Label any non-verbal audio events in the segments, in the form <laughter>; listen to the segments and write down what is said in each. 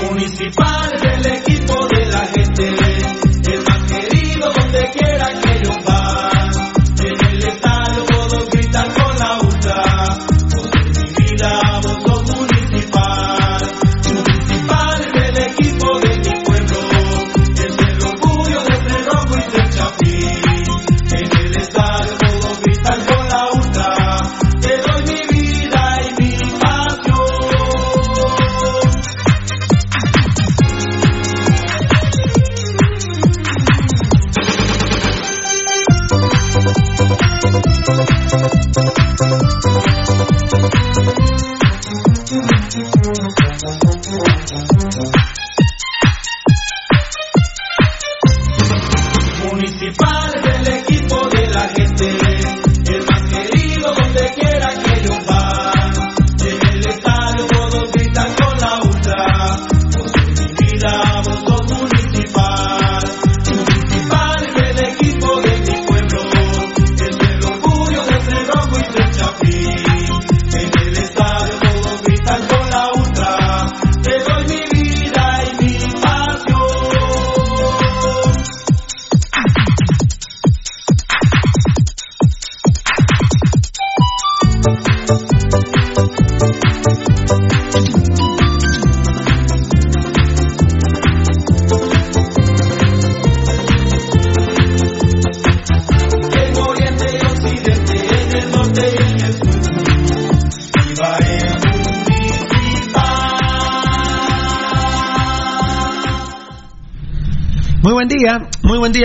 Municipal.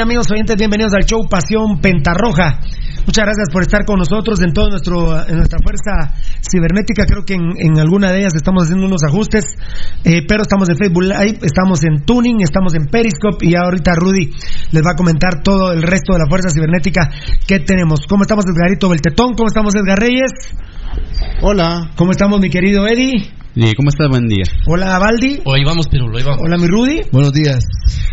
Amigos oyentes, bienvenidos al show Pasión Pentarroja. Muchas gracias por estar con nosotros en toda nuestra fuerza cibernética. Creo que en, alguna de ellas estamos haciendo unos ajustes, eh, pero estamos en Facebook Live, estamos en Tuning, estamos en Periscope y ahorita Rudy les va a comentar todo el resto de la fuerza cibernética que tenemos. ¿Cómo estamos, Edgarito Beltetón? ¿Cómo estamos, Edgar Reyes? Hola. ¿Cómo estamos, mi querido Eddie? ¿Cómo estás? Buen día. Hola, Baldi. Hoy vamos, pero ahí vamos. Hola, mi Rudy. Buenos días.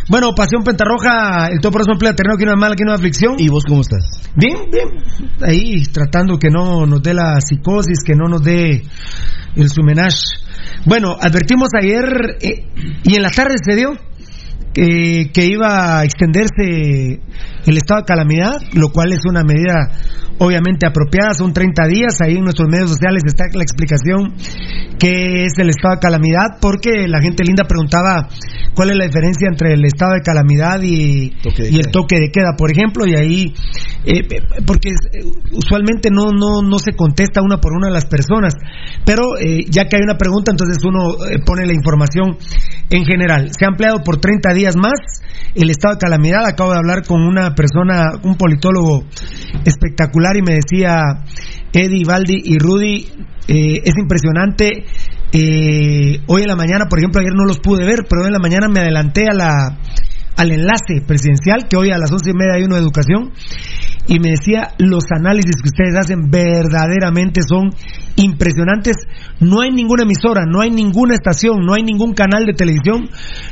Bueno, Pasión Pentarroja, el todo próximo emplea terreno que no es mala, que no es aflicción. ¿Y vos cómo estás? Bien, bien. Ahí tratando que no nos dé la psicosis, que no nos dé el sumenage. Bueno, advertimos ayer eh, y en la tarde se dio que, que iba a extenderse el estado de calamidad, lo cual es una medida obviamente apropiada, son 30 días, ahí en nuestros medios sociales está la explicación que es el estado de calamidad, porque la gente linda preguntaba cuál es la diferencia entre el estado de calamidad y, y el toque de queda, por ejemplo, y ahí, eh, porque usualmente no, no, no se contesta una por una a las personas, pero eh, ya que hay una pregunta, entonces uno eh, pone la información en general. Se ha ampliado por 30 días más el estado de calamidad, acabo de hablar con una persona, un politólogo espectacular y me decía Eddie, Valdi y Rudy, eh, es impresionante. Eh, hoy en la mañana, por ejemplo, ayer no los pude ver, pero hoy en la mañana me adelanté a la, al enlace presidencial, que hoy a las once y media hay uno de educación, y me decía, los análisis que ustedes hacen verdaderamente son impresionantes. No hay ninguna emisora, no hay ninguna estación, no hay ningún canal de televisión,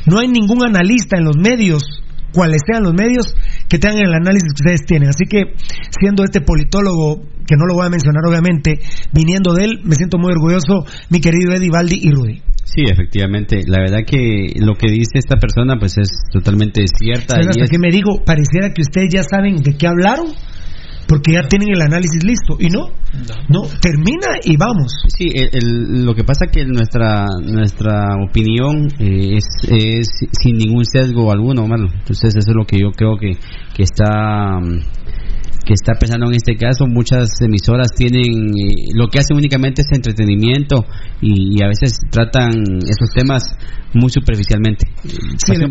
no hay ningún analista en los medios cuales sean los medios que tengan el análisis que ustedes tienen. Así que, siendo este politólogo, que no lo voy a mencionar obviamente, viniendo de él, me siento muy orgulloso, mi querido Eddie Baldi y Rudy. Sí, efectivamente. La verdad que lo que dice esta persona pues es totalmente cierta. ¿Sabes hasta que me digo? Pareciera que ustedes ya saben de qué hablaron porque ya tienen el análisis listo. Y no, no, termina y vamos. Sí, lo que pasa que nuestra nuestra opinión eh, es, es, sin ningún sesgo alguno, malo. Entonces eso es lo que yo creo que, que está que está pensando en este caso. Muchas emisoras tienen eh, lo que hacen únicamente es entretenimiento y, a veces tratan esos temas muy superficialmente. Sí, el,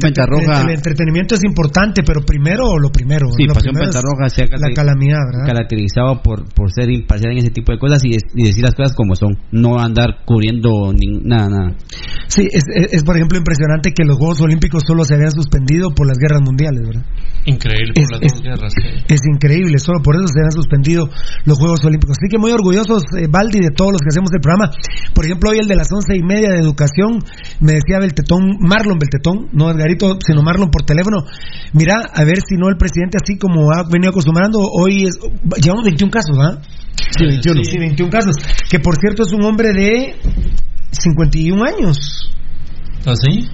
entretenimiento es importante, pero primero lo primero. Sí, Pasión Pentarroja se ha la calamidad, caracterizado por, por ser imparcial en ese tipo de cosas y, decir las cosas como son, no andar cubriendo nada, nada. Sí, es, es, por ejemplo impresionante que los Juegos Olímpicos solo se habían suspendido por las guerras mundiales, ¿verdad? Increíble por las dos guerras. Es increíble, solo por eso se han suspendido los Juegos Olímpicos. Así que muy orgullosos, eh, Baldi, de todos los que hacemos el programa. Por ejemplo, hoy el de las once y media de educación, me decía Beltetón, Marlon Beltetón, no Edgarito, sino Marlon por teléfono. Mira, a ver si no el presidente, así como ha venido acostumbrando, hoy es, llevamos 21 casos, ¿ah? Sí, 21. Sí, 21 casos. Que por cierto es un hombre de 51 años. ¿Ah, sí?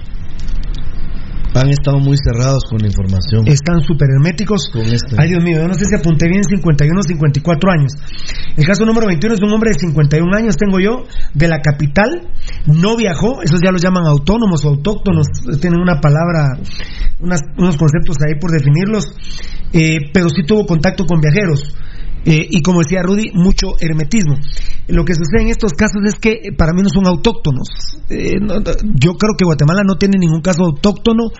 Han estado muy cerrados con la información. Están súper herméticos. Con este. Ay, Dios mío, yo no sé si apunté bien 51 o 54 años. El caso número 21 es un hombre de 51 años, tengo yo, de la capital. No viajó, esos ya los llaman autónomos o autóctonos. Tienen una palabra, unos conceptos ahí por definirlos. Eh, pero sí tuvo contacto con viajeros. Eh, y como decía Rudy, mucho hermetismo. Lo que sucede en estos casos es que eh, para mí no son autóctonos. Eh, yo creo que Guatemala no tiene ningún caso autóctono.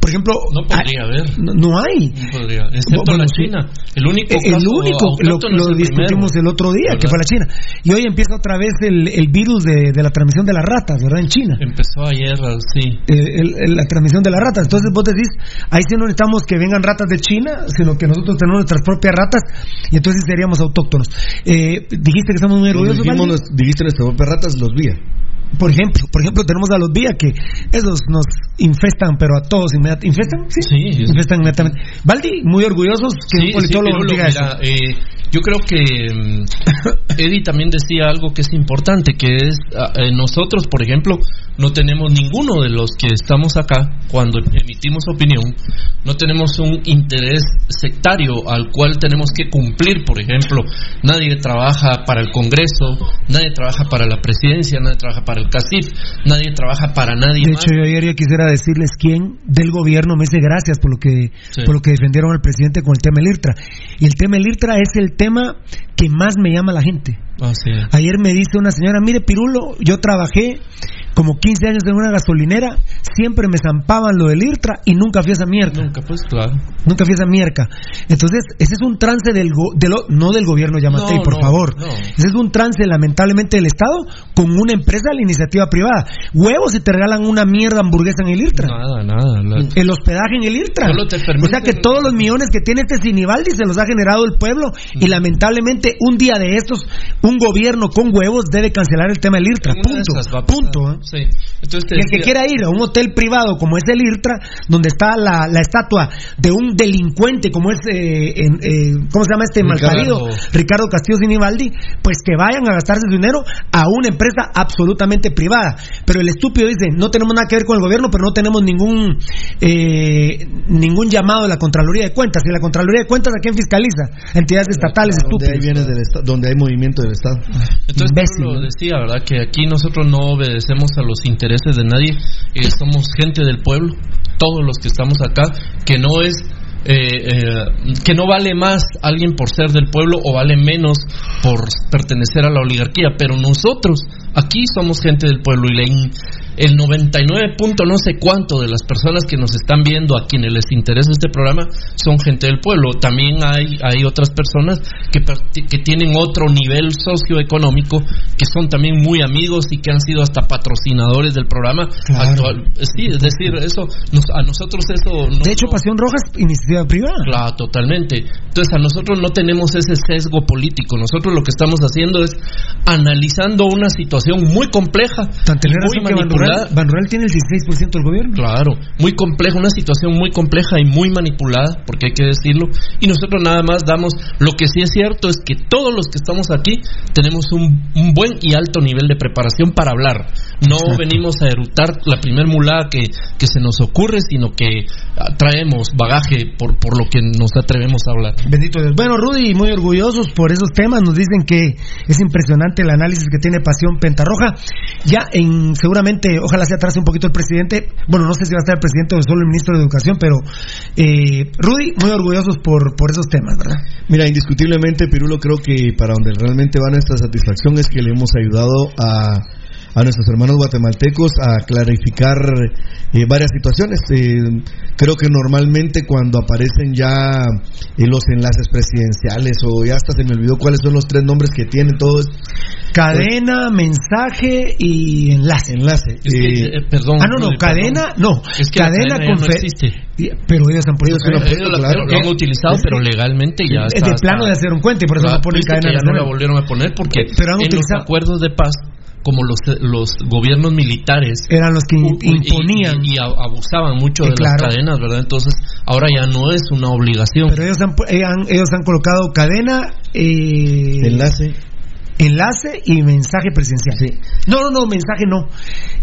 Por ejemplo, no podría haber. No, hay. No podría. Excepto la China. El único, el único lo, discutimos el, otro día, que fue la China. Y hoy empieza otra vez el, el virus de, de, la transmisión de las ratas, ¿verdad? En China. Empezó ayer, sí. la transmisión de las ratas. Entonces vos decís, ahí sí no necesitamos que vengan ratas de China, sino que nosotros tenemos nuestras propias ratas. Y entonces entonces seríamos autóctonos. Eh, dijiste que estamos muy orgullosos. Dijimos, dijiste nuestras ratas, los vía. Por ejemplo, por ejemplo, tenemos a los vía que esos nos infestan, pero a todos inmediatamente. ¿Infestan? Sí, sí, infestan inmediatamente. Valdi, muy orgullosos que un politólogo diga eso. Eh, yo creo que mm, <laughs> Eddie también decía algo que es importante, que es ah, eh, nosotros, por ejemplo, no tenemos ninguno de los que estamos acá cuando emitimos opinión, no tenemos un interés sectario al cual tenemos que cumplir, por ejemplo, nadie trabaja para el Congreso, nadie trabaja para la presidencia, nadie trabaja para el CACIF, nadie trabaja para nadie. De hecho, yo ayer ya quisiera decirles quién del gobierno me dice gracias por lo que por lo que defendieron al presidente con el tema del IRTRA. Y el tema del IRTRA es el tema que más me llama la gente. Ah, sí. Ayer me dice una señora, mire Pirulo, yo trabajé como 15 años en una gasolinera, siempre me zampaban lo del IRTRA y nunca fui a esa mierda. Nunca, pues claro. Nunca fui a esa mierda. Entonces, ese es un trance del go- de lo- no del gobierno Yamatei, No, por no, favor. no. Ese es un trance, lamentablemente, del Estado con una empresa de la iniciativa privada. Huevos si te regalan una mierda hamburguesa en el IRTRA. Nada, nada. la- El hospedaje en el IRTRA. Solo te permite- o sea que todos los millones que tiene este Sinibaldi se los ha generado el pueblo y lamentablemente un día de estos un gobierno con huevos debe cancelar el tema del IRTRA. Punto. esas. Punto. ¿eh? Sí. Entonces te Y el que decía- quiera ir a un hotel privado como es el IRTRA, donde está la, la estatua de un delincuente como es, eh, eh, ¿cómo se llama este malparido? Ricardo Castillo Sinibaldi, pues que vayan a gastarse su dinero a una empresa absolutamente privada. Pero el estúpido dice, no tenemos nada que ver con el gobierno, pero no tenemos ningún eh, ningún llamado de la Contraloría de Cuentas. Y la Contraloría de Cuentas, ¿a quién fiscaliza? Entidades estatales estúpidas. Del Estado, donde hay movimiento del Estado. Entonces, Imbécil, lo decía, ¿verdad? Que aquí nosotros no obedecemos a los intereses de nadie, eh, somos gente del pueblo, todos los que estamos acá, que no es. eh, eh, que no vale más alguien por ser del pueblo o vale menos por pertenecer a la oligarquía, pero nosotros aquí somos gente del pueblo y la in- el 99 punto no sé cuánto de las personas que nos están viendo a quienes les interesa este programa son gente del pueblo. También hay, hay otras personas que, que tienen otro nivel socioeconómico, que son también muy amigos y que han sido hasta patrocinadores del programa Claro. actual. Sí, es decir, eso nos- a nosotros eso no, De hecho, Pasión Roja es iniciativa privada. Claro, totalmente. Entonces a nosotros no tenemos ese sesgo político. Nosotros lo que estamos haciendo es analizando una situación muy compleja, Tan muy manipulada. Rural, Ban Rural tiene el 16% del gobierno. Claro, muy compleja, una situación muy compleja y muy manipulada, porque hay que decirlo. Y nosotros nada más damos, lo que sí es cierto es que todos los que estamos aquí tenemos un, un buen y alto nivel de preparación para hablar. No venimos a erutar la primer mulada que, que se nos ocurre, sino que ah, traemos bagaje por, por lo que nos atrevemos a hablar. Bendito Dios. Bueno, Rudy, muy orgullosos por esos temas. Nos dicen que es impresionante el análisis que tiene Pasión Pentarroja. Ya en, seguramente, ojalá se atrase un poquito el presidente. Bueno, no sé si va a estar el presidente o solo el ministro de Educación, pero eh, Rudy, muy orgullosos por, por esos temas, ¿verdad? Mira, indiscutiblemente, Pirulo, creo que para donde realmente va nuestra satisfacción es que le hemos ayudado a, a nuestros hermanos guatemaltecos a clarificar eh, varias situaciones. Eh, creo que normalmente cuando aparecen ya eh, los enlaces presidenciales o ya hasta se me olvidó cuáles son los tres nombres que tienen todos. Cadena, mensaje y enlace. Enlace. Es que, eh, eh, perdón. Ah, no, no, cadena, no. Es que la cadena, cadena ya no existe. Y- Pero ellos han puesto Ellos se la- claro. pero lo han utilizado, es- pero legalmente ya Es está. de plano de está- hacer un cuento y por eso no ponen viste cadena ya no la volvieron a poner porque Pero han en utilizado- los acuerdos de paz, como los, los gobiernos militares Eran los que y- imponían. y, y a- abusaban mucho de claro. las cadenas, ¿verdad? Entonces, ahora ya no es una obligación. Pero ellos han, eh, han- ellos han colocado cadena, eh, enlace. Enlace y mensaje presidencial. Sí. No, no, no, mensaje no.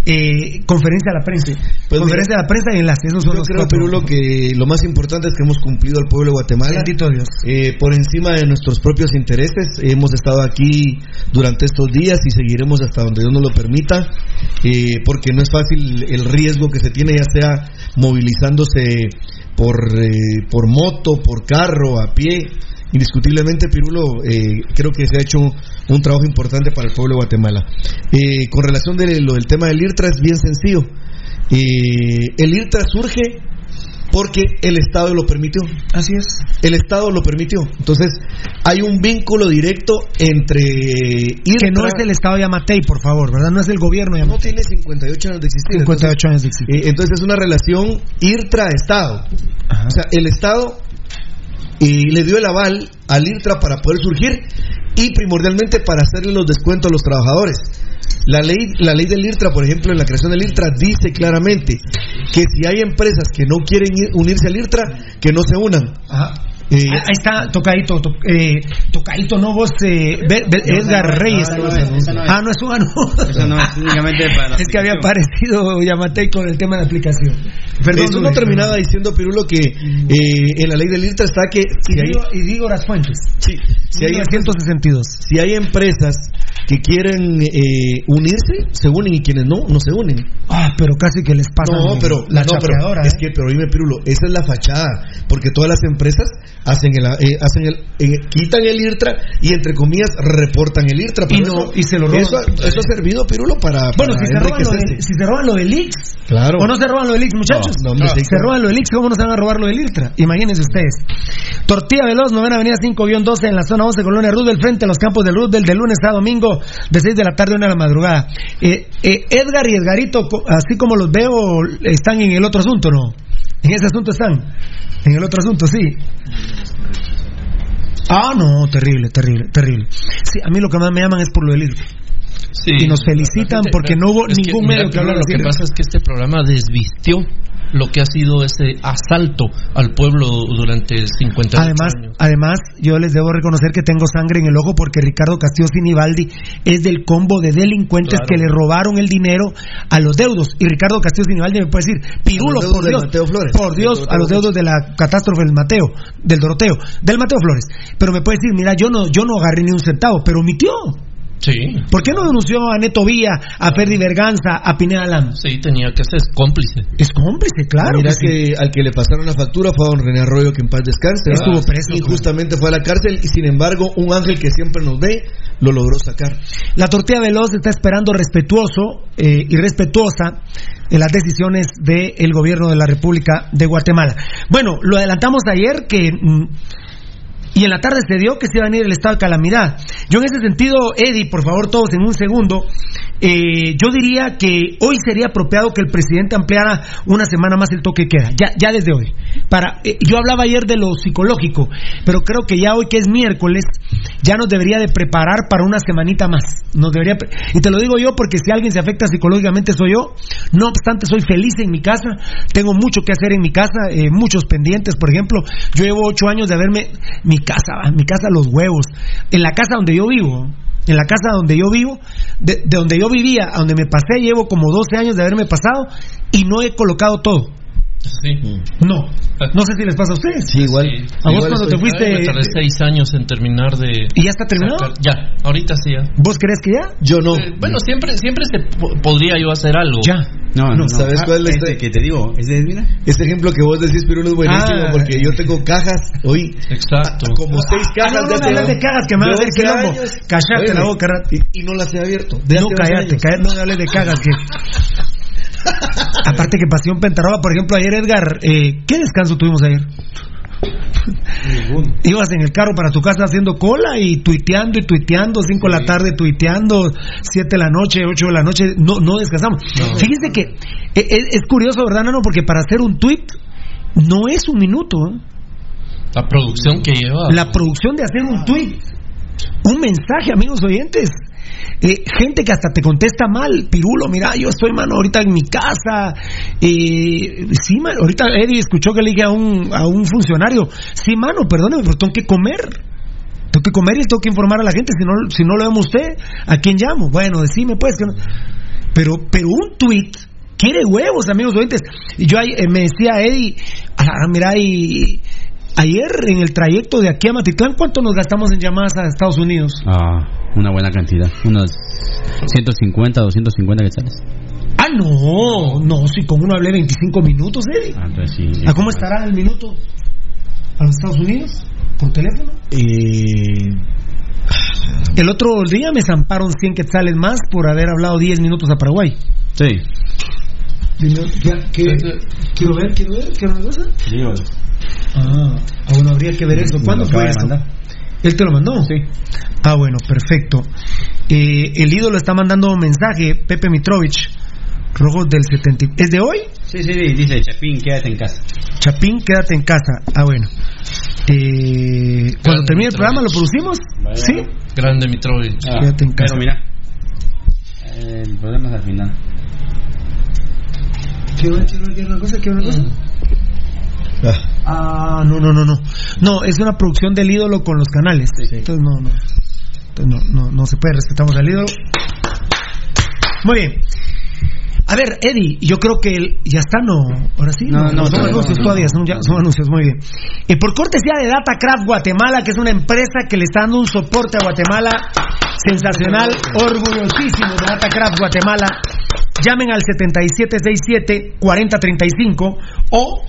Eh, conferencia a la prensa. Pues conferencia a la prensa y enlace. Esos son Yo los creo, cuatro. Pirulo, que lo más importante es que hemos cumplido al pueblo de Guatemala. Bendito Dios. Eh, por encima de nuestros propios intereses. Hemos estado aquí durante estos días y seguiremos hasta donde Dios nos lo permita, eh, porque no es fácil el riesgo que se tiene, ya sea movilizándose por, eh, por moto, por carro, a pie. Indiscutiblemente, Pirulo, eh, creo que se ha hecho un trabajo importante para el pueblo de Guatemala. Eh, con relación de lo del tema del IRTRA, es bien sencillo. Eh, el IRTRA surge porque el Estado lo permitió. Así es. El Estado lo permitió. Entonces, hay un vínculo directo entre IRTRA. Que no es el Estado de Yamatei, por favor, ¿verdad? No es el gobierno de No tiene 58 años de existir. 58 años de existir. Entonces, eh, entonces es una relación IRTRA-Estado. O sea, el Estado y le dio el aval al IRTRA para poder surgir y primordialmente para hacerle los descuentos a los trabajadores. La ley, la ley del IRTRA, por ejemplo, en la creación del IRTRA dice claramente que si hay empresas que no quieren ir- unirse al IRTRA, que no se unan. Ajá. Eh, Ah, Ahí está, tocadito, to- eh, tocadito, no vos, eh, Be- Be- Edgar Reyes. no, esa no es, esa no es. Ah, no es un anuncio. No es únicamente para la <laughs> Es que había aparecido Yamatei con el tema de la aplicación. Perdón, Eso no terminaba diciendo, Pirulo, que eh, en la ley del IRTRA está que si Y hay, digo, y digo las fuentes. sí, si hay empresas 1962. si hay empresas que quieren eh, unirse, se unen y quienes no, no se unen. Ah, pero casi que les pasa No, pero, la no, pero es ¿eh? que, pero dime, Pirulo, esa es la fachada, porque todas las empresas hacen el, eh, hacen el, eh, quitan el IRTRA y entre comillas reportan el IRTRA. Y Pero no- eso, y se lo roban. Eso, eso ha servido, Pirulo, para. Bueno, para si se, roban lo de, si se roban lo del Ix. Claro. ¿O no se roban lo del Ix, muchachos? No, no, sí, se roban lo del Ix, ¿cómo no se van a robar lo del IRTRA? Imagínense ustedes. Tortilla Veloz, novena avenida 5-12 en la zona 11, Colonia Roosevelt, frente a los campos del Roosevelt, de lunes a domingo, de 6 de la tarde a 1 de la madrugada. Eh, eh, Edgar y Edgarito, así como los veo, están en el otro asunto, ¿no? En ese asunto están. En el otro asunto, sí. Ah, no, terrible, terrible, terrible. Sí, a mí lo que más me llaman es por lo del. Sí, Y nos felicitan gente- porque no hubo ningún mira, medio que Pirulo, hablara Lo que pasa es que este programa desvistió lo que ha sido ese asalto al pueblo durante 50 Además, años. además, yo les debo reconocer que tengo sangre en el ojo porque Ricardo Castillo Sinibaldi es del combo de delincuentes Claro. que le robaron el dinero a los deudos. Y Ricardo Castillo Sinibaldi me puede decir, Pirulo, por del Dios, Mateo Flores. por Dios, a los deudos de la catástrofe del Mateo, del Doroteo, del Mateo Flores. Pero me puede decir, mira, yo no, yo no agarré ni un centavo, pero omitió. Sí, ¿Por qué no denunció a Neto Vía, a Ferdi Berganza, a Pineda Lam? sí, tenía que ser cómplice. Es cómplice, claro. Mira que sí. que al que le pasaron la factura fue a don René Arroyo, que en paz descanse. Estuvo preso, Y claro. justamente fue a la cárcel. Y sin embargo, un ángel que siempre nos ve, lo logró sacar. La tortilla veloz está esperando respetuoso eh, y respetuosa en las decisiones del gobierno de la República de Guatemala. Bueno, lo adelantamos ayer que mm, y en la tarde se dio que se iba a venir el estado de calamidad. Yo en ese sentido, Eddie, por favor, todos en un segundo, eh, yo diría que hoy sería apropiado que el presidente ampliara una semana más el toque queda, ya, ya desde hoy. Para, eh, yo hablaba ayer de lo psicológico, pero creo que ya hoy que es miércoles, ya nos debería de preparar para una semanita más. Nos debería, y te lo digo yo porque si alguien se afecta psicológicamente soy yo. No obstante, soy feliz en mi casa, tengo mucho que hacer en mi casa, eh, muchos pendientes, por ejemplo, yo llevo ocho años de haberme, mi casa, mi casa los huevos, en la casa donde yo vivo, en la casa donde yo vivo, de, de donde yo vivía, a donde me pasé, llevo como 12 años de haberme pasado y no he colocado todo. Sí. No, no sé si les pasa a ustedes. Sí, igual. Sí. A vos Igual cuando te fuiste, me tardé seis años en terminar de. ¿y ya está terminado? sacar- Ya, ahorita sí ya. ¿Vos crees que ya? Yo no. Eh, bueno, siempre, siempre se po- podría yo hacer algo. Ya. No, no, no. ¿Sabes cuál es este que te digo? Es de, mira. Este ejemplo que vos decís, Pirulo, es buenísimo Ah. porque yo tengo cajas hoy. Exacto. Como seis Ah, cajas no, no de hace- hables de cajas que me van a hacer 12 quilombo. años. Cállate la boca, Rat. Y, y no las he abierto. de No, hace 12 cállate, cállate, no me hables de cagas que... Aparte que Pasión Pentarroba, por ejemplo, ayer Edgar, eh, ¿qué descanso tuvimos ayer? Ibas en el carro para tu casa haciendo cola y tuiteando y tuiteando, 5 de la tarde tuiteando, 7 de la noche, 8 de la noche, no, no descansamos. Fíjense que eh, es, es curioso, ¿verdad, Nano? Porque para hacer un tweet no es un minuto. ¿eh? La producción que lleva. La producción de hacer un tweet, un mensaje, amigos oyentes. Gente que hasta te contesta mal, Pirulo, mira, yo estoy, mano, ahorita en mi casa. Eh, sí, mano, ahorita Eddie escuchó que le dije a un, a un funcionario, sí, mano, perdóneme, pero tengo que comer. Tengo que comer y tengo que informar a la gente, si no, si no lo vemos usted, ¿a quién llamo? Bueno, decime pues que no. Pero, pero un tweet quiere huevos, amigos oyentes. Yo eh, me decía Eddie, ah, mira, y ayer en el trayecto de aquí a Matitlán, ¿cuánto nos gastamos en llamadas a Estados Unidos? Ah, una buena cantidad. Unos 150, 250 quetzales. Ah, no, no, si con uno hablé 25 minutos, Eddie. Ah, entonces sí. ¿A cómo estará el minuto a los Estados Unidos? ¿Por teléfono? Eh, El otro día me zamparon 100 quetzales más por haber hablado 10 minutos a Paraguay. Sí. Dime, ¿qué- qué- Quiero ver, quiero ver, quiero ver una cosa. Digo, ah, bueno, habría que ver eso. ¿Cuándo fue mandar. ¿Él te lo mandó? Sí. Ah, bueno, perfecto. Eh, el ídolo está mandando un mensaje, Pepe Mitrovich, Rojos del 70. y- ¿Es de hoy? Sí, sí, sí, dice Chapín, quédate en casa. Chapín, quédate en casa. Ah, bueno. Eh, cuando termine el programa, ¿lo producimos? Vaya. Sí. Grande Mitrovich. Ah, Quédate en casa. Pero mira, eh, el problema es al final. Quiero ver, quiero ver una cosa, ver una cosa. ah, Ah, no, no, no, no. No, es una producción del ídolo con los canales. Entonces no, no. Entonces no, no, no se puede, respetamos al ídolo. Muy bien. A ver, Eddie, yo creo que el- ya está, ¿no? Ahora sí, No, no, son anuncios todavía, son, ya- son anuncios, muy bien. Y por cortesía de Datacraft Guatemala, que es una empresa que le está dando un soporte a Guatemala sensacional, orgullosísimo de Datacraft Guatemala, llamen al 7767-4035 o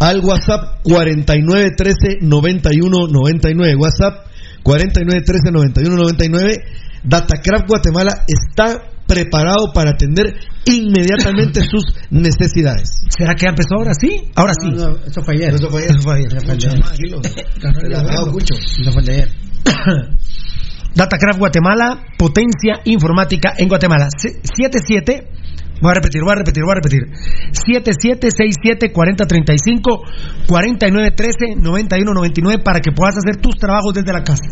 al WhatsApp 4913-9199. WhatsApp 4913-9199. Datacraft Guatemala está preparado para atender inmediatamente <coughs> sus necesidades. ¿Será que empezó ahora sí? Ahora sí. No, no, eso fue ayer. Eso fue ayer. Eso fue ayer. <coughs> Eso fue. <coughs> Datacraft Guatemala, potencia informática en Guatemala. Se- 77, voy a repetir, voy a repetir, voy a repetir. 7767-4035, 4913-9199 para que puedas hacer tus trabajos desde la casa.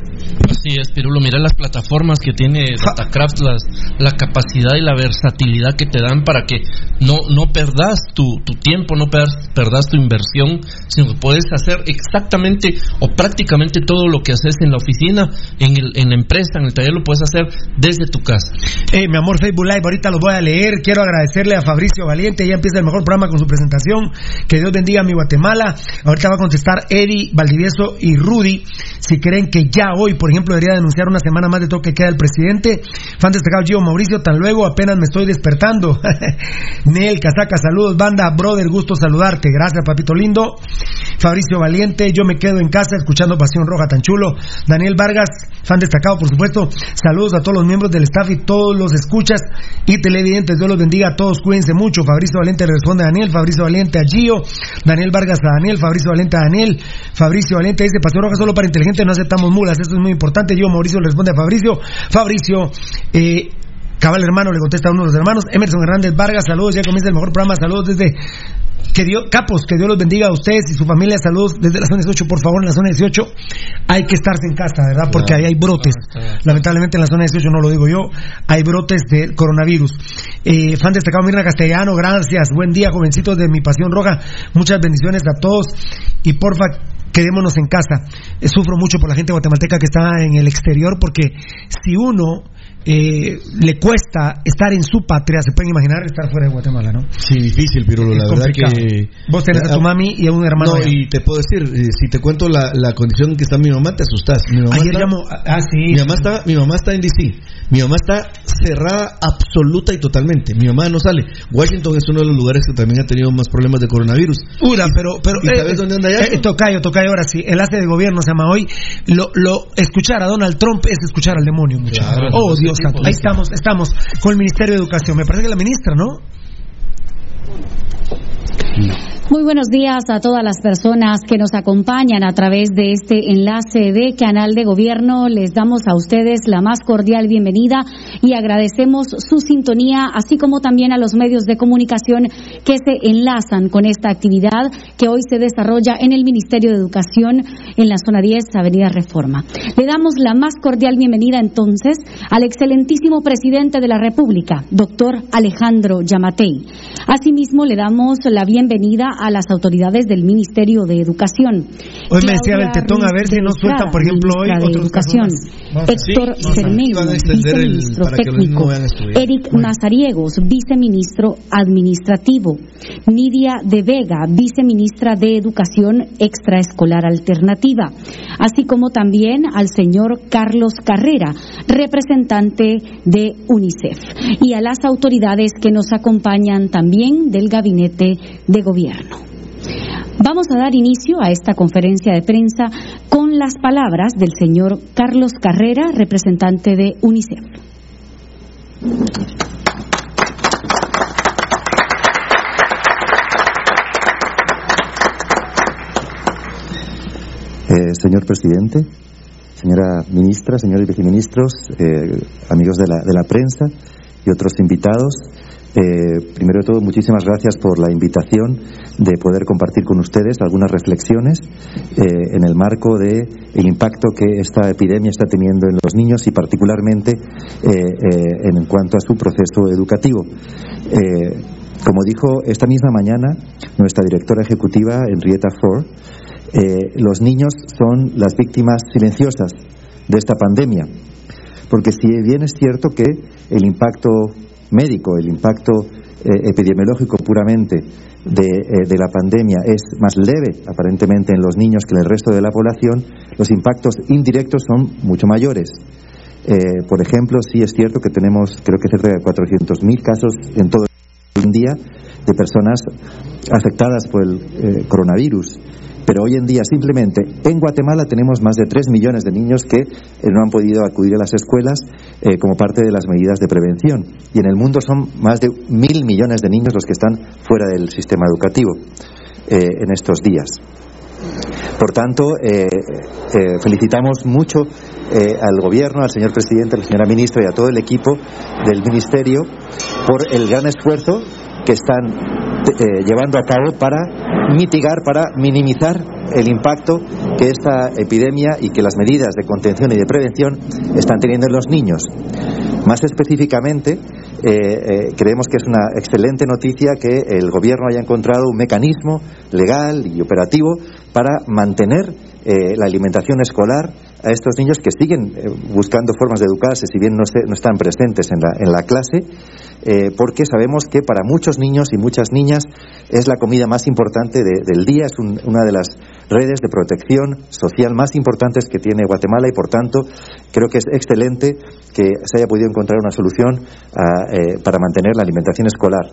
Así es, Pirulo. Mira las plataformas que tiene Datacraft, las, la capacidad y la versatilidad que te dan para que no, no perdas tu, tu tiempo, no perdas, perdas tu inversión, sino que puedes hacer exactamente o prácticamente todo lo que haces en la oficina, en, el, en la empresa, en el taller, lo puedes hacer desde tu casa. Eh, mi amor, Facebook Live, ahorita los voy a leer. Quiero agradecerle a Fabricio Valiente. Ya empieza el mejor programa con su presentación. Que Dios bendiga a mi Guatemala. Ahorita va a contestar Eddie, Valdivieso y Rudy. Si creen que ya hoy, por ejemplo, debería denunciar una semana más de toque que queda el presidente. Fan destacado Gio Mauricio, tan luego apenas me estoy despertando. <laughs> Nel, Casaca, saludos, banda, brother, gusto saludarte. Gracias, papito lindo. Fabricio Valiente, yo me quedo en casa escuchando Pasión Roja tan chulo. Daniel Vargas, fan destacado, por supuesto. Saludos a todos los miembros del staff y todos los escuchas y televidentes. Dios los bendiga a todos, cuídense mucho. Fabricio Valiente le responde a Daniel, Fabricio Valiente a Gio, Daniel Vargas a Daniel, Fabricio Valiente a Daniel, Fabricio Valiente dice Pasión Roja solo para inteligentes, no aceptamos mulas, esto es muy importante. Yo, Mauricio, responde a Fabricio, Fabricio, eh, Cabal hermano le contesta a uno de los hermanos. Emerson Hernández Vargas, saludos, ya comienza el mejor programa, saludos desde que Dios, capos, que Dios los bendiga a ustedes y su familia, saludos desde la zona 18, por favor, en la zona 18 hay que estarse en casa, ¿verdad? Porque ahí hay brotes. Lamentablemente en la zona 18 no lo digo yo, hay brotes de coronavirus. Eh, fan destacado Mirna Castellano, gracias, buen día, jovencitos de mi pasión roja, muchas bendiciones a todos y porfa quedémonos en casa. Eh, sufro mucho por la gente guatemalteca que está en el exterior porque si uno eh, le cuesta estar en su patria, se pueden imaginar estar fuera de Guatemala, ¿no? Sí, difícil, Pirulo, la Es verdad complicado. que... Vos tenés a tu mami y a un hermano No, allá. y te puedo decir, eh, si te cuento la, la condición en que está mi mamá, te asustas. Mi mamá Ayer está- llamó, ah, sí. Mi mamá está, mi mamá está en DC. Mi mamá está cerrada absoluta y totalmente. Mi mamá no sale. Washington es uno de los lugares que también ha tenido más problemas de coronavirus. Ura, pero, pero ¿Y sabes dónde anda ya? eh, tocayo, tocayo, ahora sí. Enlace de gobierno se llama hoy. Lo, lo, escuchar a Donald Trump es escuchar al demonio, muchachos. Claro, oh, Dios Ahí estamos, estamos con el Ministerio de Educación. Me parece que la ministra, ¿no? Muy buenos días a todas las personas que nos acompañan a través de este enlace de Canal de Gobierno. Les damos a ustedes la más cordial bienvenida y agradecemos su sintonía, así como también a los medios de comunicación que se enlazan con esta actividad que hoy se desarrolla en el Ministerio de Educación en la zona 10, Avenida Reforma. Le damos la más cordial bienvenida entonces al excelentísimo presidente de la República, doctor Alejandro Yamatei. Asimismo, le damos la bienvenida a las autoridades del Ministerio de Educación. Hoy me decía Claudia Beltetón, a ver si no sueltan, por ejemplo, hoy de Educación. Héctor Sí, Cermeño, el- viceministro técnico. Eric Mazariegos, viceministro administrativo. Nidia de Vega, viceministra de Educación Extraescolar Alternativa. Así como también al señor Carlos Carrera, representante de UNICEF. Y a las autoridades que nos acompañan también del Gabinete de Gobierno. Vamos a dar inicio a esta conferencia de prensa con las palabras del señor Carlos Carrera, representante de UNICEF. Eh, señor presidente, señora ministra, señores viceministros, eh, amigos de la, de la prensa y otros invitados, eh, primero de todo, muchísimas gracias por la invitación de poder compartir con ustedes algunas reflexiones eh, en el marco de el impacto que esta epidemia está teniendo en los niños y particularmente eh, en cuanto a su proceso educativo. Como dijo esta misma mañana nuestra directora ejecutiva, Henrietta Ford, los niños son las víctimas silenciosas de esta pandemia. Porque si bien es cierto que el impacto médico, el impacto eh, epidemiológico puramente de, eh, de la pandemia es más leve aparentemente en los niños que en el resto de la población, los impactos indirectos son mucho mayores. Eh, por ejemplo, sí es cierto que tenemos, creo que cerca de 400.000 casos en todo el día de personas afectadas por el coronavirus. Pero hoy en día simplemente en Guatemala tenemos más de 3 millones de niños que eh, no han podido acudir a las escuelas eh, como parte de las medidas de prevención. Y en el mundo son más de mil millones de niños los que están fuera del sistema educativo en estos días. Por tanto, felicitamos mucho al Gobierno, al señor presidente, a la señora ministra y a todo el equipo del Ministerio por el gran esfuerzo que están eh, llevando a cabo para mitigar, para minimizar el impacto que esta epidemia y que las medidas de contención y de prevención están teniendo en los niños. Más específicamente, eh, eh, creemos que es una excelente noticia que el Gobierno haya encontrado un mecanismo legal y operativo para mantener la alimentación escolar a estos niños que siguen buscando formas de educarse, si bien no, están presentes en la, en la clase, eh, porque sabemos que para muchos niños y muchas niñas es la comida más importante del día, es una de las redes de protección social más importantes que tiene Guatemala y por tanto creo que es excelente que se haya podido encontrar una solución ah, eh, para mantener la alimentación escolar.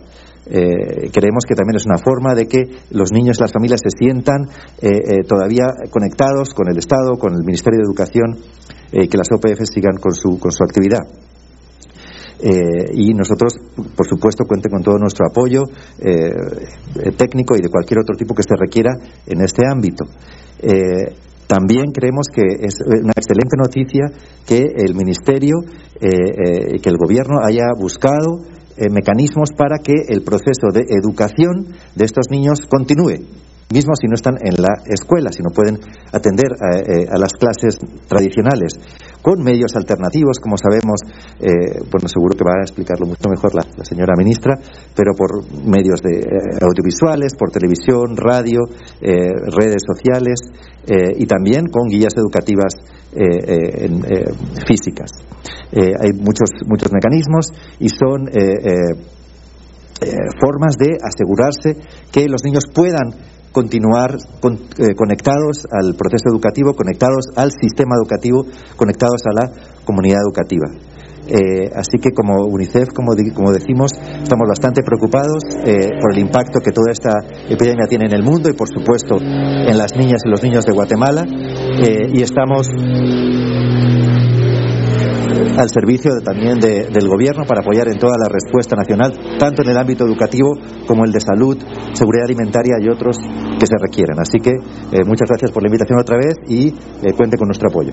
Eh, creemos que también es una forma de que los niños y las familias se sientan todavía conectados con el Estado, con el Ministerio de Educación, y que las OPF sigan con su, con su actividad. Eh, y nosotros, por supuesto, cuente con todo nuestro apoyo eh, técnico y de cualquier otro tipo que se requiera en este ámbito. Eh, también creemos que es una excelente noticia que el Ministerio, que el Gobierno haya buscado mecanismos para que el proceso de educación de estos niños continúe mismo si no están en la escuela, si no pueden atender a las clases tradicionales con medios alternativos, como sabemos, eh, bueno, seguro que va a explicarlo mucho mejor la, señora ministra, pero por medios de, eh, audiovisuales, por televisión, radio, eh, redes sociales y también con guías educativas físicas. hay muchos, muchos mecanismos y son formas de asegurarse que los niños puedan continuar eh, conectados al proceso educativo, conectados al sistema educativo, conectados a la comunidad educativa. Eh, así que como UNICEF, como, como decimos, estamos bastante preocupados eh, por el impacto que toda esta epidemia tiene en el mundo y por supuesto en las niñas y los niños de Guatemala y estamos al servicio también del gobierno para apoyar en toda la respuesta nacional, tanto en el ámbito educativo como el de salud, seguridad alimentaria y otros que se requieren. Así que eh, muchas gracias por la invitación otra vez y eh, cuente con nuestro apoyo.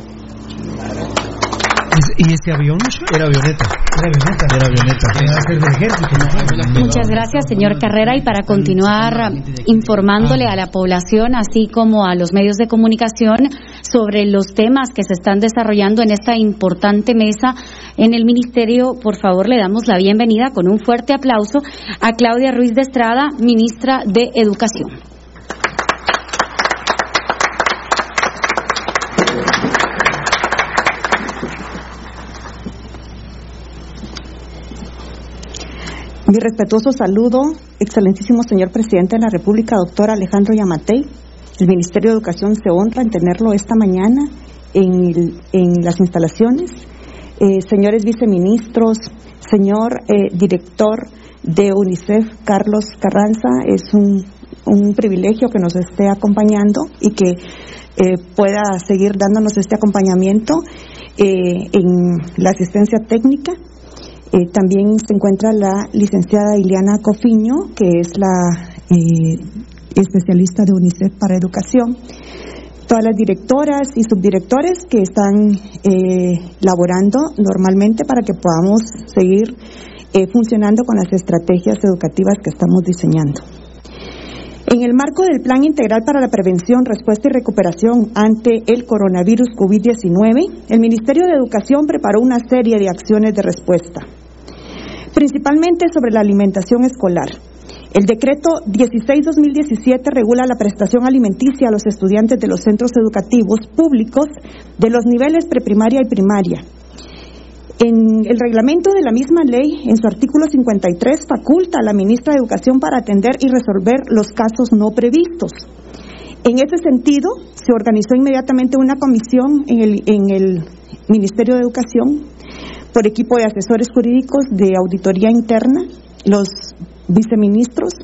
¿Y ese avión? Era avioneta. Era avioneta. Muchas gracias, señor Carrera. Y para continuar informándole a la población, así como a los medios de comunicación, sobre los temas que se están desarrollando en esta importante mesa en el Ministerio, por favor, le damos la bienvenida con un fuerte aplauso a Claudia Ruiz de Estrada, ministra de Educación. Mi respetuoso saludo, excelentísimo señor presidente de la República, doctor Alejandro Yamatei. El Ministerio de Educación se honra en tenerlo esta mañana en, las instalaciones. Eh, señores viceministros, señor eh, director de UNICEF, Carlos Carranza, es un, privilegio que nos esté acompañando y que eh, pueda seguir dándonos este acompañamiento en la asistencia técnica eh, también se encuentra la licenciada Iliana Cofiño, que es la eh, especialista de UNICEF para educación. Todas las directoras y subdirectores que están eh, laborando normalmente para que podamos seguir funcionando con las estrategias educativas que estamos diseñando. En el marco del Plan Integral para la Prevención, Respuesta y Recuperación ante el coronavirus COVID-19, el Ministerio de Educación preparó una serie de acciones de respuesta principalmente sobre la alimentación escolar. El decreto 16-2017 regula la prestación alimenticia a los estudiantes de los centros educativos públicos de los niveles preprimaria y primaria. En el reglamento de la misma ley, en su artículo 53, faculta a la ministra de Educación para atender y resolver los casos no previstos. En ese sentido, se organizó inmediatamente una comisión en el, en el Ministerio de Educación por equipo de asesores jurídicos de auditoría interna. Los viceministros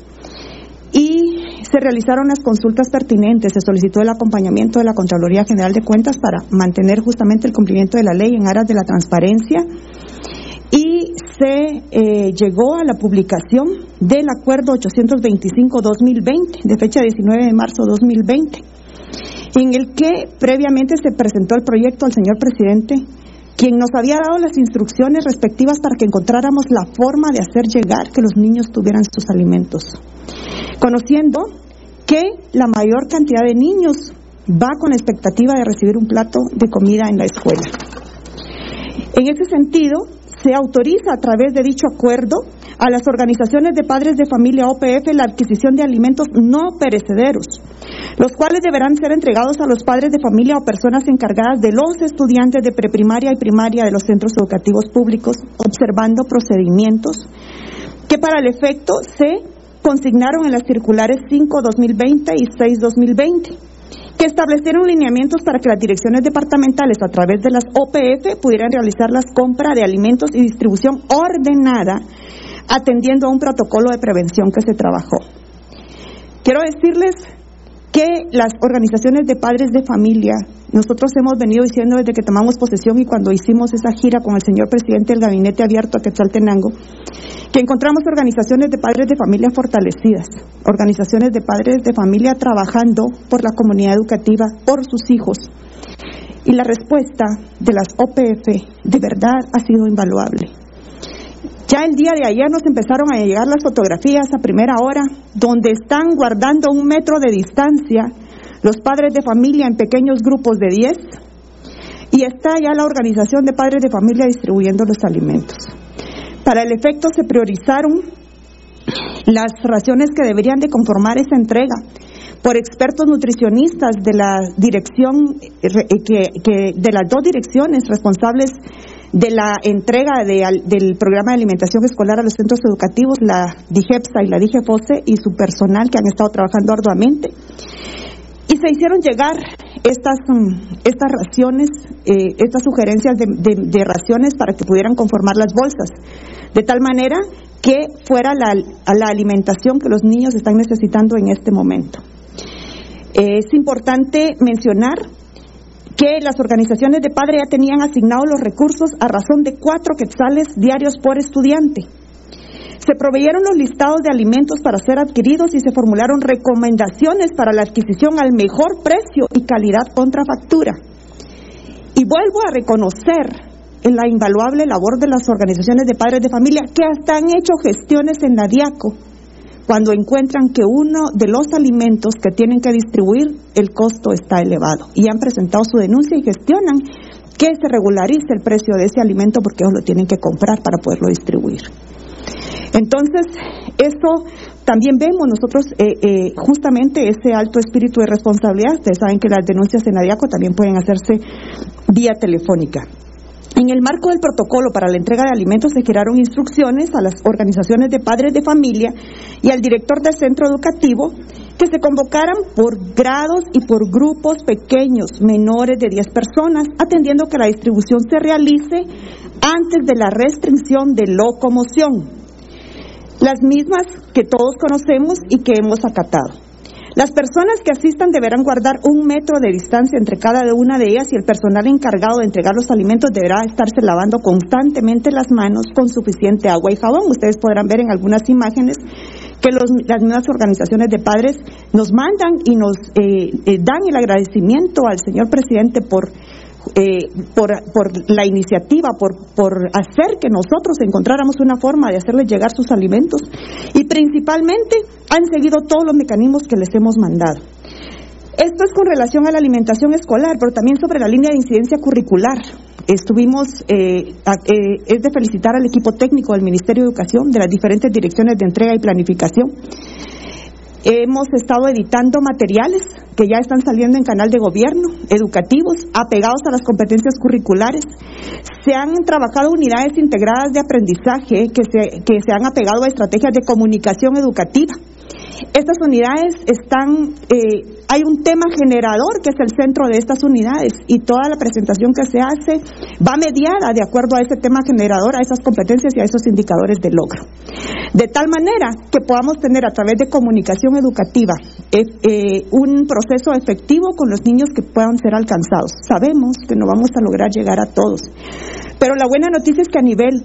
y se realizaron las consultas pertinentes, se solicitó el acompañamiento de la Contraloría General de Cuentas para mantener justamente el cumplimiento de la ley en aras de la transparencia y se eh, llegó a la publicación del Acuerdo 825-2020, de fecha 19 de marzo 2020, en el que previamente se presentó el proyecto al señor presidente, quien nos había dado las instrucciones respectivas para que encontráramos la forma de hacer llegar que los niños tuvieran sus alimentos conociendo que la mayor cantidad de niños va con expectativa de recibir un plato de comida en la escuela. En ese sentido, se autoriza a través de dicho acuerdo a las organizaciones de padres de familia OPF la adquisición de alimentos no perecederos, los cuales deberán ser entregados a los padres de familia o personas encargadas de los estudiantes de preprimaria y primaria de los centros educativos públicos, observando procedimientos que para el efecto se consignaron en las circulares 5-2020 y 6-2020 que establecieron lineamientos para que las direcciones departamentales a través de las OPF pudieran realizar las compras de alimentos y distribución ordenada atendiendo a un protocolo de prevención que se trabajó. Quiero decirles que las organizaciones de padres de familia, nosotros hemos venido diciendo desde que tomamos posesión y cuando hicimos esa gira con el señor presidente del gabinete abierto a Quetzaltenango, que encontramos organizaciones de padres de familia fortalecidas, organizaciones de padres de familia trabajando por la comunidad educativa, por sus hijos. Y la respuesta de las OPF de verdad ha sido invaluable. Ya el día de ayer nos empezaron a llegar las fotografías a primera hora, donde están guardando un metro de distancia los padres de familia en pequeños grupos de 10 y está ya la organización de padres de familia distribuyendo los alimentos. Para el efecto se priorizaron las raciones que deberían de conformar esa entrega por expertos nutricionistas de la dirección eh, que, de las dos direcciones responsables de la entrega del programa de alimentación escolar a los centros educativos, la DIGEPSA y la DIGEFOSE y su personal que han estado trabajando arduamente. Y se hicieron llegar estas, mm, estas raciones, eh, estas sugerencias de, raciones para que pudieran conformar las bolsas, de tal manera que fuera la, la alimentación que los niños están necesitando en este momento. Es importante mencionar que las organizaciones de padre ya tenían asignados los recursos a razón de cuatro quetzales diarios por estudiante. Se proveyeron los listados de alimentos para ser adquiridos y se formularon recomendaciones para la adquisición al mejor precio y calidad contra factura. Y vuelvo a reconocer en la invaluable labor de las organizaciones de padres de familia que hasta han hecho gestiones en la DIACO cuando encuentran que uno de los alimentos que tienen que distribuir, el costo está elevado. Y han presentado su denuncia y gestionan que se regularice el precio de ese alimento porque ellos lo tienen que comprar para poderlo distribuir. Entonces, eso también vemos nosotros eh, eh, justamente ese alto espíritu de responsabilidad. Ustedes saben que las denuncias en ADIACO también pueden hacerse vía telefónica. En el marco del protocolo para la entrega de alimentos se crearon instrucciones a las organizaciones de padres de familia y al director del centro educativo que se convocaran por grados y por grupos pequeños, menores de 10 personas, atendiendo que la distribución se realice antes de la restricción de locomoción, las mismas que todos conocemos y que hemos acatado. Las personas que asistan deberán guardar un metro de distancia entre cada una de ellas y el personal encargado de entregar los alimentos deberá estarse lavando constantemente las manos con suficiente agua y jabón. Ustedes podrán ver en algunas imágenes que las mismas organizaciones de padres nos mandan y nos eh, eh, dan el agradecimiento al señor presidente por eh, por, la iniciativa, por, por hacer que nosotros encontráramos una forma de hacerles llegar sus alimentos y principalmente han seguido todos los mecanismos que les hemos mandado. Esto es con relación a la alimentación escolar, pero también sobre la línea de incidencia curricular. Estuvimos, eh, eh, es de felicitar al equipo técnico del Ministerio de Educación, de las diferentes direcciones de entrega y planificación, Hemos estado editando materiales que ya están saliendo en canal de gobierno, educativos, apegados a las competencias curriculares. Se han trabajado unidades integradas de aprendizaje que se, que se han apegado a estrategias de comunicación educativa. Estas unidades están eh, hay un tema generador que es el centro de estas unidades y toda la presentación que se hace va mediada de acuerdo a ese tema generador, a esas competencias y a esos indicadores de logro. De tal manera que podamos tener a través de comunicación educativa eh, eh, un proceso efectivo con los niños que puedan ser alcanzados. Sabemos que no vamos a lograr llegar a todos, pero la buena noticia es que a nivel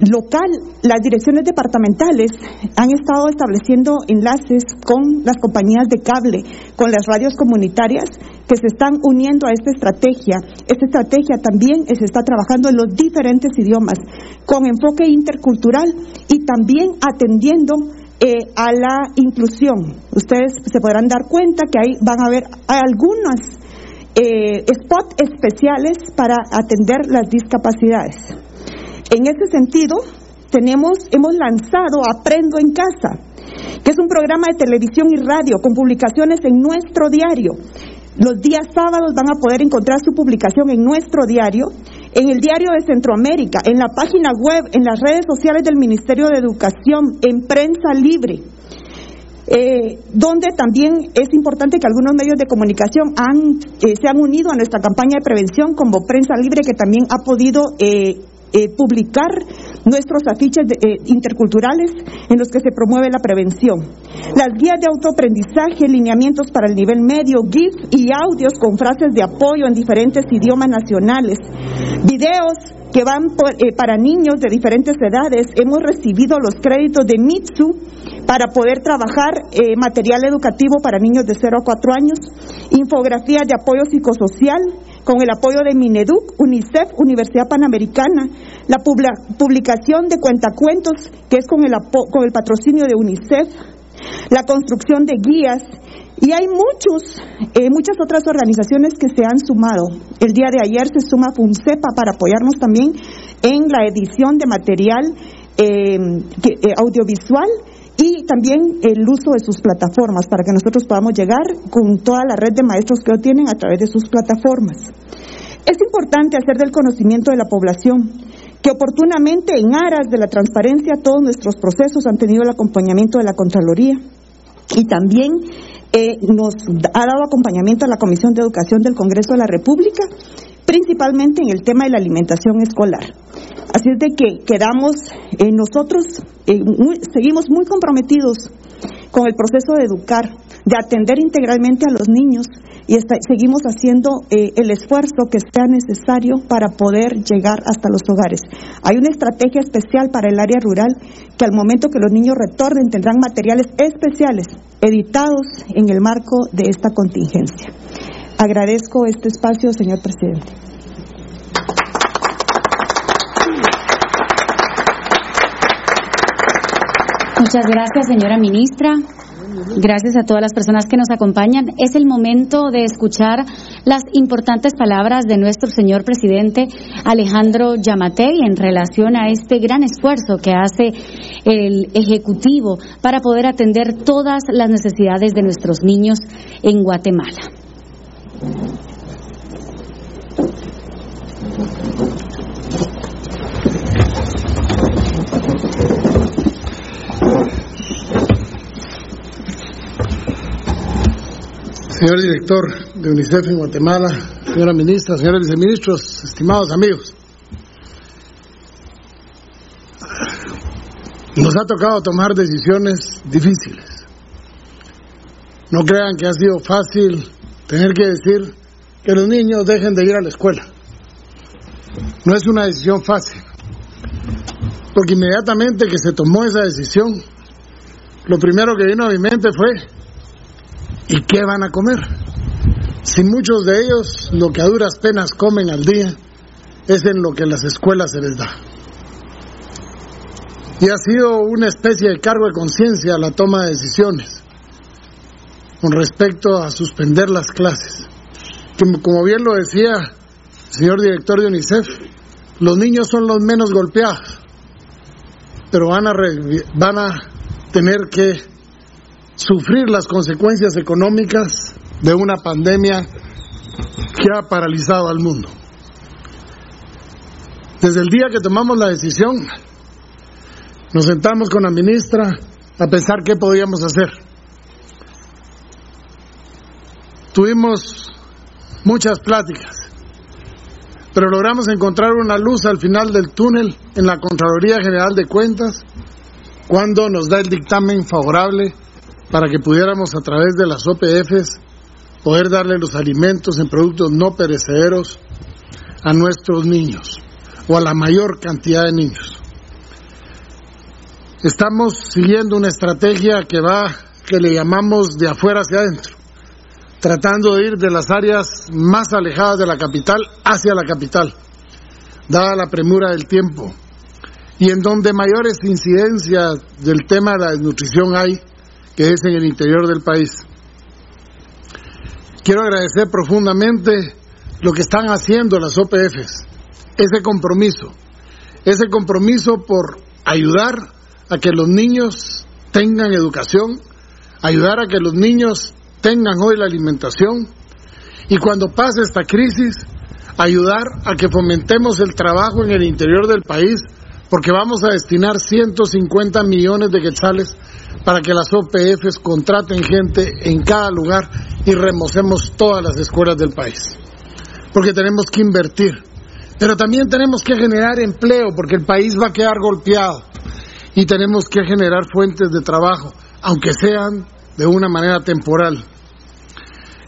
local, las direcciones departamentales han estado estableciendo enlaces con las compañías de cable, con las radios comunitarias que se están uniendo a esta estrategia. Esta estrategia también se está trabajando en los diferentes idiomas, con enfoque intercultural y también atendiendo eh, a la inclusión. Ustedes se podrán dar cuenta que ahí van a haber algunos eh, spots especiales para atender las discapacidades. En ese sentido, tenemos, hemos lanzado Aprendo en Casa, que es un programa de televisión y radio con publicaciones en nuestro diario. Los días sábados van a poder encontrar su publicación en nuestro diario, en el diario de Centroamérica, en la página web, en las redes sociales del Ministerio de Educación, en prensa libre. Eh, donde también es importante que algunos medios de comunicación eh, se han unido a nuestra campaña de prevención como Prensa Libre, que también ha podido eh, eh, publicar nuestros afiches eh, interculturales en los que se promueve la prevención. Las guías de autoaprendizaje, lineamientos para el nivel medio, GIF y audios con frases de apoyo en diferentes idiomas nacionales, videos que van eh, para niños de diferentes edades. Hemos recibido los créditos de Mitsu para poder trabajar material educativo para niños de 0 a 4 años, infografías de apoyo psicosocial, con el apoyo de Mineduc, UNICEF, Universidad Panamericana, la publicación de cuentacuentos, que es con el, con el patrocinio de UNICEF, la construcción de guías, y hay muchos, eh, muchas otras organizaciones que se han sumado. El día de ayer se suma FUNCEPA para apoyarnos también en la edición de material eh, eh, audiovisual y también el uso de sus plataformas para que nosotros podamos llegar con toda la red de maestros que tienen a través de sus plataformas. Es importante hacer del conocimiento de la población que oportunamente en aras de la transparencia todos nuestros procesos han tenido el acompañamiento de la Contraloría y también eh, nos ha dado acompañamiento a la Comisión de Educación del Congreso de la República, principalmente en el tema de la alimentación escolar. Así es de que quedamos eh, nosotros, eh, seguimos muy comprometidos con el proceso de educar, de atender integralmente a los niños y seguimos haciendo eh, el esfuerzo que sea necesario para poder llegar hasta los hogares. Hay una estrategia especial para el área rural que al momento que los niños retornen tendrán materiales especiales editados en el marco de esta contingencia. Agradezco este espacio, señor presidente. Muchas gracias, señora ministra. Gracias a todas las personas que nos acompañan. Es el momento de escuchar las importantes palabras de nuestro señor presidente Alejandro Yamatei en relación a este gran esfuerzo que hace el Ejecutivo para poder atender todas las necesidades de nuestros niños en Guatemala. Señor director de UNICEF en Guatemala, señora ministra, señores viceministros, estimados amigos. Nos ha tocado tomar decisiones difíciles. No crean que ha sido fácil tener que decir que los niños dejen de ir a la escuela. No es una decisión fácil, porque inmediatamente que se tomó esa decisión, lo primero que vino a mi mente fue ¿Y qué van a comer? Si muchos de ellos lo que a duras penas comen al día es en lo que las escuelas se les da. Y ha sido una especie de cargo de conciencia la toma de decisiones con respecto a suspender las clases. Como bien lo decía el señor director de UNICEF, los niños son los menos golpeados, pero van a, van a tener que sufrir las consecuencias económicas de una pandemia que ha paralizado al mundo. Desde el día que tomamos la decisión, nos sentamos con la ministra a pensar qué podíamos hacer. tuvimos muchas pláticas, pero logramos encontrar una luz al final del túnel en la Contraloría General de Cuentas cuando nos da el dictamen favorable para que pudiéramos a través de las OPFs poder darle los alimentos en productos no perecederos a nuestros niños o a la mayor cantidad de niños. Estamos siguiendo una estrategia que va, que le llamamos de afuera hacia adentro, tratando de ir de las áreas más alejadas de la capital hacia la capital, dada la premura del tiempo, y en donde mayores incidencias del tema de la desnutrición hay, que es en el interior del país. Quiero agradecer profundamente lo que están haciendo las OPFs, ese compromiso, ese compromiso por ayudar a que los niños tengan educación, ayudar a que los niños tengan hoy la alimentación y cuando pase esta crisis, ayudar a que fomentemos el trabajo en el interior del país, porque vamos a destinar 150 millones de quetzales para que las OPFs contraten gente en cada lugar y remocemos todas las escuelas del país. Porque tenemos que invertir. Pero también tenemos que generar empleo porque el país va a quedar golpeado. Y tenemos que generar fuentes de trabajo, aunque sean de una manera temporal.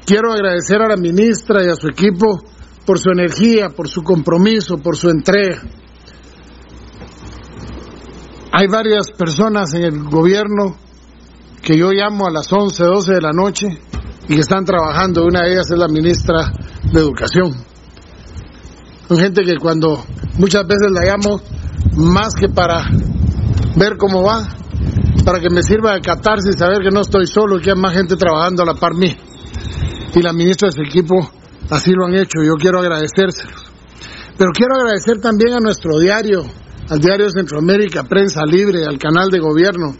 Quiero agradecer a la ministra y a su equipo por su energía, por su compromiso, por su entrega. Hay varias personas en el gobierno que yo llamo a las 11, 12 de la noche y que están trabajando. Una de ellas es la ministra de Educación. Son gente que cuando muchas veces la llamo, más que para ver cómo va, para que me sirva de catarsis, saber que no estoy solo y que hay más gente trabajando a la par mí. Y la ministra de su equipo así lo han hecho. Yo quiero agradecérselos. Pero quiero agradecer también a nuestro diario, al diario Centroamérica, Prensa Libre, al canal de gobierno,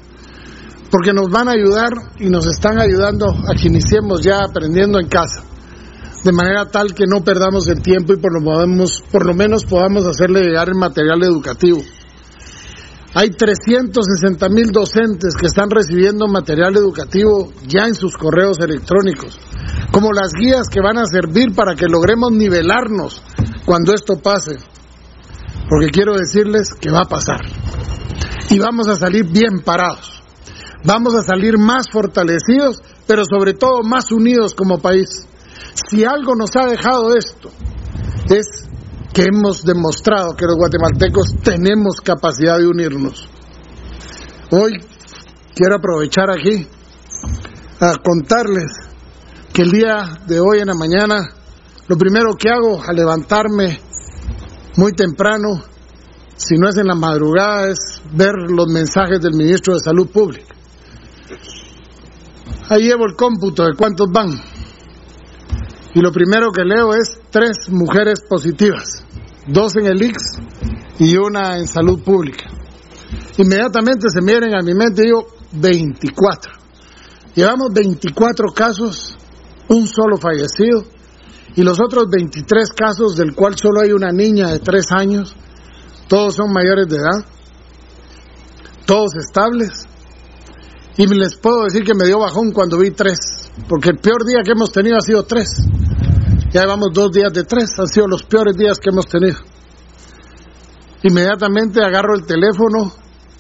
porque nos van a ayudar y nos están ayudando a que iniciemos ya aprendiendo en casa, de manera tal que no perdamos el tiempo y por lo, por lo menos podamos hacerle llegar el material educativo. Hay 360 mil docentes que están recibiendo material educativo ya en sus correos electrónicos, como las guías que van a servir para que logremos nivelarnos cuando esto pase. Porque quiero decirles que va a pasar. Y vamos a salir bien parados. Vamos a salir más fortalecidos, pero sobre todo más unidos como país. Si algo nos ha dejado esto, es que hemos demostrado que los guatemaltecos tenemos capacidad de unirnos. Hoy quiero aprovechar aquí a contarles que el día de hoy en la mañana, lo primero que hago al levantarme muy temprano, si no es en la madrugada, es ver los mensajes del ministro de Salud Pública. Ahí llevo el cómputo de cuántos van. Y lo primero que leo es tres mujeres positivas, dos en el IX y una en salud pública. Inmediatamente se miren a mi mente y digo 24. Llevamos 24 casos, un solo fallecido, y los otros 23 casos del cual solo hay una niña de 3 años, todos son mayores de edad, todos estables, y les puedo decir que me dio bajón cuando vi tres, porque el peor día que hemos tenido ha sido tres. Ya llevamos dos días de tres, han sido los peores días que hemos tenido. Inmediatamente agarro el teléfono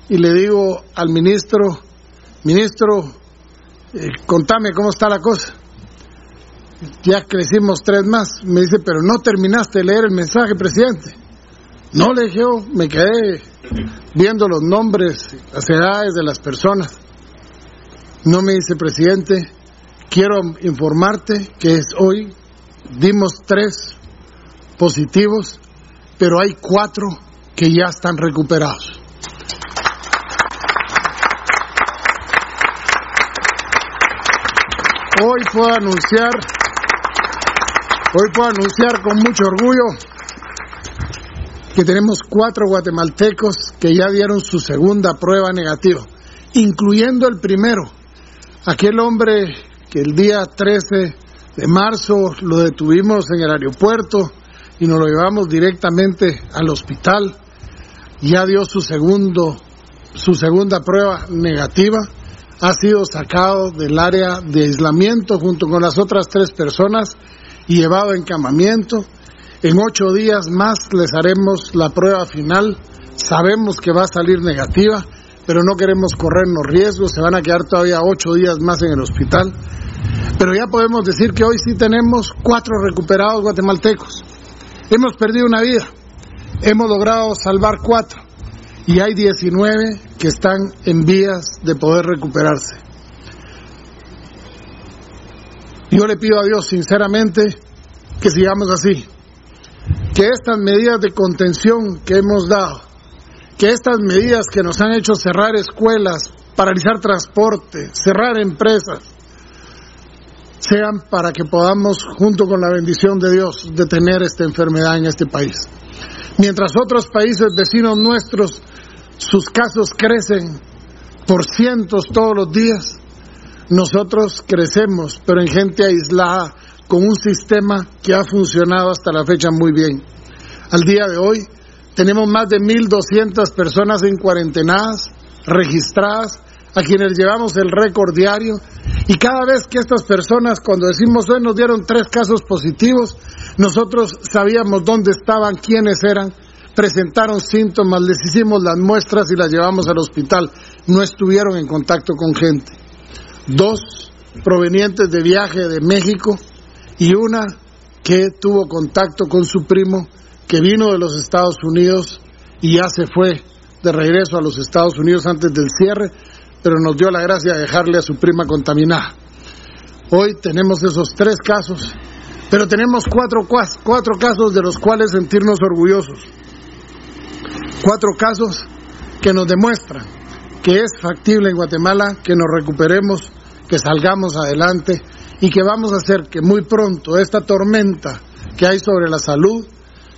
y le digo al ministro, ministro, eh, contame cómo está la cosa. Ya crecimos tres más. Me dice, pero no terminaste de leer el mensaje, presidente. No le dije, yo, me quedé viendo los nombres, las edades de las personas. No me dice, presidente, quiero informarte que es hoy, dimos tres positivos, pero hay cuatro que ya están recuperados. Hoy puedo anunciar, hoy puedo anunciar con mucho orgullo que tenemos cuatro guatemaltecos que ya dieron su segunda prueba negativa, incluyendo el primero, aquel hombre que el día 13 de marzo lo detuvimos en el aeropuerto y nos lo llevamos directamente al hospital, ya dio su segundo, su segunda prueba negativa, ha sido sacado del área de aislamiento junto con las otras tres personas llevado a encamamiento. En ocho días más les haremos la prueba final. Sabemos que va a salir negativa, pero no queremos corrernos riesgos. Se van a quedar todavía ocho días más en el hospital. Pero ya podemos decir que hoy sí tenemos cuatro recuperados guatemaltecos. Hemos perdido una vida. Hemos logrado salvar cuatro y hay 19 que están en vías de poder recuperarse. Yo le pido a Dios sinceramente que sigamos así, que estas medidas de contención que hemos dado, que estas medidas que nos han hecho cerrar escuelas, paralizar transporte, cerrar empresas, sean para que podamos, junto con la bendición de Dios, detener esta enfermedad en este país. Mientras otros países vecinos nuestros sus casos crecen por cientos todos los días. Nosotros crecemos, pero en gente aislada, con un sistema que ha funcionado hasta la fecha muy bien. Al día de hoy tenemos más de 1.200 personas en cuarentenadas, registradas, a quienes llevamos el récord diario. Y cada vez que estas personas, cuando decimos hoy nos dieron tres casos positivos, nosotros sabíamos dónde estaban, quiénes eran, presentaron síntomas, les hicimos las muestras y las llevamos al hospital. No estuvieron en contacto con gente. Dos provenientes de viaje de México y una que tuvo contacto con su primo que vino de los Estados Unidos y ya se fue de regreso a los Estados Unidos antes del cierre, pero nos dio la gracia de dejarle a su prima contaminada. Hoy tenemos esos tres casos, pero tenemos cuatro, cuatro casos de los cuales sentirnos orgullosos cuatro casos que nos demuestran que es factible en Guatemala que nos recuperemos, que salgamos adelante y que vamos a hacer que muy pronto esta tormenta que hay sobre la salud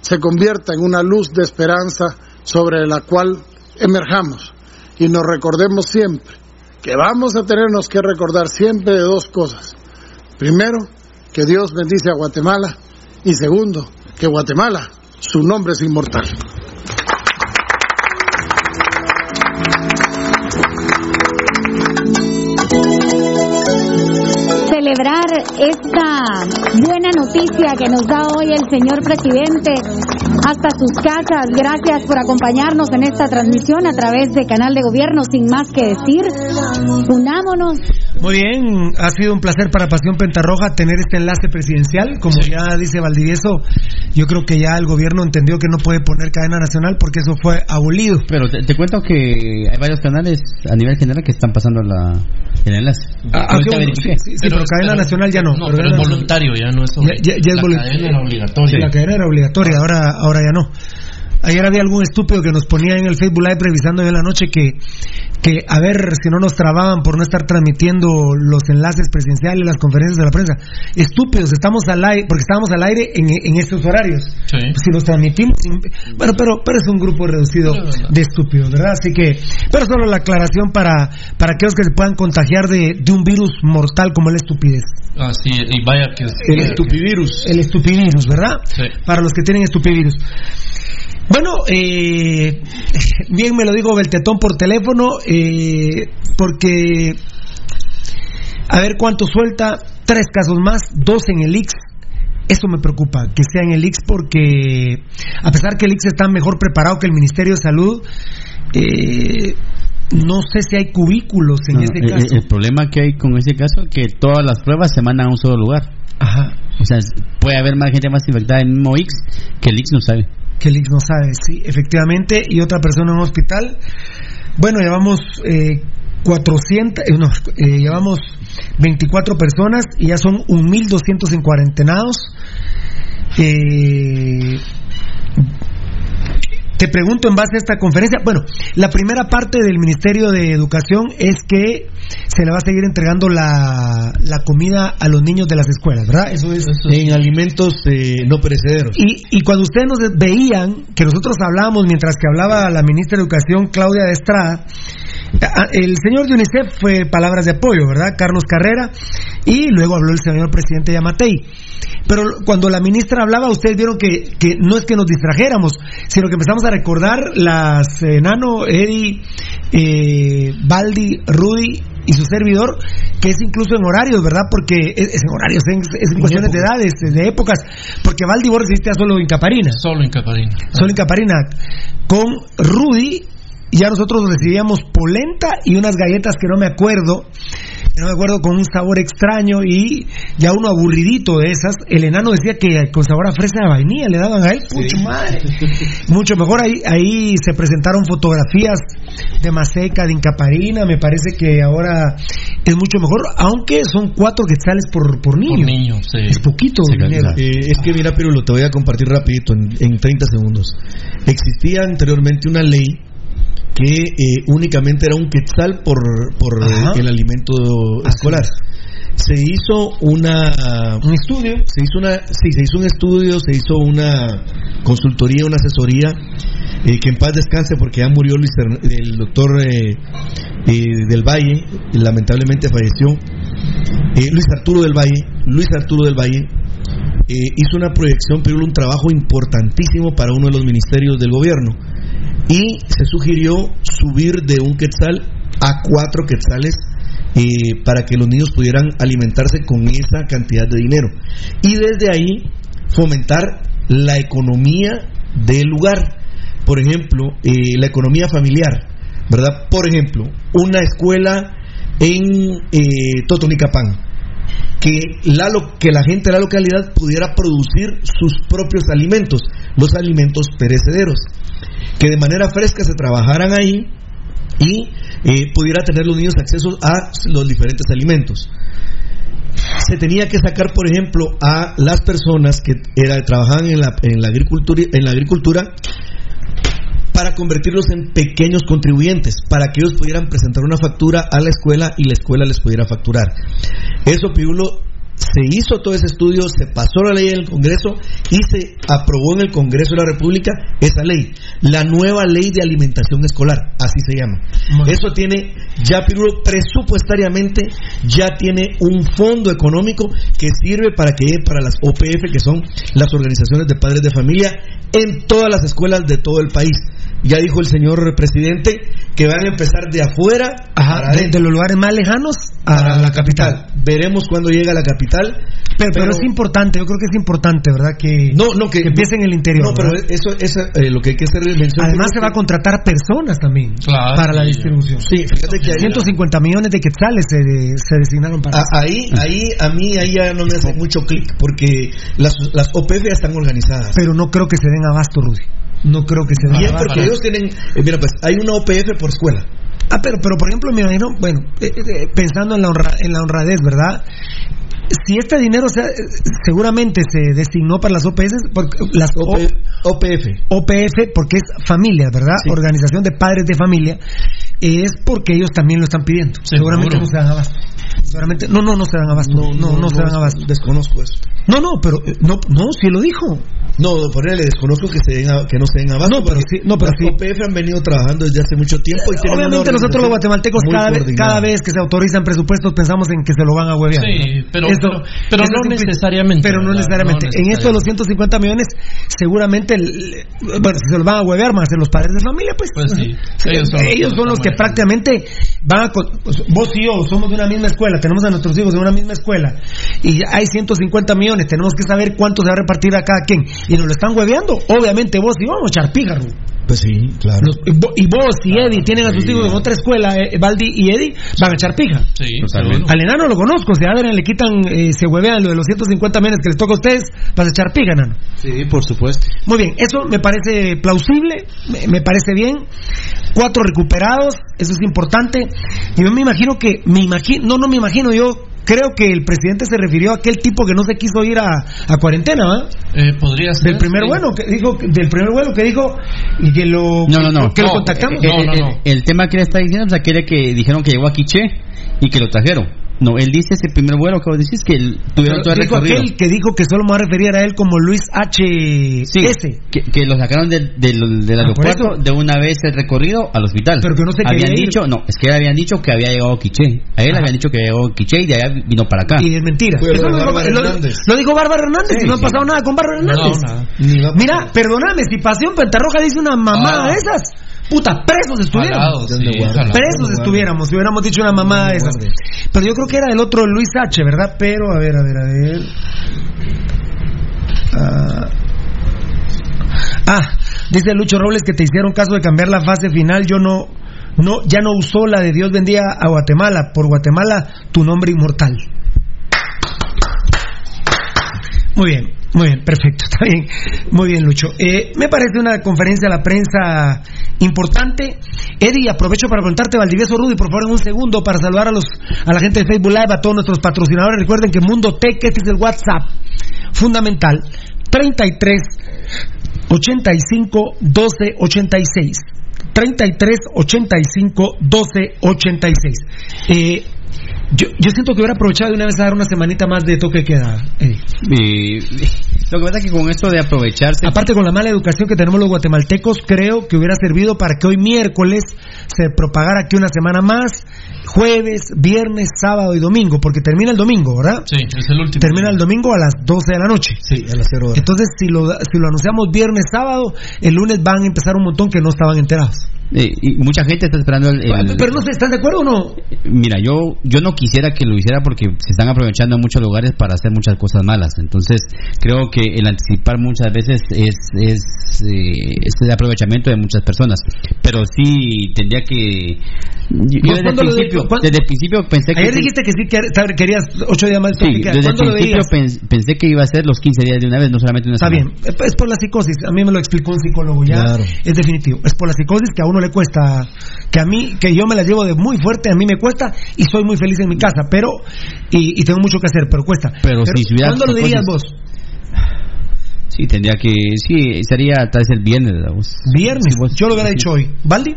se convierta en una luz de esperanza sobre la cual emerjamos y nos recordemos siempre que vamos a tenernos que recordar siempre de dos cosas. Primero, que Dios bendice a Guatemala y segundo, que Guatemala, su nombre es inmortal. Celebrar esta buena noticia que nos da hoy el señor presidente hasta sus casas. Gracias por acompañarnos en esta transmisión a través de Canal de Gobierno. Sin más que decir, unámonos. Muy bien, ha sido un placer para Pasión Pentarroja tener este enlace presidencial. Como ya dice Valdivieso, yo creo que ya el gobierno entendió que no puede poner cadena nacional porque eso fue abolido. Pero te, cuento que hay varios canales a nivel general que están pasando la, el enlace. Ah, ah sí, pero, cadena nacional ya no. No, pero, es voluntario, ya no es Ya, es la cadena era obligatoria. La cadena era obligatoria, ahora, ahora ya no. Ayer había algún estúpido que nos ponía en el Facebook Live revisando en la noche que, que a ver si no nos trababan por no estar transmitiendo los enlaces presidenciales, las conferencias de la prensa. Estúpidos, estamos al aire, porque estábamos al aire en, en estos horarios. Si los transmitimos, bueno, pero, pero es un grupo reducido de estúpidos, ¿verdad? Así que, pero solo la aclaración para, para aquellos que se puedan contagiar de, de un virus mortal como la estupidez. Ah, sí, y vaya que... El estupivirus. El estupivirus, ¿verdad? Sí. Para los que tienen estupivirus. Bueno, eh, <laughs> bien me lo digo Beltetón por teléfono, eh, porque a ver cuánto suelta, tres casos más, dos en el IX. Eso me preocupa, que sea en el IX, porque a pesar que el IX está mejor preparado que el Ministerio de Salud, eh, no sé si hay cubículos en ese caso. El, problema que hay con ese caso es que todas las pruebas se mandan a un solo lugar. Ajá. O sea, puede haber más gente más infectada en el mismo IX que el IX no sabe que el no sabe, sí, efectivamente, y otra persona en un hospital. Bueno, llevamos eh, 400, eh, eh, llevamos 24 personas y ya son 1.200 en cuarentenados. Eh, te pregunto en base a esta conferencia, bueno, la primera parte del Ministerio de Educación es que se le va a seguir entregando la, la comida a los niños de las escuelas, ¿verdad? Eso es en alimentos eh, no perecederos. Y, y cuando ustedes nos veían, que nosotros hablábamos mientras que hablaba la ministra de Educación, Claudia de Estrada, el señor de UNICEF fue palabras de apoyo, ¿verdad? Carlos Carrera, y luego habló el señor presidente Yamatei. Pero cuando la ministra hablaba, ustedes vieron que, que no es que nos distrajéramos, sino que empezamos a recordar las eh, Nano, Eddie, eh, Baldi, Rudy y su servidor, que es incluso en horarios, ¿verdad? Porque es, es en horarios, es, es en cuestiones de edades, de épocas, porque Valdivor existía solo en Caparina. Solo en Caparina. Solo en Caparina. Con Rudy, ya nosotros recibíamos polenta y unas galletas que no me acuerdo, que no me acuerdo con un sabor extraño y ya uno aburridito de esas. El enano decía que con sabor a fresa de vainilla le daban a él, mucho madre. <laughs> Mucho mejor ahí, ahí se presentaron fotografías de Maseca, de Incaparina, me parece que ahora es mucho mejor, aunque son cuatro quetzales por, por niño. Por niño, sí. Es poquito Sí, dinero. eh, es que mira, pero lo te voy a compartir rapidito en, en 30 segundos. Existía anteriormente una ley que eh, únicamente era un quetzal por, por eh, Ajá. el alimento escolar. Se hizo una Un estudio. se hizo una sí, se hizo un estudio, se hizo una consultoría, una asesoría eh, que en paz descanse porque ya murió Luis el doctor eh, eh, del Valle, lamentablemente falleció. Luis Arturo del Valle, Luis Arturo del Valle eh, hizo una proyección, pero un trabajo importantísimo para uno de los ministerios del gobierno. Y se sugirió subir de un quetzal a cuatro quetzales eh, para que los niños pudieran alimentarse con esa cantidad de dinero. Y desde ahí fomentar la economía del lugar. Por ejemplo eh, la economía familiar verdad por ejemplo una escuela en Totonicapán que la, que la gente de la localidad pudiera producir sus propios alimentos, los alimentos perecederos, que de manera fresca se trabajaran ahí y eh, pudiera tener los niños acceso a los diferentes alimentos. Se tenía que sacar, por ejemplo, a las personas que era, trabajaban en la agricultura, en la agricultura para convertirlos en pequeños contribuyentes, para que ellos pudieran presentar una factura a la escuela y la escuela les pudiera facturar. Eso, Pirulo, se hizo todo ese estudio, se pasó la ley en el Congreso y se aprobó en el Congreso de la República esa ley, la nueva ley de alimentación escolar, así se llama. Eso tiene, ya Pirulo, presupuestariamente, ya tiene un fondo económico que sirve para que para las OPF, que son las organizaciones de padres de familia, en todas las escuelas de todo el país. Ya dijo el señor presidente que van a empezar de afuera Ajá, de, de los lugares más lejanos a la capital. Veremos cuando llega a la capital. Pero, pero es importante, yo creo que es importante, ¿verdad? Que, no, no, que, empiece en el interior. No, pero ¿verdad? eso, eso eh, lo que hay que hacer es mención. Además se va a contratar personas también Claro, para la distribución. Sí, fíjate que ahí, 150 millones de quetzales se, se designaron para a- ahí, ahí, a mí ahí ya no me hace mucho clic porque las, las OPF ya están organizadas. Pero no creo que se den abasto, Rudy. No creo que se den Bien, abasto. porque ellos tienen, eh, mira, pues hay una OPF por escuela. Ah, pero, pero por ejemplo, me imagino, bueno, eh, eh, pensando en la, honra- en la honradez, ¿verdad? Si este dinero se- seguramente se designó para las OPS, porque las OPF, OPF. OPF, porque es familia, ¿verdad? Sí. Organización de Padres de Familia, es porque ellos también lo están pidiendo. Seguro. Seguramente no se dan abasto. Seguramente, no, no, no se dan abasto. No, no, se dan abasto. Desconozco eso. No, no, pero, eh, no, no, sí lo dijo. No, por él le desconozco que, se den a- que no se den abasto. No, pero sí, no, pero sí. OPF han venido trabajando desde hace mucho tiempo y Obviamente nosotros los guatemaltecos cada vez, cada vez que se autorizan presupuestos pensamos en que se lo van a huevear. Sí, ¿no? pero- Esto- pero- no necesariamente, Pero no necesariamente. No En esto de los 150 millones, seguramente, el- bueno, si se los van a huevear, van a ser los padres de familia, pues. Pues sí. Ellos Ellos son, los los que prácticamente van a. pues, vos y yo somos de una misma escuela, tenemos a nuestros hijos de una misma escuela, y hay 150 millones, tenemos que saber cuánto se va a repartir a cada quien, y nos lo están hueveando, obviamente vos y vamos a echar píjaro. Pues sí, claro. Los- y vo- y vos y Eddie tienen a sus hijos en otra escuela, eh, Baldi y Eddie, van a echar pija. Sí, Totalmente. Al enano lo conozco, si a le quitan, eh, se huevean lo de los 150 millones que les toca a ustedes, vas a echar pija, enano. Sí, por supuesto. Muy bien, eso me parece plausible, me, me parece bien. Cuatro recuperados, eso es importante. Y yo me imagino que, me imagino, no, no me imagino, yo creo que el presidente se refirió a aquel tipo que no se quiso ir a, a cuarentena, ¿va? Eh, podría ser. Del primer sí. vuelo que dijo, del primer vuelo que dijo y que lo, No, no, no. que lo No, contactamos. Eh, No, no, eh, no. El, tema que le está diciendo es aquel que dijeron que llegó a Quiché y que lo trajeron. No, él dice ese primer vuelo que vos decís que el- tuvieron todo el dijo recorrido. aquel que dijo que solo me va a referir a él como Luis H. Sí, S. que, que lo sacaron del, del, del Ah, aeropuerto de una vez el recorrido al hospital. Pero que no se habían ir. dicho, no, es que habían dicho que había llegado a Quiché. A él Ajá. habían dicho que había llegado a Quiché y de allá vino para acá. Y es mentira. Eso lo dijo, Bárbara lo- Hernández. lo dijo Bárbara Hernández y no ha pasado nada con Bárbara Hernández. No, a Mira, perdóname, si Pasión Pentarroja dice una mamada Ah. de esas, puta, presos estuviéramos. Jalados, sí, jalados. presos estuviéramos, si hubiéramos dicho una mamá de esas. Pero yo creo que era el otro Luis H, ¿verdad? Pero, a ver, a ver, a ver. Ah, ah, dice Lucho Robles que te hicieron caso de cambiar la fase final. Yo no, no, ya no usó la de Dios bendiga a Guatemala. Por Guatemala, tu nombre inmortal. Muy bien, muy bien, perfecto, <laughs> está bien. Muy bien, Lucho. Eh, me parece una conferencia a la prensa importante. Eddie, aprovecho para preguntarte, Valdivieso Rudy, por favor, en un segundo, para saludar a los a la gente de Facebook Live, a todos nuestros patrocinadores. Recuerden que Mundo Tech, este es el WhatsApp fundamental. 33 85 12 86. 33 85 12 86. Eh, yo, yo siento que hubiera aprovechado de una vez a dar una semanita más de toque de queda. Lo que pasa es que con esto de aprovecharse. Aparte con la mala educación que tenemos los guatemaltecos, creo que hubiera servido para que hoy miércoles se propagara aquí una semana más, jueves, viernes, sábado y domingo, porque termina el domingo, ¿verdad? Sí, es el último. Termina el domingo a las 12 de la noche. Sí, a las cero horas. Entonces, si lo, si lo anunciamos viernes, sábado, el lunes van a empezar un montón que no estaban enterados. eh, y mucha gente está esperando el, el- Pero no sé, ¿están de acuerdo o no? Mira, yo yo no quisiera que lo hiciera porque se están aprovechando en muchos lugares para hacer muchas cosas malas. Entonces, creo que el anticipar muchas veces es es, eh, es el aprovechamiento de muchas personas. Pero sí tendría que yo ¿Vos desde el principio, desde el principio pensé que Ayer dijiste que sí que querías ocho días más de sí, desde el ¿Cuándo lo principio pens- pensé que iba a ser los 15 días de una vez, no solamente una Está semana. bien, es por la psicosis. A mí me lo explicó un psicólogo ya. Claro. Es definitivo. Es por la psicosis que a uno le cuesta, que a mí, que yo me la llevo de muy fuerte, a mí me cuesta y soy muy feliz en mi casa, pero, y, y tengo mucho que hacer, pero cuesta. Pero si ¿Cuándo lo dirías vos? Sí, tendría que sí, sería tal vez el viernes. Viernes. Sí, vos- yo lo hubiera sí. dicho hoy. ¿Valdi?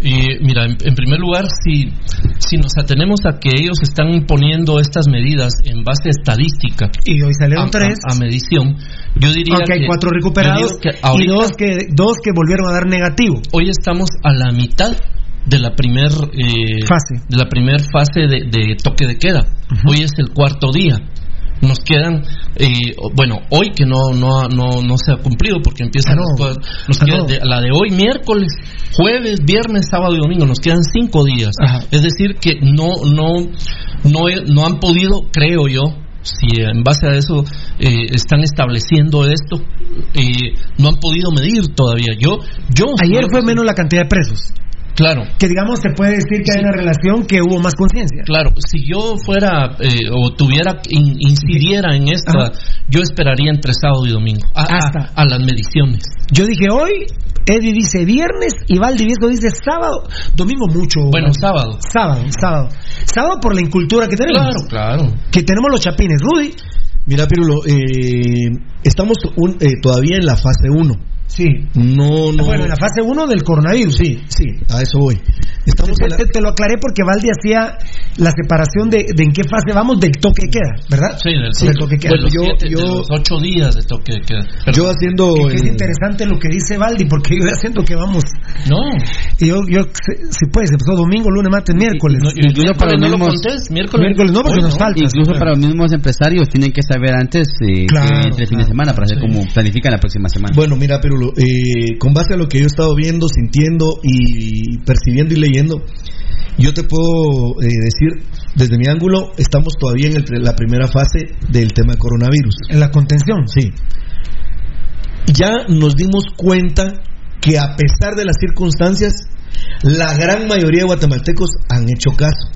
Y mira, en, en primer lugar, si, si nos atenemos a que ellos están imponiendo estas medidas en base a estadística, Y hoy a, salieron tres. a- a medición, yo diría Aunque hay que- cuatro recuperados que y ahorita- dos que, dos que volvieron a dar negativo. hoy estamos a la mitad de la primer eh, Fase. de la primer fase de, de toque de queda. Hoy es el cuarto día. Nos quedan, eh, bueno, hoy que no no no, no se ha cumplido porque empiezan Ah, no. nos Ah, no. de- la de hoy miércoles, jueves, viernes, sábado y domingo. Nos quedan cinco días. Ajá. Es decir que no no no no han podido, creo yo, si en base a eso eh, están estableciendo esto, eh, no han podido medir todavía. Yo yo Ayer fue menos la cantidad de presos. Claro, Que digamos, se puede decir que hay una relación que hubo más conciencia. Claro, si yo fuera eh, o tuviera, in- incidiera en esta, Ajá. yo esperaría entre sábado y domingo, a, Hasta. a las mediciones. Yo dije hoy, Eddie dice viernes y Valdivieso dice sábado, domingo mucho. Bueno, sábado. Sábado, sábado. Sábado por la incultura que tenemos. Claro, claro. Que tenemos los chapines. Rudy. Mira, Pirulo, eh, estamos un- eh, todavía en la fase 1. Sí. No, no. Bueno, en la fase 1 del coronavirus. Sí, sí, a eso voy. Estamos Te, la- te- te lo aclaré porque Valdi hacía la separación de, de en qué fase vamos del toque de queda, ¿verdad? Sí, del del toque de queda. los, Yo- siete- yo- de los ocho días de toque de queda. Pero- yo haciendo. Es el- interesante lo que dice Valdi, porque yo ya siento que vamos. no, Y yo, yo si puedes, empezó domingo, lunes, martes, miércoles. no, y Incluso para no lo mismos- contés, miércoles, Miércoles no, porque Hoy nos falta. Incluso para los mismos empresarios tienen que saber antes eh, Claro, que entre fin de claro. semana para saber cómo planifican la próxima semana. Bueno, mira, Pirulo, eh, con base a lo que yo he estado viendo, sintiendo y percibiendo y leyendo, yo te puedo eh, decir, desde mi ángulo, estamos todavía en el- la primera fase del tema de coronavirus. En la contención. Sí. Ya nos dimos cuenta que a pesar de las circunstancias, la gran mayoría de guatemaltecos han hecho caso.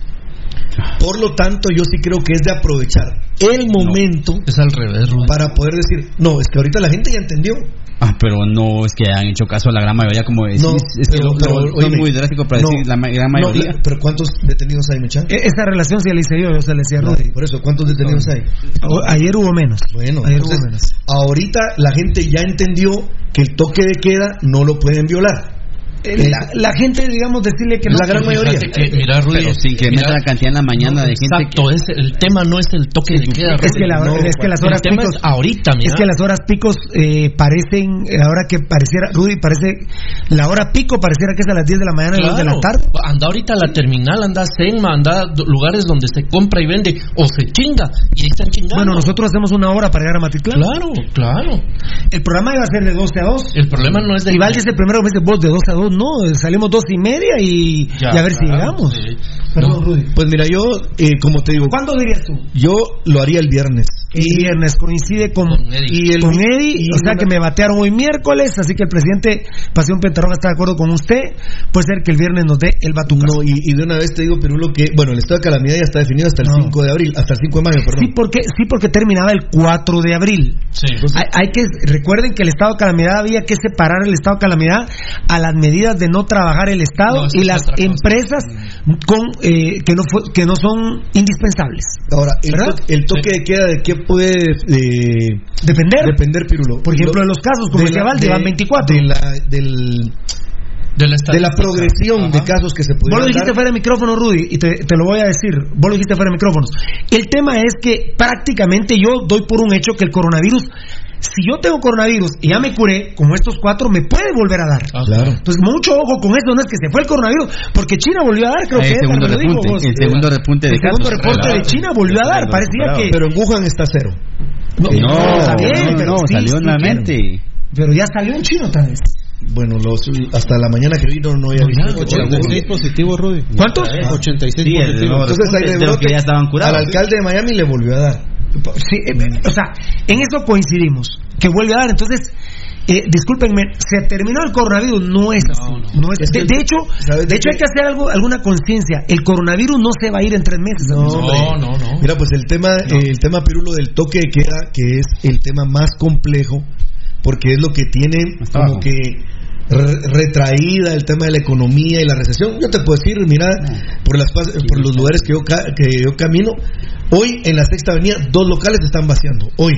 Por lo tanto, yo sí creo que es de aprovechar el momento es al revés, Rudy. para poder decir, no, es que ahorita la gente ya entendió. Ah, pero no es que han hecho caso a la gran mayoría, como decís. No, es que pero- lo, pero, lo- soy óyeme, muy drástico para no, decir la gran mayoría. pero ¿cuántos detenidos hay, Mecha? E- Esa relación sí la hice yo, yo se la decía por eso, ¿cuántos detenidos hay? O- Ayer hubo menos. Bueno, ayer entonces, hubo menos. ahorita la gente ya entendió que el toque de queda no lo pueden violar. La, la gente, digamos, decirle que no. La gran mayoría. Que, mira, Rudy, Pero incrementa mira, la cantidad en la mañana de gente Exacto, es, el tema no es el toque de queda. Es que, la- Rudy. es que las el horas tema picos, es ahorita, mira. es que las horas picos eh, parecen, eh, ahora que pareciera, Rudy, parece, la hora pico pareciera que es a las 10 de la mañana y las de la tarde. Anda ahorita a la terminal, anda a Senma, anda a lugares donde se compra y vende o se chinga y ahí están chingando. Bueno, nosotros hacemos una hora para llegar a Matitlán. Claro, claro. El programa iba a ser de 12 a 2. El problema no es de. Y Valdi es el primero que me dice, vos de 12 a 2 no, salimos dos y media y, Ya, y a ver si llegamos. sí. Perdón, No. Rudy. Pues mira, yo, eh, como te digo, ¿Cuándo dirías tú? yo lo haría el viernes. El viernes coincide con, Con Eddie. y el- con Eddie, y o sea que me batearon hoy miércoles, así que el presidente Pasión Pentarroja está de acuerdo con usted. Puede ser que el viernes nos dé el batucazo. No, y, y de una vez te digo, Pirulo, que, bueno, el estado de calamidad ya está definido hasta el No. 5 de abril, hasta el 5 de mayo, perdón. Sí porque, sí, porque terminaba el 4 de abril. Sí. Hay, hay que recuerden que el estado de calamidad había que separar el estado de calamidad a las medidas de no trabajar el estado No, y las empresas con eh, que no fue- que no son indispensables. Ahora, el, ¿Verdad? to- el toque de queda, ¿de qué puede eh, Depender. depender, Pirulo? Por ejemplo, Lo- de los casos, como de decía la- de- van 24. De la, del, De la, de la estadística. progresión de casos que se Vos lo dijiste dar. fuera de micrófono, Rudy, y te, te lo voy a decir. Vos lo dijiste fuera de micrófonos. El tema es que prácticamente yo doy por un hecho que el coronavirus, si yo tengo coronavirus y ya me curé, como estos cuatro, me puede volver a dar. Ah, Claro. Entonces, mucho ojo con eso, no es que se fue el coronavirus, porque China volvió a dar, creo Ah, que el segundo lo dijo repunte, vos. el segundo repunte de El segundo reporte de. China volvió a dar, parecía claro. que... Pero en Wuhan está cero. No, No, está bien, no, pero no, sí, salió sí, nuevamente. Pero ya salió en chino tal vez. Bueno, los, hasta la mañana que vino no había visto. ya, 86 positivos, Rudy. ¿Cuántos? 86 Sí, el positivos. Entonces ahí de de que ya estaban curados. Al alcalde de Miami le volvió a dar. Sí, eh, o sea, en eso coincidimos, que vuelve a dar. Entonces, eh, discúlpenme, se terminó el coronavirus, no es así. No, es- Es de, hecho, ¿sabes de hecho hay que hacer algo, alguna conciencia. El coronavirus no se va a ir en tres meses. No, no, no. Mira, pues el tema, eh, el tema Pirulo del toque de queda, que es el tema más complejo, porque es lo que tiene Hasta como abajo. que re- retraída el tema de la economía y la recesión. Yo te puedo decir, mira, por las por los lugares que yo ca- que yo camino, hoy en la Sexta Avenida dos locales están vaciando. Hoy.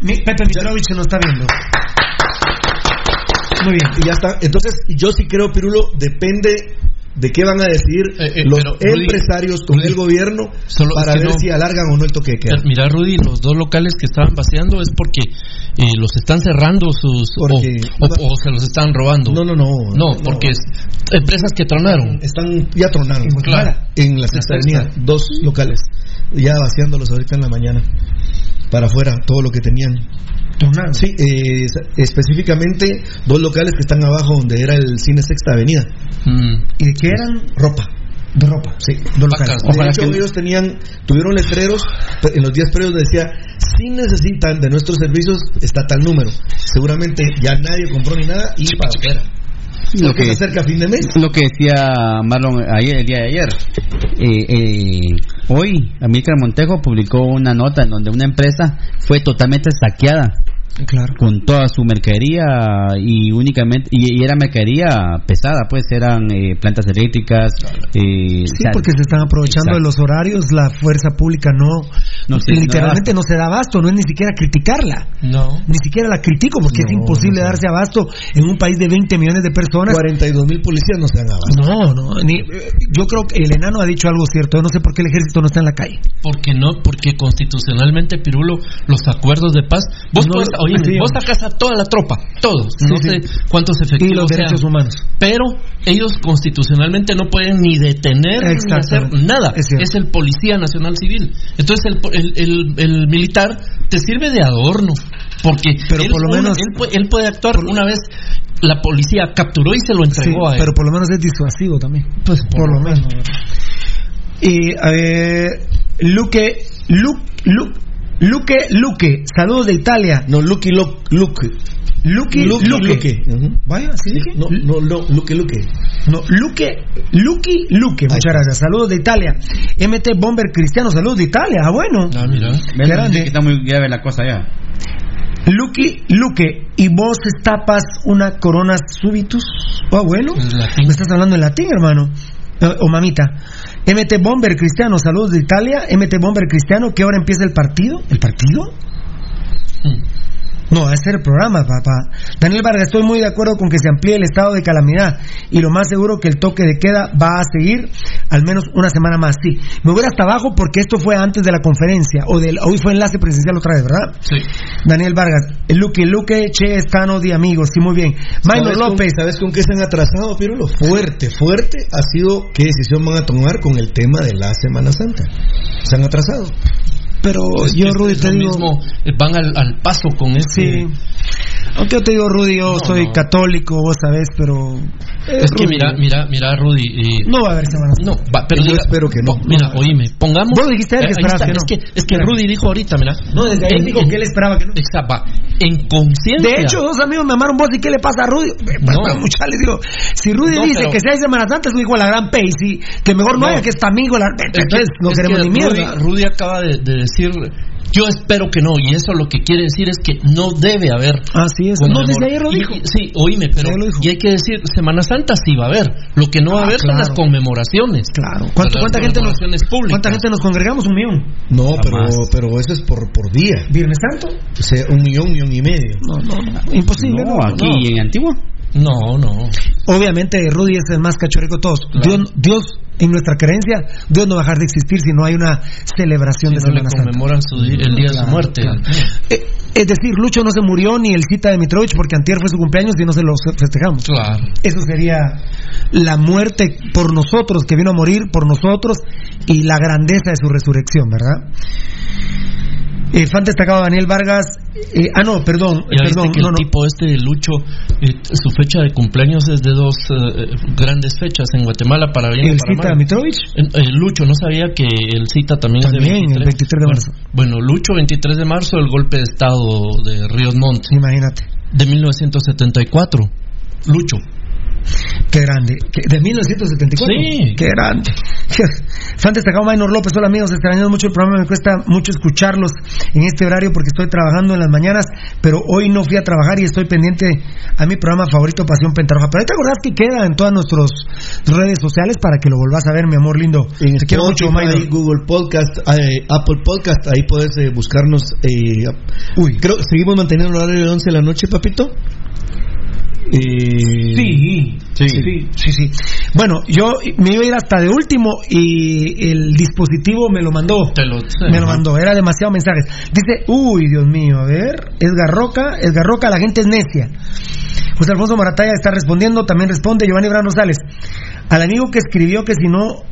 Mi- Pepe Mitrovich se nos está viendo. Muy bien. Y ya está. Entonces, yo sí creo, Pirulo, depende de qué van a decidir Eh, eh, los Rudy, empresarios con Rudy, el gobierno solo para ver no- si alargan o no el toque de queda. Mira, Rudy, los dos locales que estaban vaciando es porque eh, los están cerrando sus o- Porque- o, o se los están robando. No, no, no. No, porque es empresas que tronaron. Están, ya tronaron. En Guatemala. En la Sexta Avenida, dos locales. Ya vaciándolos ahorita en la mañana. Para afuera, todo lo que tenían. Tornado. Sí, eh, específicamente dos locales que están abajo donde era el cine Sexta Avenida. Mm. ¿Y de qué eran? Ropa. De ropa. Sí, Dos locales. De Ojalá hecho, que- ellos tenían, tuvieron letreros en los días previos decía, si necesitan de nuestros servicios, está tal número. Seguramente ya nadie compró ni nada y para afuera. Lo que, se acerca a fin de mes. lo que decía Marlon ayer, el día de ayer. Eh, eh, hoy, Amílcar Montejo publicó una nota en donde una empresa fue totalmente saqueada Claro. con toda su mercadería y únicamente y, y era mercadería pesada pues eran eh, plantas eléctricas eh, Sí, o sea, porque se están aprovechando Exacto. de los horarios, la fuerza pública no, No, sí, literalmente no no, se da abasto, no es ni siquiera criticarla, No. ni siquiera la critico porque es imposible no sé. darse abasto en un país de 20 millones de personas. 42 mil policías no se dan abasto. No, no, ni- eh, yo creo que el enano ha dicho algo cierto, yo no sé por qué el ejército no está en la calle. Porque no, porque constitucionalmente, Pirulo, los acuerdos de paz, vos podés- oye, sí, vos sacas a toda la tropa, todos, no sé cuántos Y efectivos los sean, derechos humanos. pero ellos constitucionalmente no pueden ni detener ni hacer nada. Es el policía nacional civil. Entonces el, el, el- el militar te sirve de adorno, porque Pero él, por lo menos- él, puede, él puede actuar una vez la policía capturó y se lo Sí, entregó a él. pero por lo menos es disuasivo también. Pues, por, lo menos. Y a ver, Luque, Luque, Luque, Luque, Luque, saludos de Italia. No. Luke. Luque, Luque. Luque. Luque. Ujú. Vaya, ¿sí dije? No, no, no, Luque, Luque. No, Luque, Lucky, Luque, muchas gracias. Saludos de Italia. MT Bomber Cristiano, saludos de Italia. Ah, bueno. Ah, mira. grande. que está muy grave la cosa ya Lucky, Luque, ¿y vos tapas una corona subitus? Ah, bueno. Me estás hablando en latín, hermano. Eh, O mamita. MT Bomber Cristiano, saludos de Italia. MT Bomber Cristiano, ¿qué hora empieza el partido? ¿El partido? No, ese es el programa, papá. Daniel Vargas, estoy muy de acuerdo con que se amplíe el estado de calamidad y lo más seguro que el toque de queda va a seguir al menos una semana más. Sí, me voy hasta abajo porque esto fue antes de la conferencia o del hoy fue enlace presencial otra vez, ¿verdad? Sí. Daniel Vargas, Luque, Luque, Che, Estano, de amigos, sí, muy bien. Maynor ¿Sabes con- López, ¿Sabes con qué se han atrasado, Pirulo? Fuerte, fuerte ha sido qué decisión van a tomar con el tema de la Semana Santa. Se han atrasado. Pero yo, Rudy, te lo digo. mismo, eh, van al, al paso con este. Sí. Aunque yo te digo, Rudy, yo soy católico, vos sabés, pero. eh, Es que Rudy, mira, mira, mira, Rudy. y- No va a haber Semana Santa. No, va, pero Yo diga- espero que no. po- Mira, oíme, pongamos. Vos dijiste ayer que Eh, ahí esperabas está, que no. Es que, es que Rudy dijo ahorita, mira. No, desde ahí en- dijo en- que él esperaba que no. Exacto, va. En conciencia. De hecho, dos amigos me llamaron vos y qué le pasa a Rudy. Eh, No. Bueno, mucha les digo, si Rudy No, dice pero- que si hay Semana Santa es un hijo de la gran Paisy, que mejor no, No. haya que está amigo la Es que- Entonces no es queremos que ni mierda. Rudy, Rudy acaba de, de decir, yo espero que no, y eso lo que quiere decir es que no debe haber. Así es. No, desde ayer lo dijo. y- sí, oíme, pero Ayer lo dijo. y hay que decir, Semana Santa sí va a haber. Lo que no va a Ah, haber son las conmemoraciones. Claro. ¿Cuánto- ¿Cuánta, gente nos. ¿Cuánta gente nos congregamos? Un millón. No, pero, pero eso es por, por día. ¿Viernes Santo? O sea, un millón, un millón y medio. No, no, no. Imposible. No, no, aquí no. en Antigua. No, no. Obviamente Rudy es el más cachorrico de todos. Claro. Dios, Dios, en nuestra creencia, Dios no va a dejar de existir si no hay una celebración Si de no le Semana Santa. conmemoran su el día de su muerte. claro. Eh, es decir, Lucho no se murió ni el cita de Mitrovich porque antier fue su cumpleaños y no se lo festejamos. Claro. Eso sería la muerte por nosotros, que vino a morir por nosotros y la grandeza de su resurrección, ¿verdad? Eh, fan destacado Daniel Vargas. eh, ah, no, perdón, Ya viste perdón, que no, el no. tipo este, Lucho, eh, su fecha de cumpleaños es de dos eh, grandes fechas en Guatemala para bien ¿El para cita. Mitrovich? Eh, Lucho, no sabía que el cita también, También, es de el 23 de Bueno, marzo. Bueno, Lucho, 23 de marzo, el golpe de estado de Ríos Montt, Imagínate. de 1974. Lucho. Qué grande. De 1974. Sí. Qué grande. <laughs> Fan destacado Maynor López. Hola amigos, extrañando mucho el programa. Me cuesta mucho escucharlos en este horario porque estoy trabajando en las mañanas, pero hoy no fui a trabajar y estoy pendiente a mi programa favorito, Pasión Pentarroja. Pero ahí te acordás que queda en todas nuestras redes sociales para que lo volvás a ver, mi amor lindo. En Te quiero mucho, Maynor. Google Podcast, eh, Apple Podcast, ahí puedes eh, buscarnos. Eh, Uy. creo que seguimos manteniendo el horario de 11 de la noche, papito. Sí, Sí. sí, sí, sí. Bueno, yo me iba a ir hasta de último y el dispositivo me lo mandó. Te lo, Me lo mandó, era demasiado mensajes. Dice, uy, Dios mío, a ver, Edgar Roca, Edgar Roca, la gente es necia. José Alfonso Marataya está respondiendo, también responde Giovanni Bran Rosales. Al amigo que escribió que si no,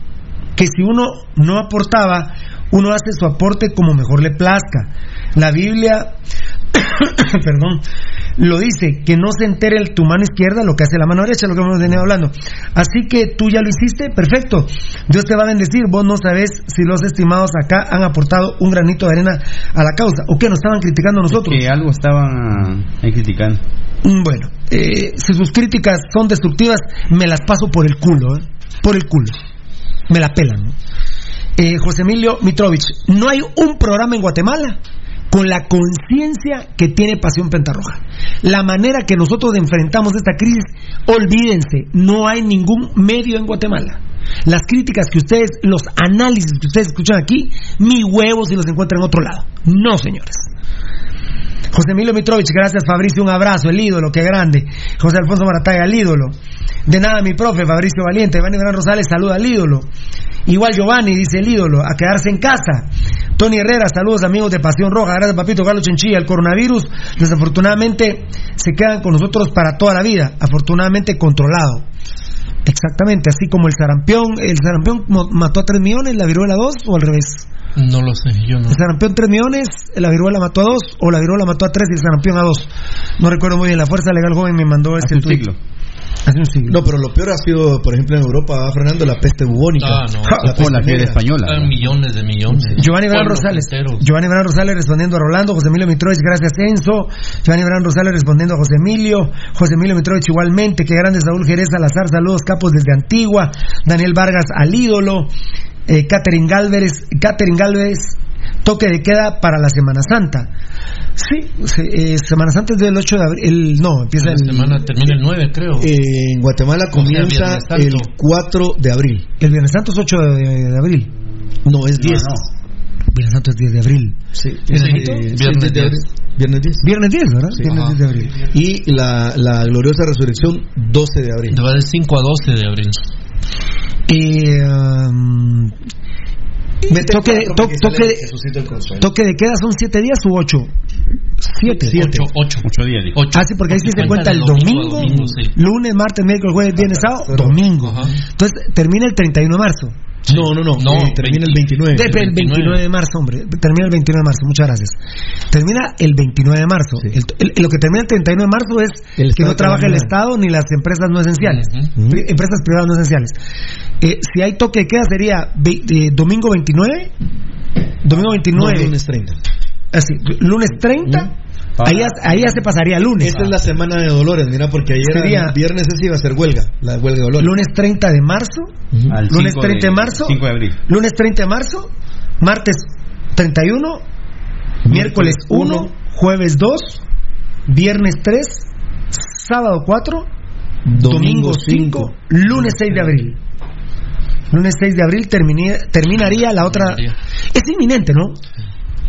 que si uno no aportaba, uno hace su aporte como mejor le plazca. La Biblia, <coughs> perdón, lo dice, que no se entere el- tu mano izquierda lo que hace la mano derecha, lo que hemos venido hablando. Así que tú ya lo hiciste, perfecto. Dios te va a bendecir, vos no sabes si los estimados acá han aportado un granito de arena a la causa, o que nos estaban criticando nosotros. Que algo estaban ahí criticando. Mm, Bueno, eh, si sus críticas son destructivas, me las paso por el culo, ¿eh? por el culo. Me la pelan. ¿no? Eh, José Emilio Mitrovich, no hay un programa en Guatemala con la conciencia que tiene Pasión Pentarroja. La manera que nosotros enfrentamos esta crisis, olvídense, no hay ningún medio en Guatemala. Las críticas que ustedes, los análisis que ustedes escuchan aquí, mi huevo si los encuentran en otro lado. No, señores. José Emilio Mitrovich, gracias Fabricio, un abrazo, el ídolo, qué grande. José Alfonso Marataya, el ídolo. De nada, mi profe, Fabricio Valiente. Giovanni Gran Rosales, saluda al ídolo. Igual Giovanni, dice el ídolo, a quedarse en casa. Tony Herrera, saludos amigos de Pasión Roja. Gracias, papito Carlos Chenchilla. El coronavirus, desafortunadamente, se quedan con nosotros para toda la vida. Afortunadamente controlado. Exactamente, así como el sarampión. ¿El sarampión mató a 3 millones, la viruela 2 o al revés? No lo sé, yo no. El sarampión 3 millones, la viruela mató a 2 o la viruela mató a 3 y el sarampión a 2. No recuerdo muy bien, la Fuerza Legal Joven me mandó ese Hace un tuit. siglo. Hace un siglo. No, pero lo peor ha sido, por ejemplo, en Europa, va frenando la peste bubónica. Ah, no. La peste la española. Están millones de millones. Giovanni Bran Rosales. enteros. Giovanni Bran Rosales respondiendo a Rolando. José Emilio Mitrovich, gracias Enzo. Giovanni Bran Rosales respondiendo a José Emilio. José Emilio Mitrovich igualmente. Qué grande Saúl Jerez Salazar. Saludos capos desde Antigua. Daniel Vargas al ídolo. Eh, Catherine Galvez. Catherine Galvez. Toque de queda para la Semana Santa. Sí, se- eh, Semana Santa es del 8 de abril. el- no, empieza La el, semana termina el 9, creo. Eh, en Guatemala sea, comienza Viernes Santo. el 4 de abril. el Viernes Santo es 8 de, de abril. No, es 10. Viernes Santo es 10 de abril. Sí, Sí, es, sí, eh, viernes sí, 10 de 10. abril. Viernes 10. Viernes 10, ¿verdad? Sí. Viernes Ajá. 10 de abril. Y la, la gloriosa resurrección 12 de abril. Va de 5 a 12 de abril. Eh, um, toque, toque, Consuelo. toque de queda son 7 días u 8? 7. 8, 8. Ocho días, dijo. Ah, sí, porque ahí sí se cuenta el de domingo, domingo, sí. lunes, martes, miércoles, jueves, viernes, sábado, domingo. Ajá. Entonces termina el 31 de marzo. No, no, no. No, eh, termina el 29. De- el 29 de marzo, hombre. Termina el 29 de marzo, muchas gracias. Termina el 29 de marzo. El- el- lo que termina el 31 de marzo es El que no trabaja el. Estado ni las empresas no esenciales. Ujú. Pri- Empresas privadas no esenciales. Eh, si hay toque de queda sería eh, domingo 29, domingo 29, No, lunes 30. Así, lunes 30, ahí, ya- ahí ya se pasaría a lunes. Esta es la semana de Dolores, mira, porque ayer Sería- el viernes ese iba a ser huelga, la huelga de Dolores. Lunes 30 de marzo, Al lunes 5 30 de marzo, 5 de abril. lunes 30 de marzo, martes 31, miércoles 1, jueves 2, viernes 3, sábado 4, domingo 5, lunes 6 de abril. Lunes 6 de abril terminaría la otra. Es inminente, ¿no?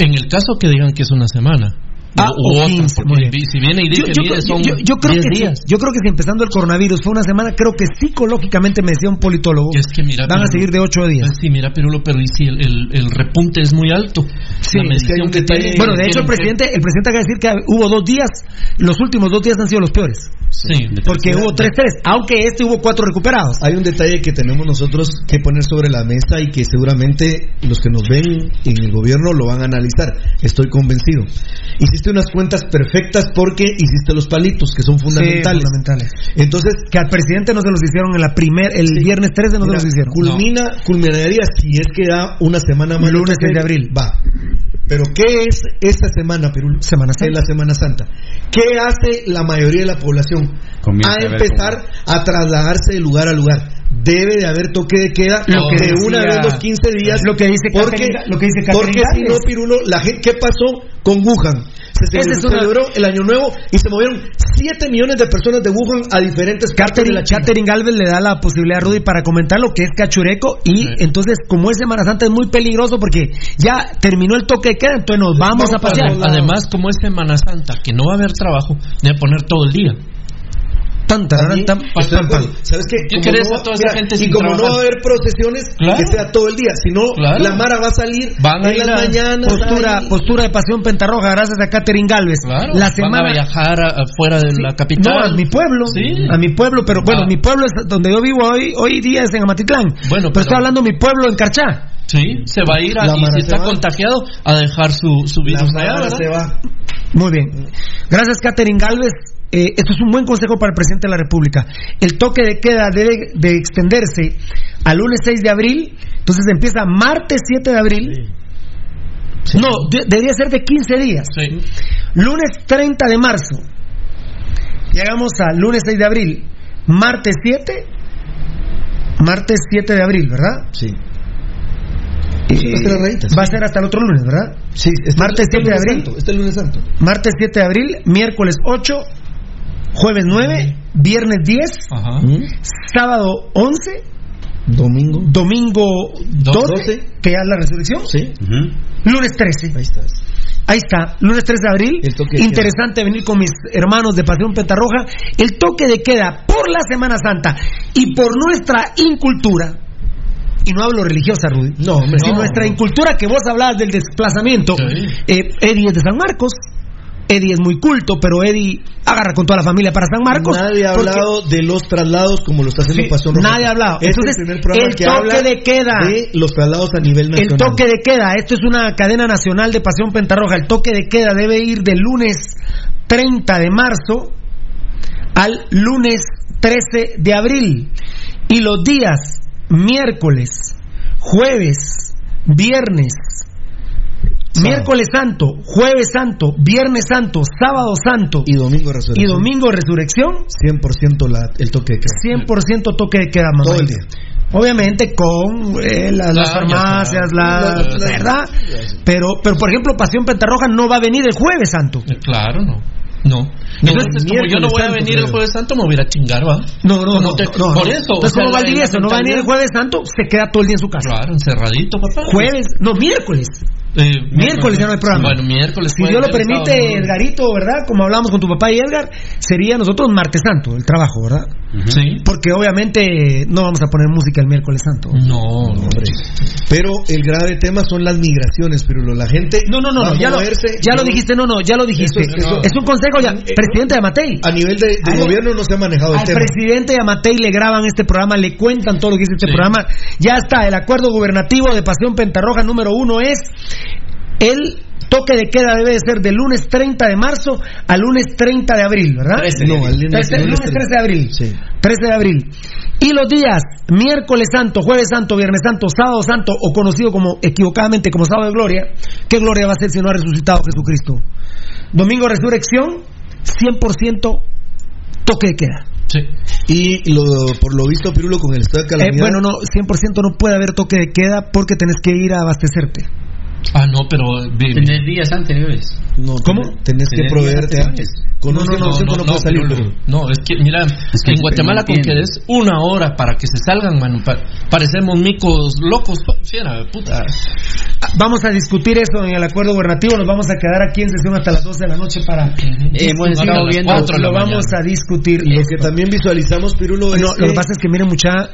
En el caso que digan que es una semana. Ah, o otra, 15, porque muy bien. si viene y Yo, dice, yo- mire, yo- son yo- yo creo 10 que sí, días. yo creo que si empezando el coronavirus fue una semana, creo que psicológicamente me decía un politólogo. Es que mira, van a seguir de 8 días. Pues sí, mira, pero lo pero y si el, el, el repunte es muy alto. Sí, la es que hay medición un que, detalle- tiene. Bueno, de hecho el presidente, el presidente acaba de decir que hubo dos días, los últimos dos días han sido los peores, Sí. porque hubo tres tres, aunque este hubo cuatro recuperados. Hay un detalle que tenemos nosotros que poner sobre la mesa y que seguramente los que nos ven en el gobierno lo van a analizar. Estoy convencido. Hiciste unas cuentas perfectas porque hiciste los palitos que son fundamentales. Sí, fundamentales. Entonces, Que al presidente no se los hicieron en la primer, el Sí. viernes 13 no mira, se los hicieron. culmina, culminaría si es que da una semana más. Lunes de 6 de abril. Va. Pero ¿qué es esta semana, Perú? Semana Santa. Es la Semana Santa. ¿Qué hace la mayoría de la población? Comienza a empezar a trasladarse de lugar a lugar. Debe de haber toque de queda Lo que de una vez los 15 días. lo que dice porque, lo que dice Porque si no. Pirulo, la gente, ¿qué pasó con Wuhan? Se Esa celebró, es una- celebró el Año Nuevo y se movieron 7 millones de personas de Wuhan a diferentes partes de Catherine, la China. Catherine Galvez le da la posibilidad a Rudy para comentar lo que es cachureco y entonces como es Semana Santa es muy peligroso porque ya terminó el toque de queda, entonces nos vamos a pasear. Además, como es Semana Santa, que no va a haber trabajo, debe poner todo el día. Tan, tan, tan. ¿Sabes qué? ¿Qué querés no a toda esa mira, gente Y sin como no va a haber procesiones, Claro. que sea todo el día. Si no, Claro. la Mara va a salir Van a en ir las a mañanas. Postura, ahí. postura de pasión pentarroja, gracias a Catherine Galvez. Claro, La van a semana viajar afuera de la capital. No, a mi pueblo. Sí. A mi pueblo, pero bueno, Ah. mi pueblo es donde yo vivo hoy, hoy día es en Amatitlán. Bueno, pero, pero- estoy hablando de mi pueblo en Carchá. Sí, se va a ir a, La y si está va. contagiado a dejar su, su La virus allá, Mara ¿verdad? se va. Muy bien. Gracias, Catherine Galvez. Eh, esto es un buen consejo para el presidente de la República. El toque de queda debe de extenderse al lunes 6 de abril, entonces empieza martes 7 de abril. No, de- debería ser de 15 días. Sí. Lunes 30 de marzo. Llegamos al lunes 6 de abril. Martes 7. Martes 7 de abril, ¿verdad? Sí. Eh, va a ser a rayitas. va a ser hasta el otro lunes, ¿verdad? Sí, este- Martes este 7 de lunes abril. santo, Este lunes santo. Martes 7 de abril, miércoles 8, jueves 9, viernes 10, Ajá. ¿Mm? sábado 11, Domingo. domingo 12, 12. que ya es la resurrección, Sí. lunes 13. Ahí está, lunes 3 de abril. El toque de Interesante venir con mis hermanos de Pasión Pentarroja. El toque de queda por la Semana Santa y por nuestra incultura. Y no hablo religiosa, Rudy. No, hombre, Si no, nuestra no. incultura que vos hablabas del desplazamiento. Sí. eh, Eddie es de San Marcos. Eddie es muy culto, pero Eddie agarra con toda la familia para San Marcos. Nadie ha hablado de los traslados como lo está haciendo Sí, Pasión Roja. nadie ha hablado. Este Entonces, es el primer programa el que toque habla de queda. de los traslados a nivel El nacional. toque de queda, esto es una cadena nacional de Pasión Pentarroja. El toque de queda debe ir del lunes 30 de marzo al lunes 13 de abril. Y los días miércoles, jueves, viernes, miércoles santo, jueves santo, viernes santo, sábado santo y domingo y resurrección. domingo resurrección, 100% la, el toque de queda. 100% toque de queda, mamá. Todo el día. Obviamente con eh, las, las Claro, farmacias, la, claro. ¿verdad? Pero, pero por ejemplo, Pasión Pentarroja no va a venir el jueves santo. Eh, Claro, no. No. Entonces, como yo no voy a venir el jueves santo, me voy a ir a chingar, ¿va? No, no, ¿Cómo no, te- no, Por no. eso. Entonces, ¿cómo va el la- día eso? No va a venir el jueves santo, se queda todo el día en su casa. Claro, encerradito, papá. Jueves, no, miércoles. Eh, Miércoles ya no hay programa. Bueno, miércoles. Si Dios lo permite. Edgarito, ¿verdad? Como hablamos con tu papá y Edgar, sería nosotros martes santo, el trabajo, ¿verdad? Sí. Porque obviamente no vamos a poner música el miércoles santo. No, no. Hombre. Pero el grave tema son las migraciones, pero la gente No, no, no, ya, lo, dijiste, no, no, ya lo dijiste. Eso es- eso- es un consejo ya. Eh, Presidente de Matei. A nivel de, de Al- gobierno no se ha manejado el Al tema. presidente de Amatei le graban este programa, le cuentan todo lo que dice este Sí. programa. Ya está, el acuerdo gubernativo de Pasión Pentarroja número uno es el toque de queda debe de ser del lunes 30 de marzo al lunes 30 de abril, ¿verdad? No, al lunes- Trece- lunes 13 de abril. Sí. 13 de abril. Y los días miércoles santo, jueves santo, viernes santo, sábado santo o conocido como equivocadamente como sábado de gloria, ¿qué gloria va a ser si no ha resucitado Jesucristo? Domingo resurrección, 100% toque de queda. Sí. Y lo, por lo visto, Pirulo, con el estado de Eh, calamidad. bueno, no, 100% no puede haber toque de queda porque tenés que ir a abastecerte. Ah, no, pero. vi- Tener días anteriores. no, ¿Cómo? Tenés que proveerte antes. Con No, no, 100% no, no, salir, no, Pirulo. no, es que, mira, que en Guatemala con que des una hora para que se salgan, mano, pa- parecemos micos locos, fiera, puta. Vamos a discutir eso en el acuerdo gubernativo. Nos vamos a quedar aquí en sesión hasta las 12 de la noche para. Hemos estado viendo. lo vamos mañana. a discutir. Lo que también visualizamos, Pirulo, No, lo que pasa es que miren mucha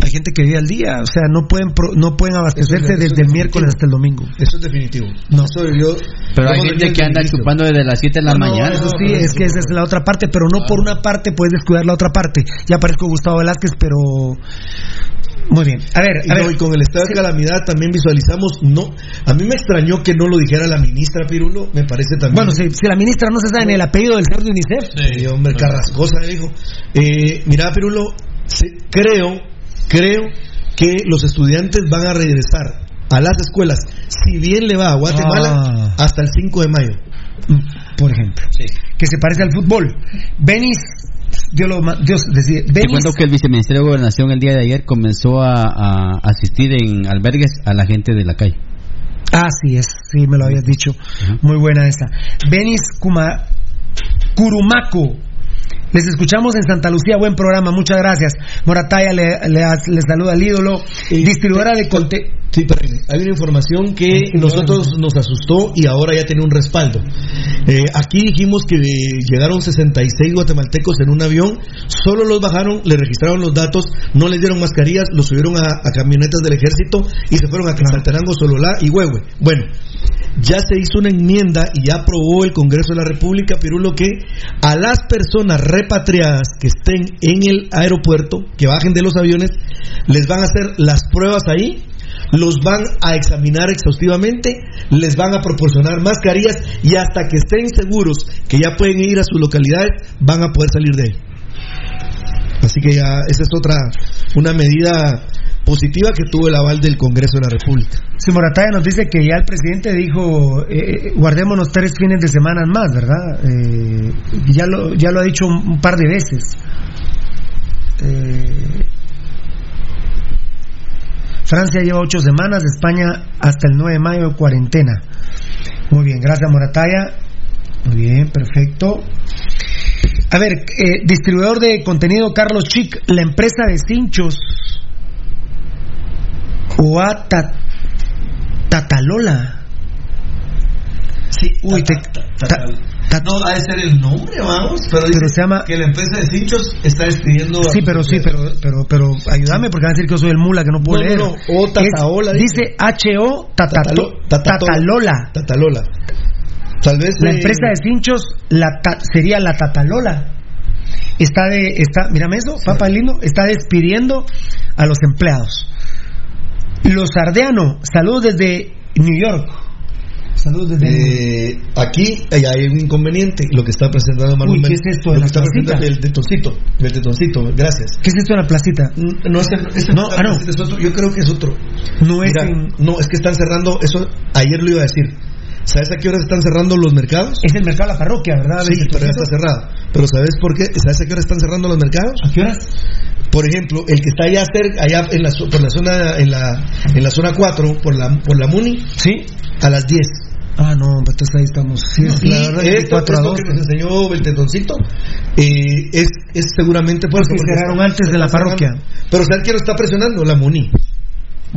hay gente que vive al día, o sea, no pueden pro- no pueden abastecerse es- desde el miércoles hasta el domingo. eso es definitivo. No. Eso yo- Pero hay gente que anda chupando desde las 7 de la No, mañana. eso sí, es que esa es la otra parte, pero no por una parte puedes descuidar la otra parte. Ya parezco Gustavo Velázquez, pero muy bien. A ver, Y, a no, ver. y con el estado de calamidad también visualizamos, no, a mí me extrañó que no lo dijera la ministra Pirulo, me parece también. Bueno, si, si la ministra no se sabe ni el apellido del señor de UNICEF, Sí, hombre, Carrascosa dijo. Eh, mira, Pirulo, se- creo, creo que los estudiantes van a regresar a las escuelas, si bien le va a Guatemala, Ah. hasta el 5 de mayo. por ejemplo, que se parece al fútbol. Benis, Dios, lo, Dios decide, Te cuento que el viceministerio de Gobernación el día de ayer comenzó a, a asistir en albergues a la gente de la calle. Ah, sí, es, sí, me lo habías dicho. Muy buena esa. Benis Kuma, Curumaco. Les escuchamos en Santa Lucía, buen programa, muchas gracias. Morataya le, le, le saluda al ídolo, distribuidora de contenido. Sí, pero hay una información que nosotros nos asustó y ahora ya tiene un respaldo. Eh, aquí dijimos que llegaron 66 guatemaltecos en un avión, solo los bajaron, le registraron los datos, no les dieron mascarillas, los subieron a, a camionetas del ejército y se fueron a Quetzaltenango, Sololá y Huehue. Bueno, ya se hizo una enmienda y ya aprobó el Congreso de la República, Pirulo, que a las personas repatriadas que estén en el aeropuerto, que bajen de los aviones, les van a hacer las pruebas ahí, los van a examinar exhaustivamente, les van a proporcionar mascarillas y hasta que estén seguros que ya pueden ir a sus localidades, van a poder salir de ahí. Así que ya esa es otra, una medida positiva que tuvo el aval del Congreso de la República. Si Morataya nos dice que ya el presidente dijo, eh, guardémonos tres fines de semana más, ¿verdad? Eh, ya, lo, ya lo ha dicho un, par de veces. Eh, Francia lleva ocho semanas, España hasta el 9 de mayo cuarentena. Muy bien, gracias Morataya. Muy bien, perfecto. A ver, eh, distribuidor de contenido Carlos Chic, la empresa de cinchos Tatalola. Sí, Uy, te- ta- ta- no, ha de ser el nombre, vamos, pero, Pero dice se llama- que la empresa de cinchos está despidiendo. a Sí, pero sí, pero, pero, pero ayúdame porque van a decir que yo soy el mula que no puedo No, leer. no, o Tataola, Es- dice. Tatalo- Tatatola. Tatalola. Tatalola. Tal vez. La eh, empresa de cinchos la ta- sería la Tatalola. Está de, está, mírame eso, papá lindo, está despidiendo a los empleados. Los Sardeano, saludos desde New York. Saludos desde eh, aquí eh, hay un inconveniente, lo que está presentando Manuel Uy, ¿qué es esto de lo la que está placita? presentando el tetoncito, el tetoncito, gracias. ¿Qué es esto en la placita? No, No, es ah, no. es otro, yo creo que es otro. No es Mira, en- no, es que están cerrando, eso ayer lo iba a decir. ¿Sabes a qué horas están cerrando los mercados? Es el mercado de la parroquia, ¿verdad? Sí, pero ya está cerrado. Pero ¿sabes por qué? ¿Sabes a qué hora están cerrando los mercados? ¿A qué horas? Por ejemplo, el que está allá cerca, allá en la, por la zona, en la, en la zona 4, por la, por la Muni, Sí. a las 10. Ah, no, entonces ahí estamos. Sí, es Y la verdad que esto, 4 a esto 2. que nos enseñó el tetoncito eh, es, es seguramente por Porque porque cerraron antes de la cerrando. parroquia. Pero ¿sabes quién lo está presionando? La Muni.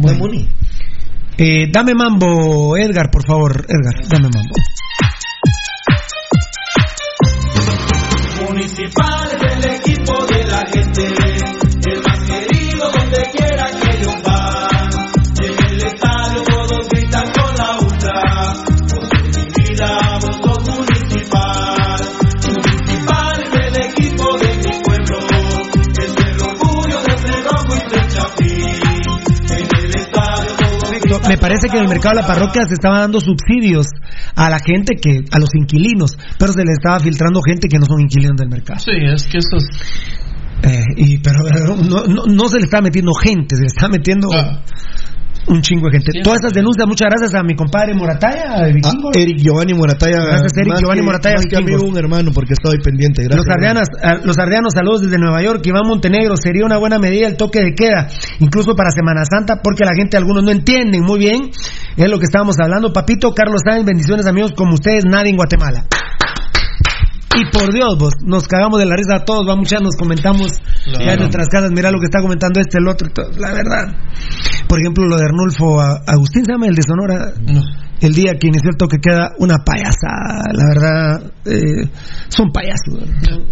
La. Muni. Eh, dame mambo, Edgar, por favor, Edgar, dame mambo. Municipal es el equipo de Me parece que en el mercado de la parroquia se estaban dando subsidios a la gente que, a los inquilinos, pero se les estaba filtrando gente que no son inquilinos del mercado. Sí, es que eso es... Eh, y, pero pero no, no, no se le está metiendo gente, se le está metiendo un chingo de gente. Todas esas denuncias, muchas gracias a mi compadre Morataya, de Vikingos. Ah, Eric Giovanni Morataya. Gracias, Eric más Giovanni que- Morataya, Más que amigo, un hermano, porque estoy pendiente. Gracias. Los ardeanos, a- los ardeanos, saludos desde Nueva York. Iván Montenegro, sería una buena medida el toque de queda, incluso para Semana Santa, porque la gente, algunos no entienden muy bien. Es lo que estábamos hablando. Papito, Carlos Sáenz, bendiciones amigos, como ustedes, nadie en Guatemala. Y por Dios, vos, nos cagamos de la risa a todos, vamos, ya nos comentamos Claro. ya en nuestras casas, mira lo que está comentando este, el otro, todo, la verdad. Por ejemplo, lo de Arnulfo Agustín, ¿se llama el de Sonora? El día que inició el toque queda una payasada, la verdad, eh, son payasos,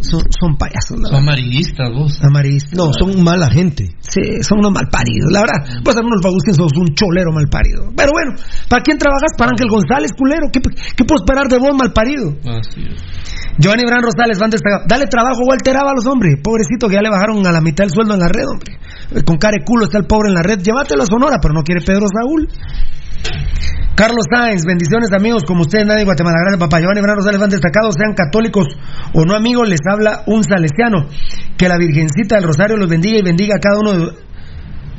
son, son payasos, la Son verdad. amarillistas vos. Amarillistas. No, son mala gente. Sí, son unos malparidos, la verdad. Pues Arnulfo Agustín sos un cholero malparido. Pero bueno, ¿para quién trabajas? Para Ángel González, culero. ¿Qué, qué puedo esperar de vos, malparido? Así es. Giovanni Bran Rosales, van destacado. Dale trabajo a Walter Ábalos, hombre. Pobrecito que ya le bajaron a la mitad el sueldo en la red, hombre. Con cara de culo está el pobre en la red. Llévatelo a Sonora, pero no quiere Pedro Saúl. Carlos Sáenz, bendiciones amigos, como ustedes nadie en Guatemala, gracias papá. Giovanni Bran Rosales, van destacados, sean católicos o no amigos, les habla un salesiano. Que la Virgencita del Rosario los bendiga y bendiga a cada uno de-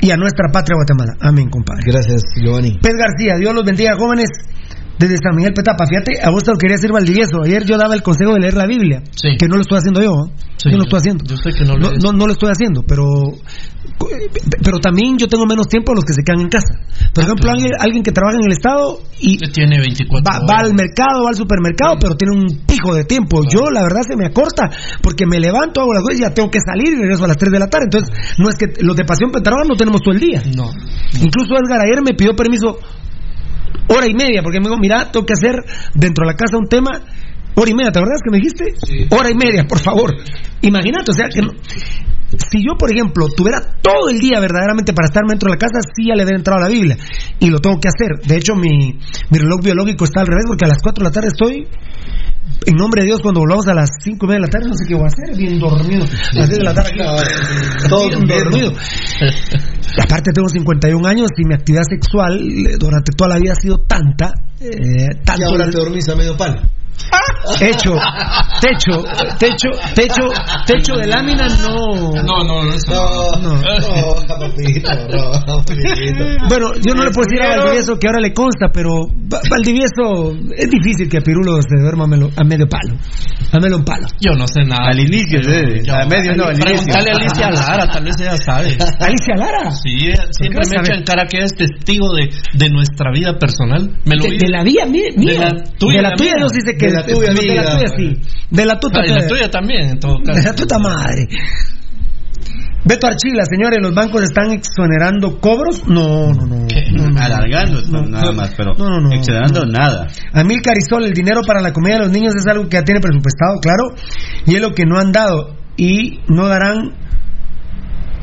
y a nuestra patria Guatemala. Amén, compadre. Gracias, Giovanni. Pez García, Dios los bendiga, jóvenes. Desde San Miguel Petapa, fíjate, a vos te lo quería decir Valdivieso. Ayer yo daba el consejo de leer la Biblia, Sí. que no lo estoy haciendo yo. ¿eh? Sí, yo no lo estoy haciendo. yo sé que no lo no, no, no lo estoy haciendo, pero pero también yo tengo menos tiempo a los que se quedan en casa. Por ejemplo, Ah, claro. alguien, alguien que trabaja en el Estado y tiene 24 va, va al mercado, va al supermercado, pero tiene un pijo de tiempo. Yo, la verdad, se me acorta porque me levanto, hago las cosas y ya tengo que salir y regreso a las 3 de la tarde. Entonces, no es que los de Pasión Pentarroja no tenemos todo el día. No. Incluso Edgar ayer me pidió permiso hora y media, porque me dijo, mira, tengo que hacer dentro de la casa un tema, hora y media, ¿te acuerdas que me dijiste? Hora y media, por favor. Imagínate, o sea, que no- si yo, por ejemplo, tuviera todo el día verdaderamente para estarme dentro de la casa, sí ya le hubiera entrado a la Biblia. Y lo tengo que hacer. De hecho, mi, mi reloj biológico está al revés, porque a las 4 de la tarde estoy... En nombre de Dios, cuando volvamos a las 5 y media de la tarde, no sé qué voy a hacer, bien dormido. A las 10 de la tarde aquí, todo bien dormido. Y aparte tengo 51 años y mi actividad sexual eh, durante toda la vida ha sido tanta, eh, Y tanto ahora te dormís a medio palo. Techo, techo, techo, techo, techo de lámina no. No, no, No, No. no, papito, no, papito. Bueno, yo no le puedo decir a Valdivieso que ahora le consta, pero Va- Valdivieso es difícil que Pirulo se duerma a, melo- a medio palo, a medio un palo. Yo no sé nada. Al inicio, sí. Yo- A medio no, al inicio. Pregúntale a Alicia Lara, tal vez ella sabe. Alicia Lara. Sí, ella siempre me sabe? echa en cara que es testigo de, de nuestra vida personal. Me lo De, la vía mía, De la tuya, de la tuya sí sé que De la tuya, de la tuya sí, de la tuya, Ah, y la tuya también, en todo de caso. la tuya madre. Beto Archila, señores, ¿los bancos están exonerando cobros? No, no, no. ¿Qué? no, no. Alargando No, nada no, más, pero no, no, no, excedando no. nada. Amil Carizol, el dinero para la comida de los niños es algo que ya tiene presupuestado, claro, y es lo que no han dado y no darán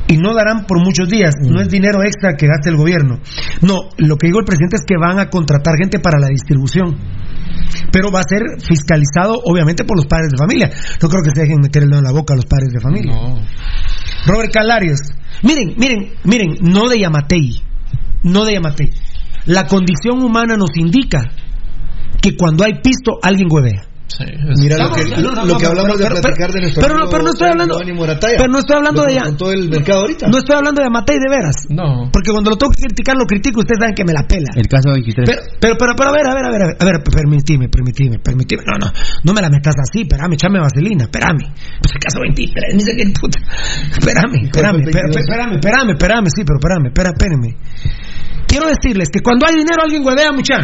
y no darán por muchos días, no es dinero extra que gaste el gobierno. No, lo que digo el presidente es que van a contratar gente para la distribución. Pero va a ser fiscalizado obviamente por los padres de familia. No creo que se dejen meter el dedo en la boca a los padres de familia. No. Robert Calarios. Miren, miren, miren, no de Yamatei. No de Yamatei. La condición humana nos indica que cuando hay pisto, alguien huevea. Sí, Mira lo Vamos, que, no, no, lo no, que hablamos pero- de pero- platicar de nuestro pero no- amigo pero no estoy hablando- Morataya. pero no estoy hablando Lo de que ya- Con todo el mercado ahorita. No estoy hablando de Yamatei de veras. No. Porque cuando lo tengo que criticar, lo critico. Ustedes saben que me la pela. El caso 23. Pero, pero, pero, pero, a ver, a ver, a ver, a ver, permitime, permitime, permitime. No, no, no me la metas así, espérame, echame vaselina, espérame. Pues el caso 23, ni sé qué puta. Espérame, espérame, fue el espérame, 22? espérame, espérame, espérame, sí, pero espérame, espérame, espérame. Quiero decirles que cuando hay dinero alguien huevea, mucha.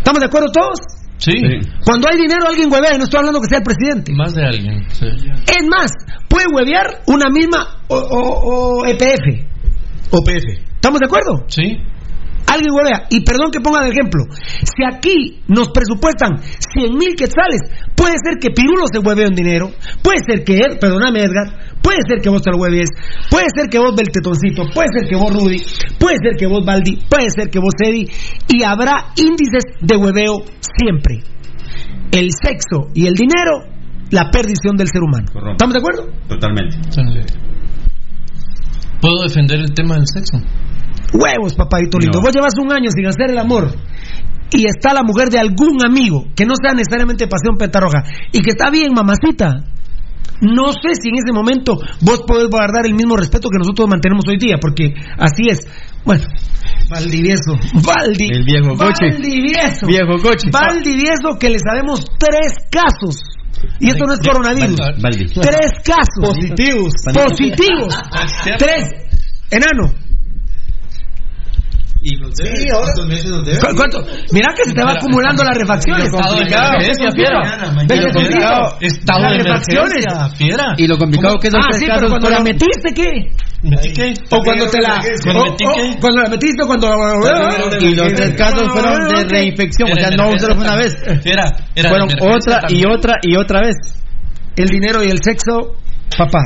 ¿Estamos de acuerdo todos? Sí, Cuando hay dinero alguien huevea, y no estoy hablando que sea el presidente. más de alguien. Sí. Es más, puede huevear una misma o, o- o EPF. OPF. ¿Estamos de acuerdo? Sí. Alguien huevea. Y perdón que ponga de ejemplo. Si aquí nos presupuestan 100 mil quetzales, puede ser que Pirulo se huevee en dinero, puede ser que Ed, perdóname Edgar, puede ser que vos te lo hueves, puede ser que vos Beltetoncito, puede ser que vos Rudy, puede ser que vos Baldi, puede ser que vos Eddie, y habrá índices de hueveo siempre. El sexo y el dinero, la perdición del ser humano. ¿Estamos de acuerdo? Totalmente. ¿Puedo defender el tema del sexo? Huevos, papadito lindo. No. Vos llevas un año sin hacer el amor y está la mujer de algún amigo, que no sea necesariamente pasión petarroja, y que está bien, mamacita. No sé si en ese momento vos podés guardar el mismo respeto que nosotros mantenemos hoy día, porque así es. Bueno, Valdivieso. Valdi. El viejo coche. Valdivieso. Viejo coche. Valdivieso que le sabemos tres casos. Y esto no es coronavirus. Tres casos. Positivos. Positivos. Tres. Enano. Y los debe, Sí, ahora- ¿cuántos que se te va acumulando las refacciones. Estado de emergencia, fiera. Vete Mañana, contigo. mañana. Estado Las de refacciones. emergencia, fiera. Y lo complicado que es Ah, sí, pero cuando la metiste, ¿qué? O cuando te la. Los tres casos fueron de reinfección, o sea, no solo fue una vez. Fueron otra y otra y otra vez. El dinero y el sexo, papá.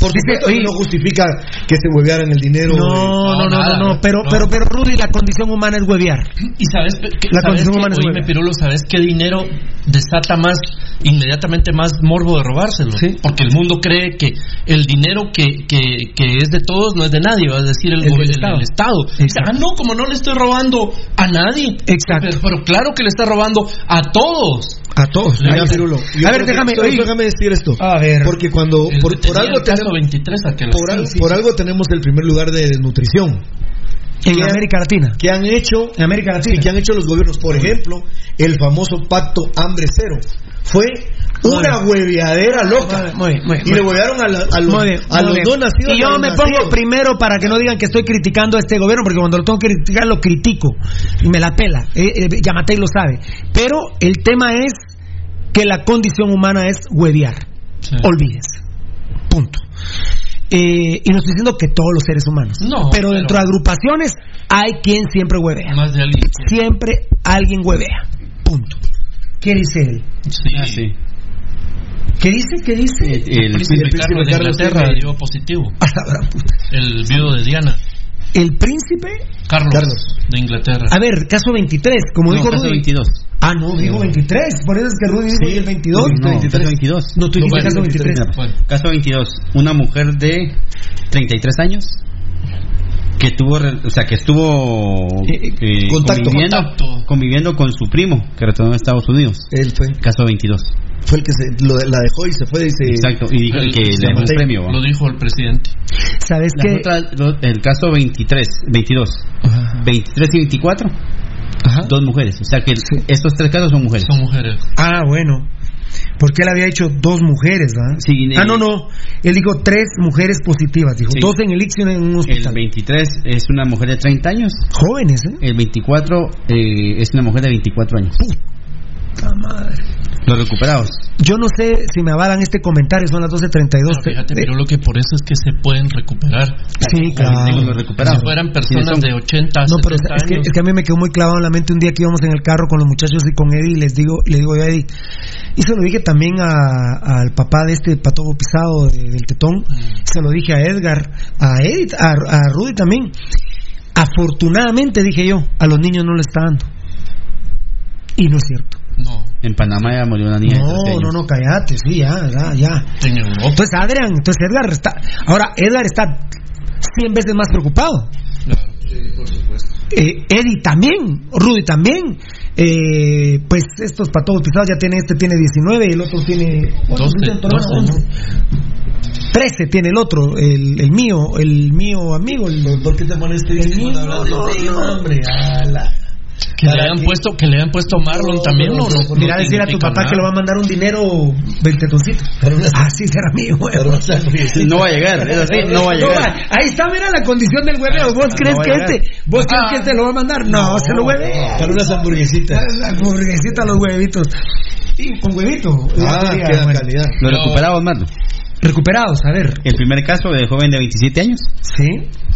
Por supuesto que no justifica que se huevearan el dinero. No, no, no, no, nada, no, pero, no. pero, pero, Rudy, la condición humana es huevear. Y sabes, que- La sabes condición que, humana es hueva. Pirulo, ¿sabes qué dinero desata más, inmediatamente más morbo de robárselo? Sí. Porque el mundo cree que el dinero que, que, que es de todos no es de nadie, va a decir el, Es del gobi- el- Estado. ah, no, como no le estoy robando a nadie. Exacto. Pero, pero claro que le está robando a todos. A todos. Mira, Pirulo, A ver, que- déjame, oye. déjame decir esto. A ver. Porque cuando, El por, que por algo tenemos, 23 aquel. por, al- por algo tenemos el primer lugar de desnutrición. En ¿Qué- América Latina. que han hecho En América Latina. y que han hecho los gobiernos. Por ejemplo, el famoso pacto hambre cero. Fue una hueveadera loca. Muy bien, muy bien, y le huevearon a, la- a los, Muy bien, a los no nacidos. Y yo me nacidos. pongo primero para que no digan que estoy criticando a este gobierno, porque cuando lo tengo que criticar lo critico. Y me la pela. Eh, eh, Yamatei lo sabe. Pero el tema es que la condición humana es huevear. Sí. Olvídense. Punto. Eh, y no estoy diciendo que todos los seres humanos. No, pero pero- dentro de agrupaciones hay quien siempre huevea. Más de alguien. Siempre alguien huevea. Punto. ¿Qué dice él? Sí. Ah, sí. ¿Qué dice? ¿Qué dice? El, El príncipe el príncipe Carlos de Inglaterra dio positivo. A la gran puta. El viudo de Diana. El príncipe. Carlos, Carlos. de Inglaterra. A ver, caso 23, como no, dijo caso Rudy. 22. Ah, no, dijo 23. Por eso es que Rudy dijo Sí, el 22. No, caso 22. No, tú dijiste bueno, caso 23. Mira, Bueno. Caso 22. Una mujer de 33 años que tuvo, o sea, que estuvo Eh, contacto, conviviendo, contacto. conviviendo con su primo que retornó a Estados Unidos. Él fue, Caso 22. fue el que se, lo- la dejó y se fue. Y se, Exacto. Y dijo El- que le dejó un premio. ¿va? Lo dijo el presidente. ¿Sabes qué? el caso 23, 22, Ajá. 23 y 24, Ajá. dos mujeres. O sea que Sí. estos tres casos son mujeres. Son mujeres. Ah, bueno. Porque él había hecho dos mujeres, ¿verdad? Sí, ah, no, no. Él dijo tres mujeres positivas. Dijo Sí. dos en el y una en un El hospital. 23 es una mujer de 30 años. Jóvenes, ¿eh? El 24 eh, es una mujer de 24 años. Puta madre. Los recuperados. Yo no sé si me avalan este comentario, son las 12.32. No, fíjate, pero lo que por eso es que se pueden recuperar. Sí, claro. Los recuperados. Si fueran personas de 80, No, pero 70 es que, años. es que a mí me quedó muy clavado en la mente un día que íbamos en el carro con los muchachos y con Eddie y les digo, le digo yo a Eddie, y se lo dije también a- al papá de este patobo pisado de- del tetón, se lo dije a Edgar, a Eddie, a, a Rudy también. Afortunadamente, dije yo, a los niños no le está dando. Y no es cierto. No, En Panamá ya murió una niña de 13 No, no, no, cállate, sí, ya, ya, ya. Entonces Adrián, entonces Edgar está, ahora Edgar está 100 veces más preocupado. Claro. Eh, Eddie también, Rudy también. Eh, pues estos patos pisados ya tienen, este tiene 19 y el otro tiene ¿cuántos Doce, tiene tu hermano? doce. 13 tiene el otro, el, el mío, el mío amigo. El, ¿Por qué te pones El mío, no, tema, no. hombre? Ala. Que le ¿Para hayan qué? puesto, que le hayan puesto Marlon No, también, no, no, no, Mira, no decir a tu papá que le va a mandar un dinero veltetoncito. Ah, sí, será mío, güey. Pero, o sea, <laughs> No va a llegar, es así, no va a No, llegar. ahí está, mira la condición del hueveo. ¿Vos crees va a que este, vos crees Ah. que este lo va a mandar? No, se lo huevea. Para unas hamburguesitas. La hamburguesita, los huevitos. Y con huevito. Ah, bueno. calidad. Los Pero- recuperados, Marlon. Recuperados, a ver. El primer caso de joven de 27 años. Sí.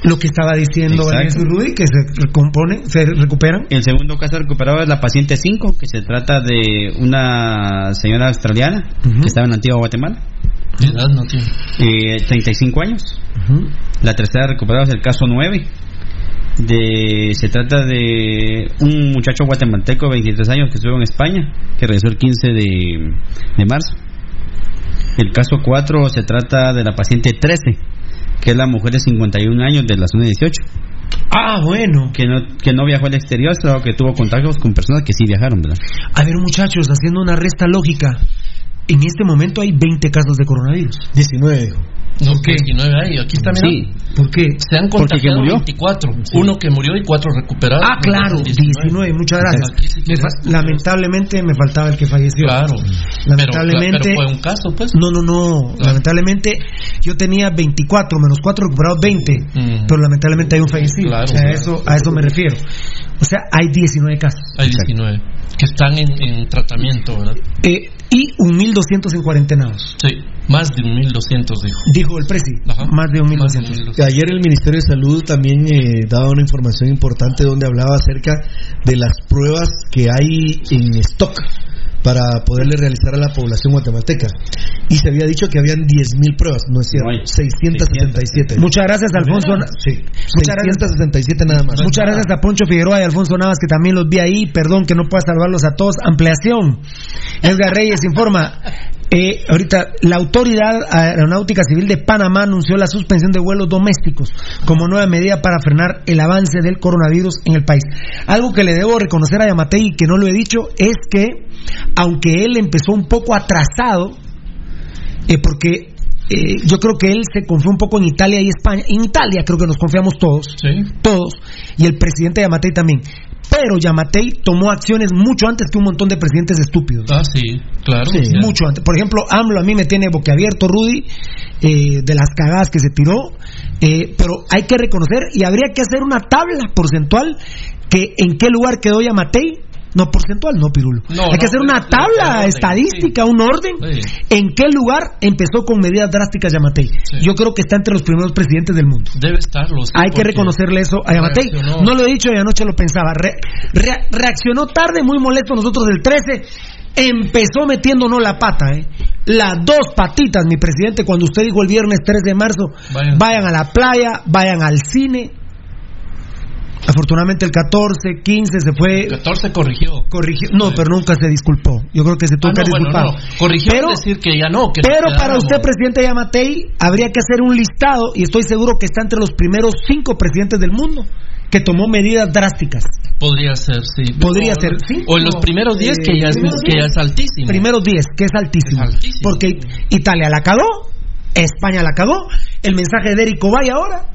Lo que estaba diciendo. Vanessa y Rudy, que se recomponen, se recuperan. El segundo caso recuperado es la paciente 5, que se trata de una señora australiana que estaba en Antigua Guatemala. ¿Qué edad no tiene? Eh, 35 años. La tercera recuperada es el caso 9. De, se trata de un muchacho guatemalteco de 23 años que estuvo en España, que regresó el 15 de, de marzo. El caso 4 se trata de la paciente 13, que es la mujer de 51 años de la zona 18. Ah, bueno. Que no, que no viajó al exterior, sino que tuvo contactos con personas que sí viajaron, ¿verdad? A ver, muchachos, haciendo una resta lógica. En este momento hay 20 casos de coronavirus. 19, dijo. No, que 19 hay. Aquí mira. Sí. ¿Por qué? Se han contagiado murió. 24. Uno que murió y cuatro recuperados. Ah, claro, 19, muchas gracias. Sí Me lamentablemente me faltaba el que falleció. Claro. Lamentablemente. Pero, pero fue un caso, pues. No, no, no. Lamentablemente yo tenía 24 menos 4 recuperados 20. Mm. Pero lamentablemente hay un fallecido. Claro, O sea, claro. a, eso, a eso me refiero. O sea, hay 19 casos. Hay 19. Que están en, en tratamiento, ¿verdad? Eh, y 1.200 en cuarentenados. Sí. Más de 1.200, dijo. Dijo el presi. Ajá. Más de Más de 1.200. 1.200. Ayer el Ministerio de Salud también eh, daba una información importante donde hablaba acerca de las pruebas que hay en stock para poderle realizar a la población guatemalteca. Y se había dicho que habían 10.000 pruebas, no es cierto, No hay. 677. Muchas gracias, Alfonso. Sí, Muchas gracias. 667 nada más. Muchas gracias a Poncho Figueroa y Alfonso Navas, que también los vi ahí. Perdón que no pueda salvarlos a todos. Ampliación. Edgar Reyes informa. eh, ahorita, la Autoridad Aeronáutica Civil de Panamá anunció la suspensión de vuelos domésticos como nueva medida para frenar el avance del coronavirus en el país. Algo que le debo reconocer a Yamatei y que no lo he dicho es que, aunque él empezó un poco atrasado, eh, porque eh, yo creo que él se confió un poco en Italia y España. En Italia creo que nos confiamos todos, Sí. todos, y el presidente Yamatei también. Pero Yamatei tomó acciones mucho antes que un montón de presidentes estúpidos. Ah, sí. Claro. Sí, Ya. mucho antes. Por ejemplo, AMLO a mí me tiene boquiabierto, Rudy, eh, de las cagadas que se tiró. eh, pero hay que reconocer y habría que hacer una tabla porcentual que en qué lugar quedó Yamatei. No, porcentual, no, Pirulo. No, hay que hacer una tabla orden, estadística, sí. un orden. Sí. ¿En qué lugar empezó con medidas drásticas Yamatei? Sí. Yo creo que está entre los primeros presidentes del mundo. Debe estarlo. Hay que reconocerle eso a Yamatei. reaccionó. No lo he dicho y anoche lo pensaba. Re- rea- reaccionó tarde, muy molesto nosotros del 13. Empezó metiéndonos la pata, ¿eh? Las dos patitas, mi presidente, cuando usted dijo el viernes 3 de marzo, Vayan. vayan a la playa, vayan al cine. Afortunadamente el 14, 15 se fue, 14 corrigió. corrigió. No, Sí. pero nunca se disculpó. Yo creo que se tuvo Ah, que no, bueno, disculpar. no. Corrigió Pero- decir que ya no. Que pero para usted, presidente Yamatei, habría que hacer un listado, y estoy seguro que está entre los primeros cinco presidentes del mundo que tomó medidas drásticas. Podría ser, sí. Podría O- ser, sí. O en los primeros 10, que, ya es, que ya 10. es altísimo. Primeros 10, que es altísimo. Es altísimo. Porque Italia la cagó, España la cagó, el mensaje de Eric Obay ahora,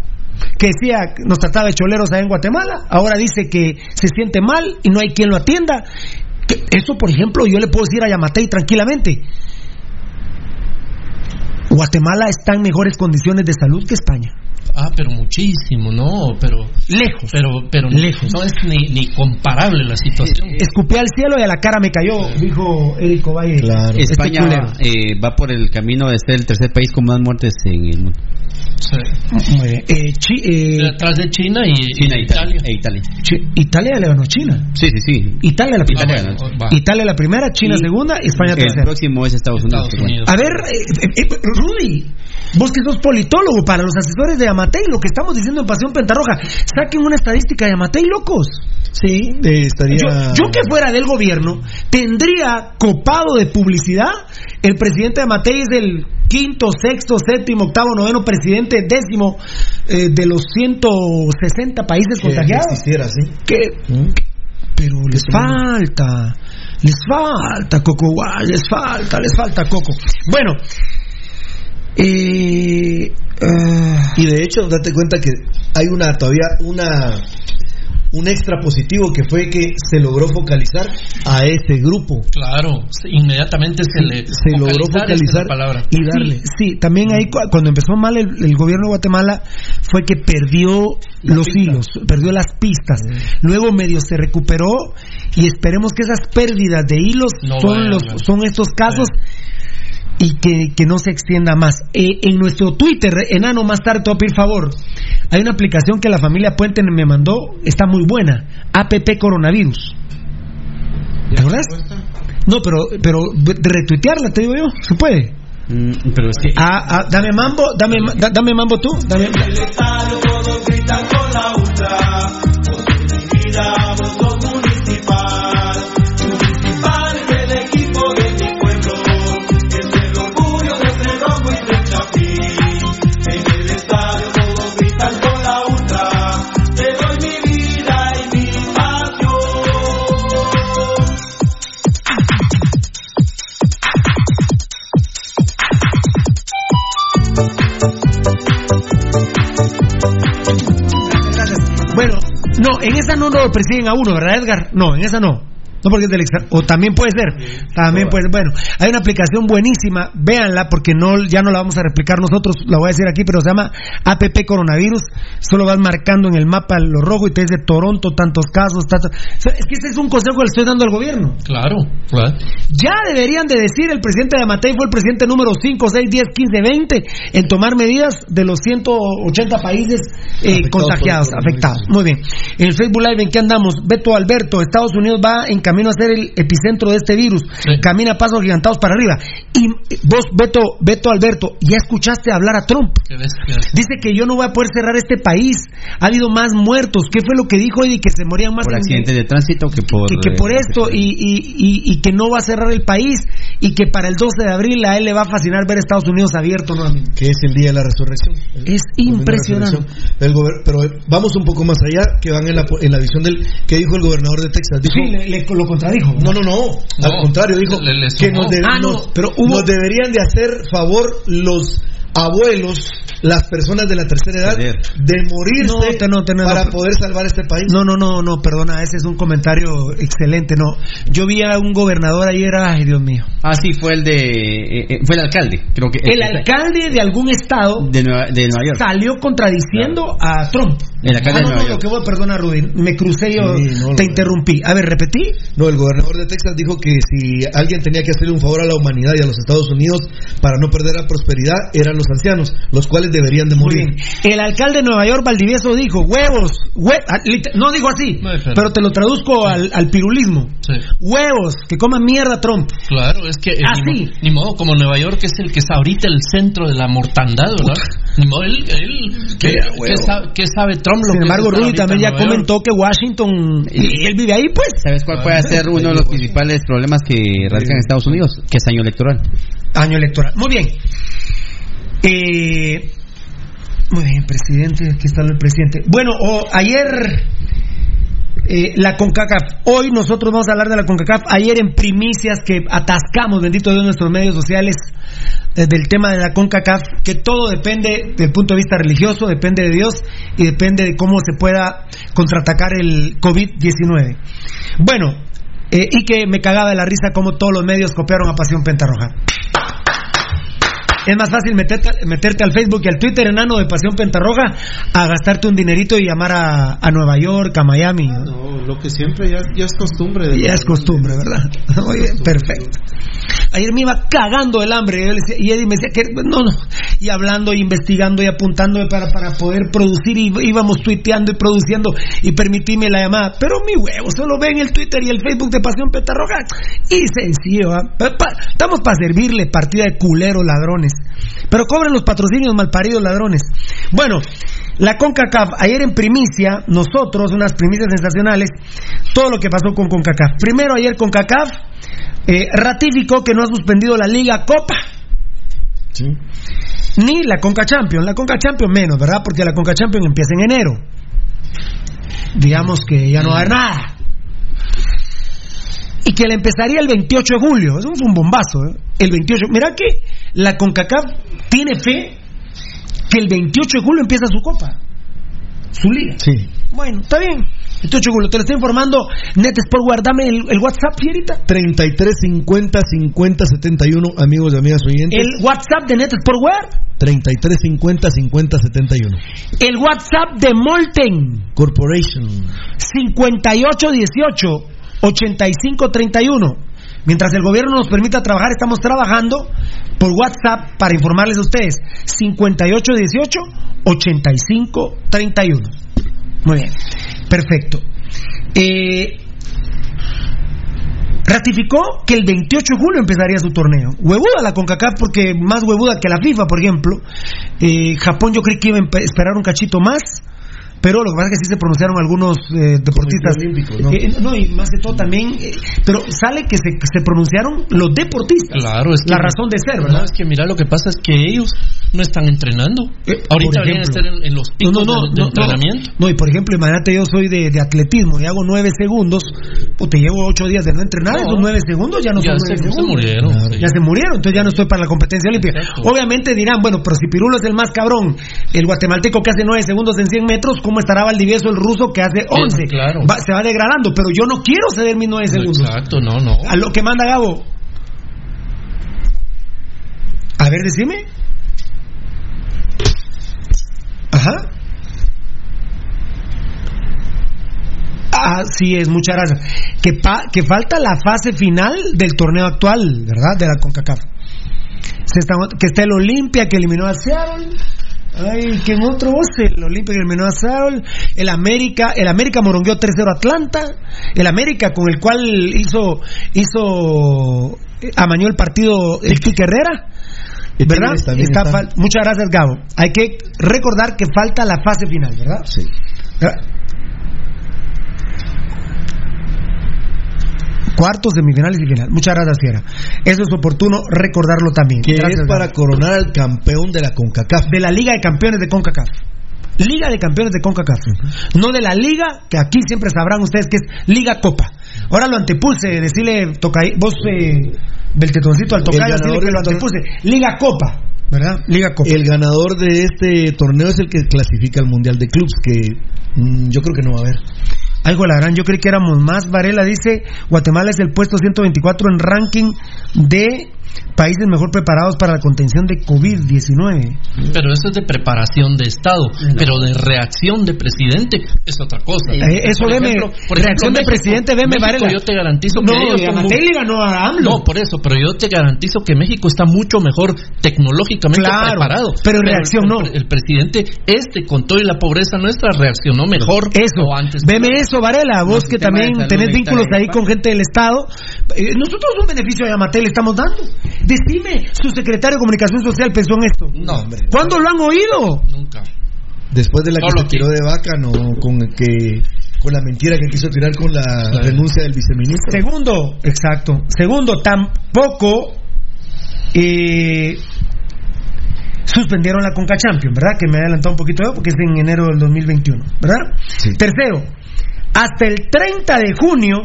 que decía, nos trataba de choleros allá en Guatemala, ahora dice que se siente mal y no hay quien lo atienda. Eso, por ejemplo, yo le puedo decir a Yamatei tranquilamente. Guatemala está en mejores condiciones de salud que España. Ah, pero muchísimo, no, pero... Lejos. Pero, pero Lejos. no es ni, ni comparable la situación. Escupí al cielo y a la cara me cayó, dijo Eric Ovalle. Claro. Este España eh, va por el camino de ser el tercer país con más muertes en el mundo. Sí. Muy bien. Eh, Chi- eh, Detrás de China y, China y e Italia. Italia. E Italia. Chi- Italia le ganó China. Sí, sí, sí. Italia la primera. Italia Ah. Italia la primera, China Y segunda, España El tercera. próximo es Estados Unidos. Estados Unidos. A ver, eh, eh, eh, Rudy, vos que sos politólogo para los asesores de Amatei, lo que estamos diciendo en Pasión Pentarroja, saquen una estadística de Amatei, locos. Sí, eh, estaría. Yo, yo que fuera del gobierno, tendría copado de publicidad. El presidente de Amatei es el quinto, sexto, séptimo, octavo, noveno presidente, décimo eh, de los 160 países que contagiados. existiera, sí. Que, ¿Mm? pero les falta, les falta, Coco, guay, les falta, les falta, Coco. Bueno, eh, ah, Y de hecho, date cuenta que hay una todavía una un extra positivo que fue que se logró focalizar a ese grupo. Claro, inmediatamente se le se logró focalizar, esa es focalizar la palabra. y darle. Sí, sí, también ahí cu- cuando empezó mal el, el gobierno de Guatemala fue que perdió La los pista. hilos, perdió las pistas. Luego medio se recuperó y esperemos que esas pérdidas de hilos No son los son estos casos y que, que no se extienda más. Eh, en nuestro Twitter, enano, más tarde te voy a pedir favor. Hay una aplicación que la familia Puente me mandó, está muy buena, APP Coronavirus. ¿Te acuerdas? No, pero, pero retuitearla, te digo yo, se puede. Mm, pero es que. Ah, ah, dame mambo, dame, da- dame mambo tú. Dame, no, en esa no lo persiguen a uno, ¿verdad, Edgar? No, en esa no. No porque es del extra- o también puede ser, también puede ser. Bueno, hay una aplicación buenísima, véanla porque no ya no la vamos a replicar nosotros, la voy a decir aquí, pero se llama APP Coronavirus. Solo vas marcando en el mapa lo rojo y te dice Toronto tantos casos, tantos. O sea, es que este es un consejo que le estoy dando al gobierno. Claro. Ya deberían de decir, el presidente de Amatei fue el presidente número 5, 6, 10, 15, 20 en tomar medidas de los 180 países eh, contagiados, afectados. Muy bien. En el Facebook Live, ¿en qué andamos? Beto Alberto, Estados Unidos va en camino a ser el epicentro de este virus. Camina a pasos gigantados para arriba. Y eh, vos, Beto, Beto Alberto, ¿ya escuchaste hablar a Trump? ¿Qué ves? ¿Qué ves? Dice que yo no voy a poder cerrar este país. Ha habido más muertos. ¿Qué fue lo que dijo y que se morían más Por en- accidentes de tránsito que por. que, que por eh, esto y, y- y- y que no va a cerrar el país y que para el 12 de abril a él le va a fascinar ver Estados Unidos abierto nuevamente. que es el día de la resurrección. Es impresionante. El pero vamos un poco más allá, que van en la, en la visión del que dijo el gobernador de Texas. Dijo, Sí, le, le- lo contradijo. no, no, no, al contrario, dijo le- le que nos, debe- Ah, no, nos- pero hubo- nos deberían de hacer favor los abuelos, las personas de la tercera edad, de morirse No, te- no, te- no, para no. poder salvar este país. No, no, no, no, perdona, ese es un comentario excelente. No, yo vi a un gobernador ayer, ay Dios mío. Ah, sí, fue el de. eh, eh, fue el alcalde, creo que. El alcalde de algún estado de Nueva, de Nueva York. salió contradiciendo a Trump. El alcalde Ah, de Nueva no, lo York. que voy, perdona, Rudy, me crucé yo, Sí, no, te interrumpí. A ver, repetí. No, el gobernador de Texas dijo que si alguien tenía que hacerle un favor a la humanidad y a los Estados Unidos para no perder la prosperidad, eran los ancianos, los cuales deberían de Muy morir. bien. El alcalde de Nueva York, Valdivieso, dijo, huevos, hue- ah, no dijo así, No, pero- te lo traduzco al, al pirulismo. Sí. Huevos, que coman mierda Trump. Claro, es que eh, Ah, ni, sí. mo- ni modo, como Nueva York es el que es ahorita el centro de la mortandad, ¿verdad? Ni modo, él, él ¿qué, qué sabe, qué sabe Trump? Lo Sin que embargo, Rudy también ya comentó que Washington, y él vive ahí, pues. ¿Sabes cuál puede ser uno de los principales problemas que radican en Estados Unidos? Que es año electoral. Año electoral. Muy bien. Eh, muy bien, presidente. Aquí está el presidente. Bueno, ayer eh, la CONCACAF. Hoy nosotros vamos a hablar de la CONCACAF. Ayer en primicias que atascamos, bendito Dios, nuestros medios sociales del tema de la CONCACAF, que todo depende del punto de vista religioso, depende de Dios y depende de cómo se pueda contraatacar el COVID-19. Bueno, eh, y que me cagaba de la risa como todos los medios copiaron a Pasión Pentarroja. Es más fácil meterte, meterte al Facebook y al Twitter enano de Pasión Pentarroja a gastarte un dinerito y llamar a, a Nueva York, a Miami. ¿no? No, lo que siempre ya, ya es costumbre. de Ya es costumbre, ¿verdad? <laughs> Oye, perfecto. Ayer me iba cagando el hambre y Eddie me decía que no, no. Y hablando, y investigando y apuntando para, para poder producir y íbamos tuiteando y produciendo y permitíme la llamada. Pero mi huevo, solo ven el Twitter y el Facebook de Pasión Petarroja y sencillo. pa- estamos para servirle partida de culeros ladrones. Pero cobren los patrocinios malparidos ladrones. Bueno, la CONCACAF, ayer en primicia, nosotros, unas primicias sensacionales, todo lo que pasó con CONCACAF. Primero, ayer CONCACAF eh, ratificó que no ha suspendido la Liga Copa. Ni la Conca Champions. La Conca Champions menos, ¿verdad? Porque la Conca Champions empieza en enero. Digamos que ya no va a haber nada. Y que la empezaría el 28 de julio. Eso fue un bombazo. ¿eh? El 28. Mira que la CONCACAF tiene fe que el 28 de julio empieza su copa. Su liga. Sí. Bueno, está bien. 28 de julio. Te lo estoy informando. Net Sport, guardame el, el WhatsApp, Fierita. 33 50 50 71, amigos y amigas oyentes. El WhatsApp de Net Sport Wear. 33 50 50 71. El WhatsApp de Molten. Corporation. 5818 8531 Mientras el gobierno nos permita trabajar, estamos trabajando por WhatsApp para informarles a ustedes. 5818-8531. Muy bien, perfecto. Eh, ratificó que el 28 de julio empezaría su torneo. Huevuda la CONCACAF porque más huevuda que la FIFA, por ejemplo. Eh, Japón yo creí que iba a esperar un cachito más. Pero lo que pasa es que sí se pronunciaron algunos eh, deportistas. ¿no? Eh, no, y más que todo también. eh, pero sale que se, pronunciaron los deportistas. Claro, es que La razón de ser, No, ¿verdad? es que mira, lo que pasa es que ellos no están entrenando. Eh, Ahorita deberían estar en, en los picos de, de entrenamiento. No, y por ejemplo, imagínate, yo soy de, de atletismo y hago nueve segundos, pues te llevo ocho días de no entrenar, No. esos nueve segundos ya no Ya son se- nueve se segundos. murieron, Claro. sí. Ya se murieron, entonces ya no estoy para la competencia olímpica. Obviamente dirán, bueno, pero si Pirulo es el más cabrón, el guatemalteco que hace nueve segundos en 100 metros, ¿cómo estará Valdivieso el ruso que hace 11? claro. Va- se va degradando, pero yo no quiero ceder mis nueve segundos. Exacto, no, no. A lo que manda Gabo. A ver, decime. Ajá. Así es, muchas gracias. Que, pa- que falta la fase final del torneo actual, ¿verdad? De la CONCACAF. Se está- que está el Olimpia que eliminó a Seattle. Ay, que en otro voce, el Olimpia eliminó a Seattle. El América, el América morongueó 3-0 a Atlanta. El América con el cual hizo, hizo, eh, amañó el partido el Quique Herrera. ¿Verdad? Está está. Muchas gracias, Gabo. Hay que recordar que falta la fase final, ¿verdad? Sí. ¿Verdad? Cuartos, semifinales y final. Muchas gracias, Fiera. Eso es oportuno recordarlo también. Que Gracias, es para coronar al campeón de la CONCACAF. De la Liga de Campeones de CONCACAF. Liga de Campeones de CONCACAF. No de la Liga, que aquí siempre sabrán ustedes que es Liga Copa. Ahora lo antepuse, decirle, toca, vos, eh, Beltetoncito al tocayo, decirle que lo antepuse. Liga Copa, ¿verdad? Liga Copa. El ganador de este torneo es el que clasifica al Mundial de Clubs, que mm, yo creo que no va a haber. Algo la gran, yo creí que éramos más. Varela dice, Guatemala es el puesto 124 en ranking de países mejor preparados para la contención de COVID-19. Pero eso es de preparación de Estado. Pero de reacción de presidente es otra cosa. Eh, eso Por veme, ejemplo- por reacción ejemplo, de presidente, veme, México, Varela. Yo te garantizo No, que ellos son Amatel muy- a AMLO. No, por eso, pero yo te garantizo que México está mucho mejor tecnológicamente Claro, preparado. pero en reacción el, no. El, presidente, este, con todo y la pobreza nuestra, reaccionó mejor Eso, antes. veme eso, Varela, vos que de también tenés vínculos de ahí con gente del Estado. Eh, nosotros un beneficio a Yamatel le estamos dando. Decime, su secretario de Comunicación Social pensó en esto. No, hombre. ¿Cuándo lo han oído? Nunca. Después de la que Solo se tiró de vaca, no, con que con la mentira que quiso tirar con la Sí. renuncia del viceministro. Segundo, exacto. Segundo, tampoco eh, suspendieron la Conca Champions, ¿verdad? Que me he adelantado un poquito yo porque es en enero del 2021, ¿verdad? Sí. Tercero, hasta el 30 de junio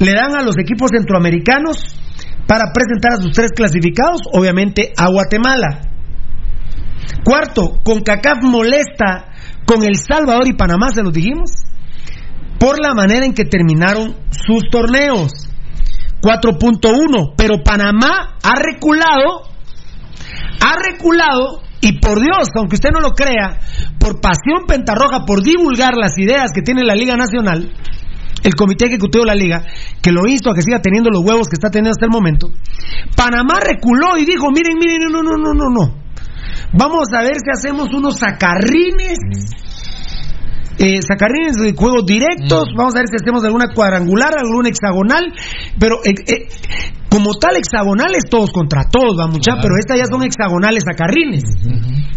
le dan a los equipos centroamericanos para presentar a sus tres clasificados, obviamente a Guatemala. Cuarto, CONCACAF molesta con El Salvador y Panamá, se los dijimos, por la manera en que terminaron sus torneos. 4.1, pero Panamá ha reculado, ha reculado, y por Dios, aunque usted no lo crea, por pasión pentarroja, por divulgar las ideas que tiene la Liga Nacional, el Comité Ejecutivo de la Liga, que lo insto a que siga teniendo los huevos que está teniendo hasta el momento, Panamá reculó y dijo, miren, miren, no, no, no, no, no. Vamos a ver si hacemos unos sacarrines. Eh, sacarrines de juegos directos. Vamos a ver si hacemos alguna cuadrangular, alguna hexagonal. Pero eh, eh, como tal, hexagonales todos contra todos, va mucha. Claro. Pero estas ya son hexagonales sacarrines.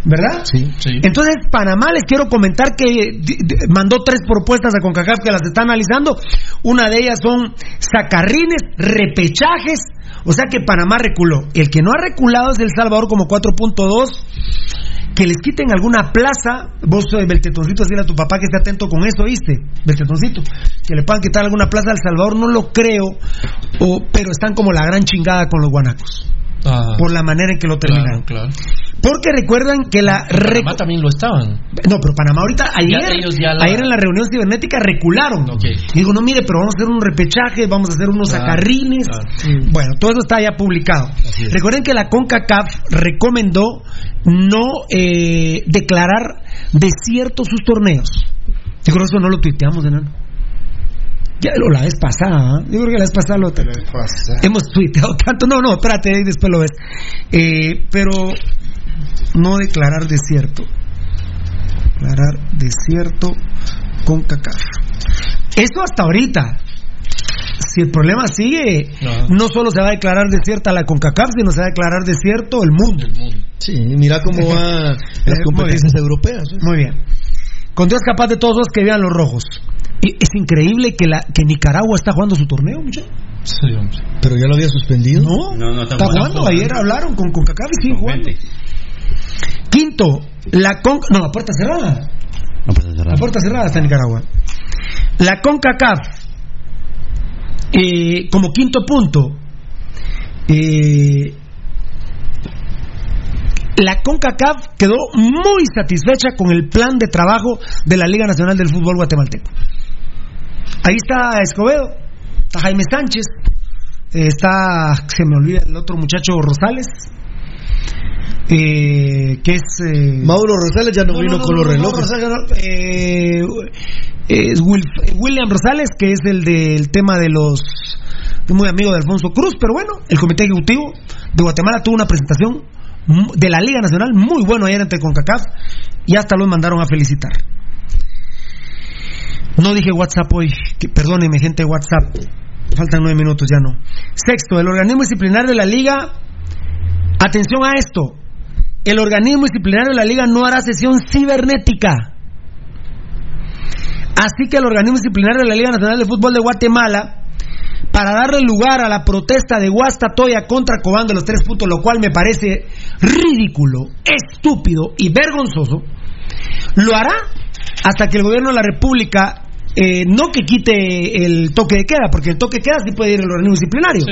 ¿Verdad? Sí. Sí. Entonces, Panamá les quiero comentar que mandó tres propuestas a CONCACAF que las está analizando. Una de ellas son sacarrines, repechajes. O sea que Panamá reculó. El que no ha reculado es El Salvador como 4.2. Que les quiten alguna plaza. Vos, eh, Beltetoncito, decirle a tu papá que esté atento con eso, ¿viste? Beltetoncito. Que le puedan quitar alguna plaza al Salvador, no lo creo. O, pero están como la gran chingada con los guanacos. Ah, Por la manera en que lo terminaron. claro, claro. Porque recuerdan que la Panamá también lo estaban. no, pero Panamá ahorita, ayer, Ya ellos ya la- ayer en la reunión cibernética recularon. Y digo, no, mire, pero vamos a hacer un repechaje, vamos a hacer unos Claro, sacarrines. claro. Bueno, todo eso está ya publicado. Así es. Recuerden que la CONCACAF recomendó no eh, declarar desiertos sus torneos. Yo creo que eso no lo tuiteamos, enano. Ya lo la vez pasada, ¿eh? yo creo que la vez pasada lo hemos tuiteado tanto. No, no, espérate, ahí después lo ves. Eh, pero no declarar desierto. Declarar desierto con CACAF. Eso hasta ahorita. Si el problema sigue, no solo se va a declarar desierta la CONCACAF, sino se va a declarar desierto el mundo. Sí, mira cómo van las competencias europeas. ¿eh? Muy bien. Con Dios capaz de todos los que vean los rojos. Y es increíble que, la, que Nicaragua está jugando su torneo, muchachos. Sí, hombre. Pero ya lo había suspendido. No, No, no, está jugando. Ayer hablaron con CONCACAF y siguen jugando. Quinto, la con no, la puerta cerrada. La puerta cerrada está en Nicaragua. La CONCACAF, eh, como quinto punto, eh, la CONCACAF quedó muy satisfecha con el plan de trabajo de la Liga Nacional del Fútbol Guatemalteco. Ahí está Escobedo, está Jaime Sánchez, eh, está, se me olvida el otro muchacho Rosales, eh, que es... eh, Mauro Rosales ya no, vino con los relojes. Eh, es Wil- William Rosales, que es el del tema de los. muy amigo de Alfonso Cruz, pero bueno, el Comité Ejecutivo de Guatemala tuvo una presentación de la Liga Nacional muy bueno ayer ante CONCACAF y hasta los mandaron a felicitar. No dije WhatsApp hoy, que, perdónenme, gente WhatsApp. Faltan nueve minutos, ya no. Sexto, el organismo disciplinario de la Liga. Atención a esto. El organismo disciplinario de la Liga no hará sesión cibernética. Así que el organismo disciplinario de la Liga Nacional de Fútbol de Guatemala, para darle lugar a la protesta de Guastatoya contra Cobán de los tres puntos, lo cual me parece ridículo, estúpido y vergonzoso, lo hará hasta que el gobierno de la República eh, no que quite el toque de queda, porque el toque de queda sí puede ir el organismo disciplinario,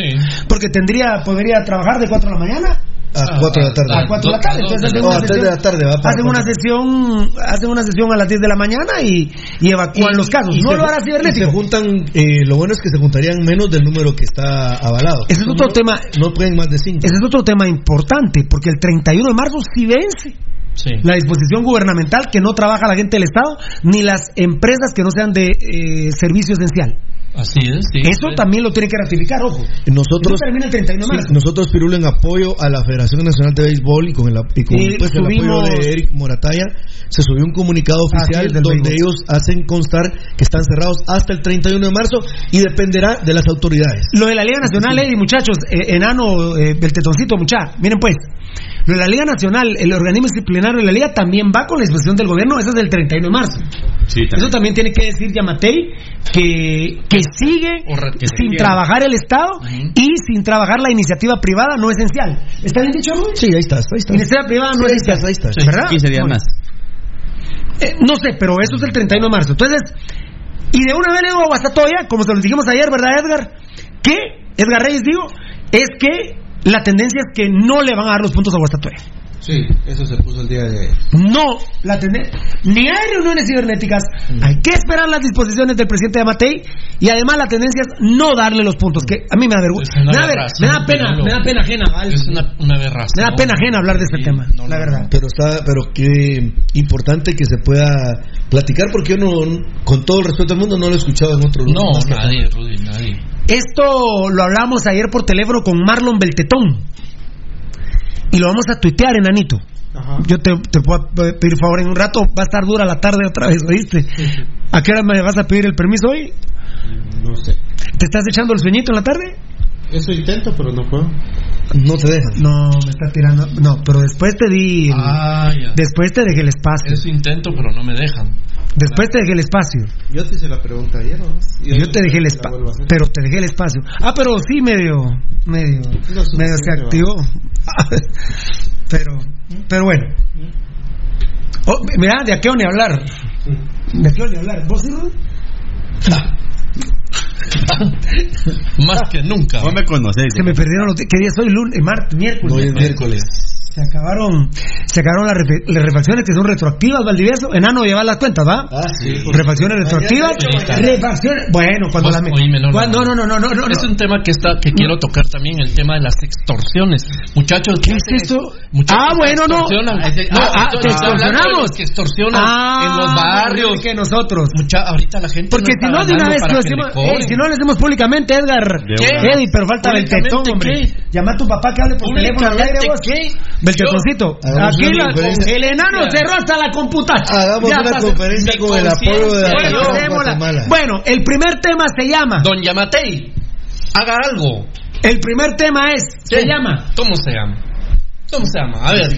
porque tendría podría trabajar de 4 de la mañana A 4 de la tarde. a 4 de la tarde. Entonces hacen una a 3 de sesión- la tarde va para- hacen una sesión, hacen una sesión a las 10 de la mañana y, y evacúan los casos. Y no se- lo hará y cibernético. se juntan, eh, lo bueno es que se juntarían menos del número que está avalado. Ese es otro No- tema. No pueden más de 5. Ese es otro tema importante, porque el 31 de marzo sí vence la disposición gubernamental que no trabaja la gente del Estado ni las empresas que no sean de eh, servicio esencial. Así es, sí. Eso también lo tiene que ratificar, ojo. Nosotros, Eso termina el 31 de sí, marzo. nosotros, Pirulo, en apoyo a la Federación Nacional de Béisbol y con el, ap- y con, Y pues, el apoyo de Eric Morataya, se subió un comunicado oficial es, del donde béisbol. ellos hacen constar que están cerrados hasta el 31 de marzo y dependerá de las autoridades. Lo de la Liga Nacional, Eddie, muchachos, eh, enano, eh, el tetoncito, mucha, miren pues, lo de la Liga Nacional, el organismo disciplinario de la Liga también va con la disposición del gobierno, eso es del 31 de marzo. Eso también tiene que decir Yamatei que, que sigue sin trabajar el Estado y sin trabajar la iniciativa privada no esencial. ¿Está bien dicho, Rudy? Sí, ahí está, ahí está. Iniciativa privada no Sí, ahí esencial. estás, ahí estás. ¿Verdad? 15 días más. eh, no sé, pero eso es el 31 de marzo. Entonces, y de una vez le digo a Guastatoya, como se lo dijimos ayer, ¿verdad, Edgar? Que, Edgar Reyes, digo, es que la tendencia es que no le van a dar los puntos a Guastatoya. Sí, eso se puso el día de No, la tendencia. Ni hay reuniones cibernéticas, hay que esperar las disposiciones del presidente de Matei y además la tendencia es no darle los puntos, que a mí me da vergüenza. Es una Me da, ver- aberración, me da pena, Pirulo. me da pena ajena, ¿vale? Es una, una aberración. Me da pena ajena hablar de este tema, la verdad. Pero está, pero qué importante que se pueda platicar porque yo no, con todo el respeto del mundo, no lo he escuchado en otro No, que acá. nadie, Rudy, nadie. Esto lo hablamos ayer por teléfono con Marlon Beltetón. Y lo vamos a tuitear, enanito. Yo te, te puedo pedir favor en un rato. Va a estar dura la tarde otra vez, ¿oíste? ¿A qué hora me vas a pedir el permiso hoy? No sé. ¿Te estás echando el sueñito en la tarde? Eso intento, pero no puedo. No te dejan. No, me está tirando. No, pero después te di. el- Ah, ya. Después te dejé el espacio. Eso intento, pero no me dejan. Después te dejé el espacio. Yo te hice la pregunta ayer, ¿no? Yo te dejé el espacio. Pero te dejé el espacio. Ah, pero sí medio. Medio. No, sí, medio sí, se sí, activó. <laughs> pero. Pero bueno. Oh, mira, de aquello ni hablar. De aquello ni hablar. ¿Vos Rudy? Más que nunca. Vos me conocés. Se me perdieron los. ¿Qué día soy? Lunes, martes, miércoles. Hoy es miércoles. Se acabaron, se acabaron las, refe- las refacciones que son retroactivas, Valdivieso. Enano, lleva las cuentas, ¿va? Ah, sí. Refacciones retroactivas. Refacciones. Bueno, cuando la. me- oíme, no, no, cuando- no, no, no, no, no, Es un tema que está que quiero tocar también, el tema de las extorsiones. Muchachos, ¿Qué es eso? Muchachos Ah, bueno, no. ah, te extorsionamos. que extorsionan Ah, en los barrios. que nosotros. Mucha, ahorita la gente Porque si no, de una vez lo eh, si no lo decimos públicamente, Edgar. ¿Qué? Eddie, pero falta el tetón, ¿Públicamente hombre. Llama a tu papá que hable por teléfono al aire, vos. ¿Qué? Aquí una la- conferencia. el enano cerró hasta la computadora. Hagamos Ya una conferencia con el apoyo de la. Bueno. Bueno, el primer tema se llama. Don Yamatei, haga algo. El primer tema es. Se llama. ¿Cómo se llama? ¿Cómo se llama? A ver.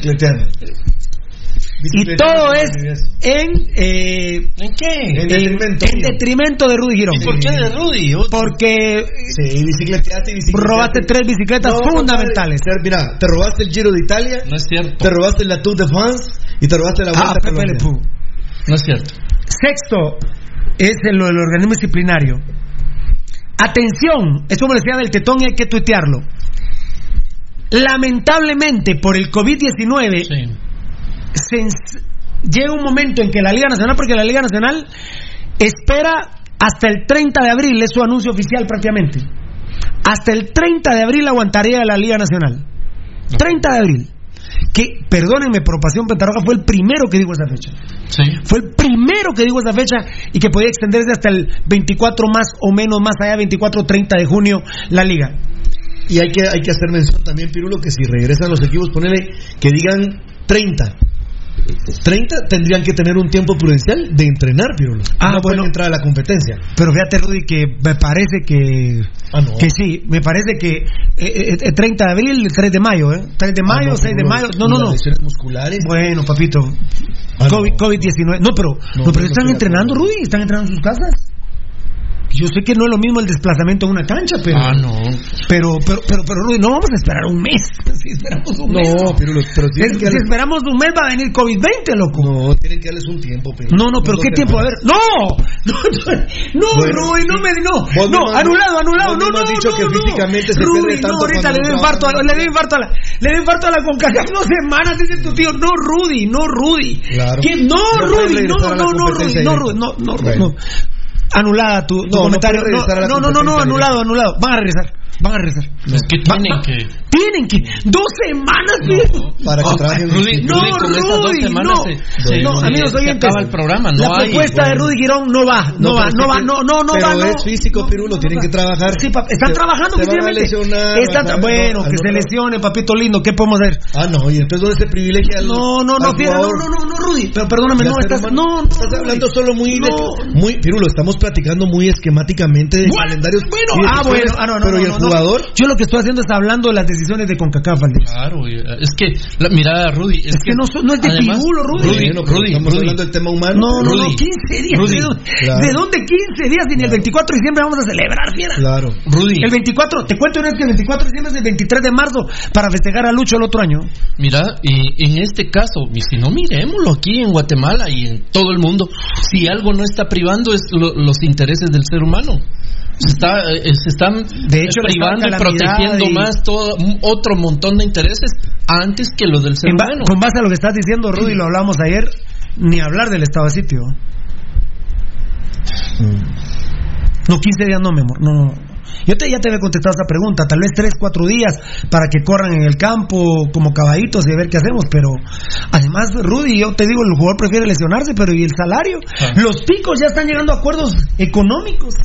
Y todo es en. eh, ¿En qué? En en, detrimento en detrimento de Rudy Girón. ¿Y por qué de Rudy? Porque Sí, bicicleteaste y bicicleteaste. robaste tres bicicletas No, fundamentales. Mira, te robaste el Giro de Italia, No es cierto. te robaste la Tour de France y te robaste la Ah, Vuelta a Pepe Le Colombia. No es cierto. Sexto es en lo del organismo disciplinario. Atención, esto me decía del tetón y hay que tuitearlo. Lamentablemente, por el COVID-19, Sí. Se llega un momento en que la Liga Nacional, porque la Liga Nacional espera hasta el 30 de abril, es su anuncio oficial prácticamente. Hasta el 30 de abril aguantaría la Liga Nacional. 30 de abril. Que, perdónenme, pero Pasión Pentaroga fue el primero que dijo esa fecha. Sí. Fue el primero que dijo esa fecha y que podía extenderse hasta el 24 más o menos, más allá, 24-30 de junio, la liga. Y hay que, hay que hacer mención también, Pirulo, que si regresan los equipos, ponele que digan 30. 30 tendrían que tener un tiempo prudencial de entrenar, Pirulo. Ah, no pueden bueno. entrar a la competencia. Pero fíjate, Rudy, que me parece que. Ah, no. Que sí, me parece que eh, eh, 30 de abril, 3 de mayo, ¿eh? 3 de Ah, mayo, no, 6 de Pirulo, mayo. No, no, no. lesiones musculares. Bueno, papito. Ah, no. COVID- COVID-19. No, pero, no, pero están de entrenando. Rudy, están entrenando en sus casas. Yo sé que no es lo mismo el desplazamiento en una cancha, pero. Ah, no. Pero, pero, pero, pero, Rudy, no vamos a esperar un mes. <laughs> Si esperamos un mes. No, Pirulo, pero Es- tienen que si esperamos un mes va a venir COVID-20, loco. no, tienen que darles un tiempo, Pirulo. No, no, pero ¿qué tiempo? A ver, <laughs> no, no, no, Bueno, Rudy, no me, no, no, anulado, anulado, no, no, has dicho no, que no. físicamente se Rudy, tanto no, ahorita le dio no infarto, a- le dio infarto a la, le dio infarto a la CONCACAF dos semanas, dice tu tío, no, Rudy, no, Rudy, Claro. No, No Rudy, no, a no, no, Rudy, no, no, no, no, anulada tu, tu No, no comentario, no, no, no, no, anulado, anulado, van a regresar, van a regresar, Es que tienen que. Tienen que, dos semanas, viejo. Para que Oh, trabajen. Rudy, No, Rudy, con estas dos Rudy, semanas no. se, Bueno, se- no, se- amigos se oyentes, acaba el programa. No la hay. propuesta de Rudy Girón no va, no, va, pero no va, no, no, no pero va, no. es físico, Pirulo, tienen que trabajar. Sí, pap- están Se- trabajando lesionar, Están van tra- a- bueno, que se lesione, papito lindo, ¿qué podemos hacer? Ah, no, y entonces ¿dónde se privilegia al No, no, no, fiera, no, no, no, no, Rudy, pero perdóname, no, estás, no, no, estás Rudy. hablando solo muy, No. muy, Pirulo, estamos platicando muy esquemáticamente de Bueno, calendarios. bueno, ah, bueno, ah, no, no, pero no, ¿y el no, no. jugador? Yo lo que estoy haciendo es hablando de las decisiones de CONCACAF, Valdés. Claro, eh, es que, la, mira, Rudy. Es, Es que no, so- no es de además, pirulo, Rudy. Rudy, pero Rudy, estamos Rudy. hablando del tema humano. No, no, no, Rudy. 15 días. Rudy, ¿De, dónde, claro. ¿De dónde 15 días? Y ni el 24 de diciembre vamos a celebrar, fiera. Claro. Rudy, El 24, te cuento una vez que el 24 de diciembre es el 23 de marzo para festejar a Lucho el otro año. mira, y en este caso, y si no, miremoslo aquí en Guatemala y en todo el mundo. Si algo no está privando es lo- los intereses del ser humano. Se, está, eh, se están De hecho, privando y protegiendo y- más todo otro montón de intereses antes que los del ser En humano. con base a lo que estás diciendo, Rudy, lo hablamos ayer, ni hablar del estado de sitio. No, 15 días no, mi amor. No, no. Yo te, ya te había contestado esta pregunta. Tal vez 3, 4 días para que corran en el campo como caballitos y a ver qué hacemos. Pero además, Rudy, yo te digo, el jugador prefiere lesionarse, pero ¿y el salario? Ah. Los picos ya están llegando a acuerdos económicos.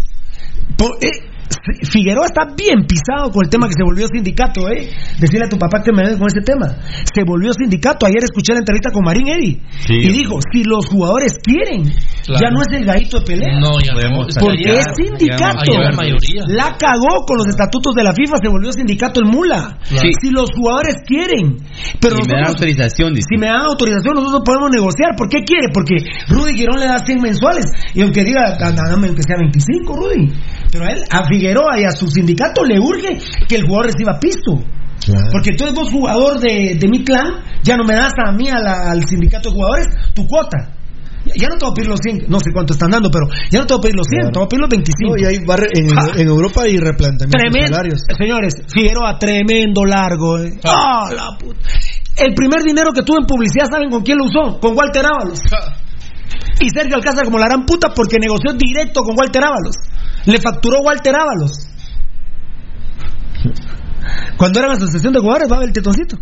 Po- eh, Figueroa está bien pisado con el tema que se volvió sindicato, ¿eh? Decirle a tu papá que me ayude con ese tema. Se volvió sindicato. Ayer escuché la entrevista con Marín Eddy Sí. y dijo: si los jugadores quieren, Claro. ya no es el gallito de pelea. No, ya no. Porque ya- es sindicato. ya la mayoría. La cagó con los estatutos de la FIFA, se volvió sindicato el mula. Claro. Si los jugadores quieren, pero y me dan autorización, dice. si me dan autorización, nosotros podemos negociar. ¿Por qué quiere? Porque Rudy Girón le da 100 mensuales. Y aunque diga, "Ah, dame aunque sea 25, Rudy. Pero a él, a Figueroa y a su sindicato le urge que el jugador reciba pisto. Claro. Porque tú eres vos jugador de, de mi clan, ya no me das a mí a la- al sindicato de jugadores tu cuota. Ya, no te voy a pedir los 100, no sé cuánto están dando, pero ya no te voy a pedir los 100, Claro. te voy a pedir los 25. No, y hay barre- en, Europa hay replanteamiento de Tremendo, salarios. señores, Figueroa, tremendo largo. eh. Ah. Ah, la puta. el primer dinero que tuvo en publicidad, ¿saben con quién lo usó? Con Walter Ábalos. Y Sergio Alcázar como la gran puta porque negoció directo con Walter Ábalos. Le facturó Walter Ábalos. Cuando era la asociación de jugadores, va el tetoncito.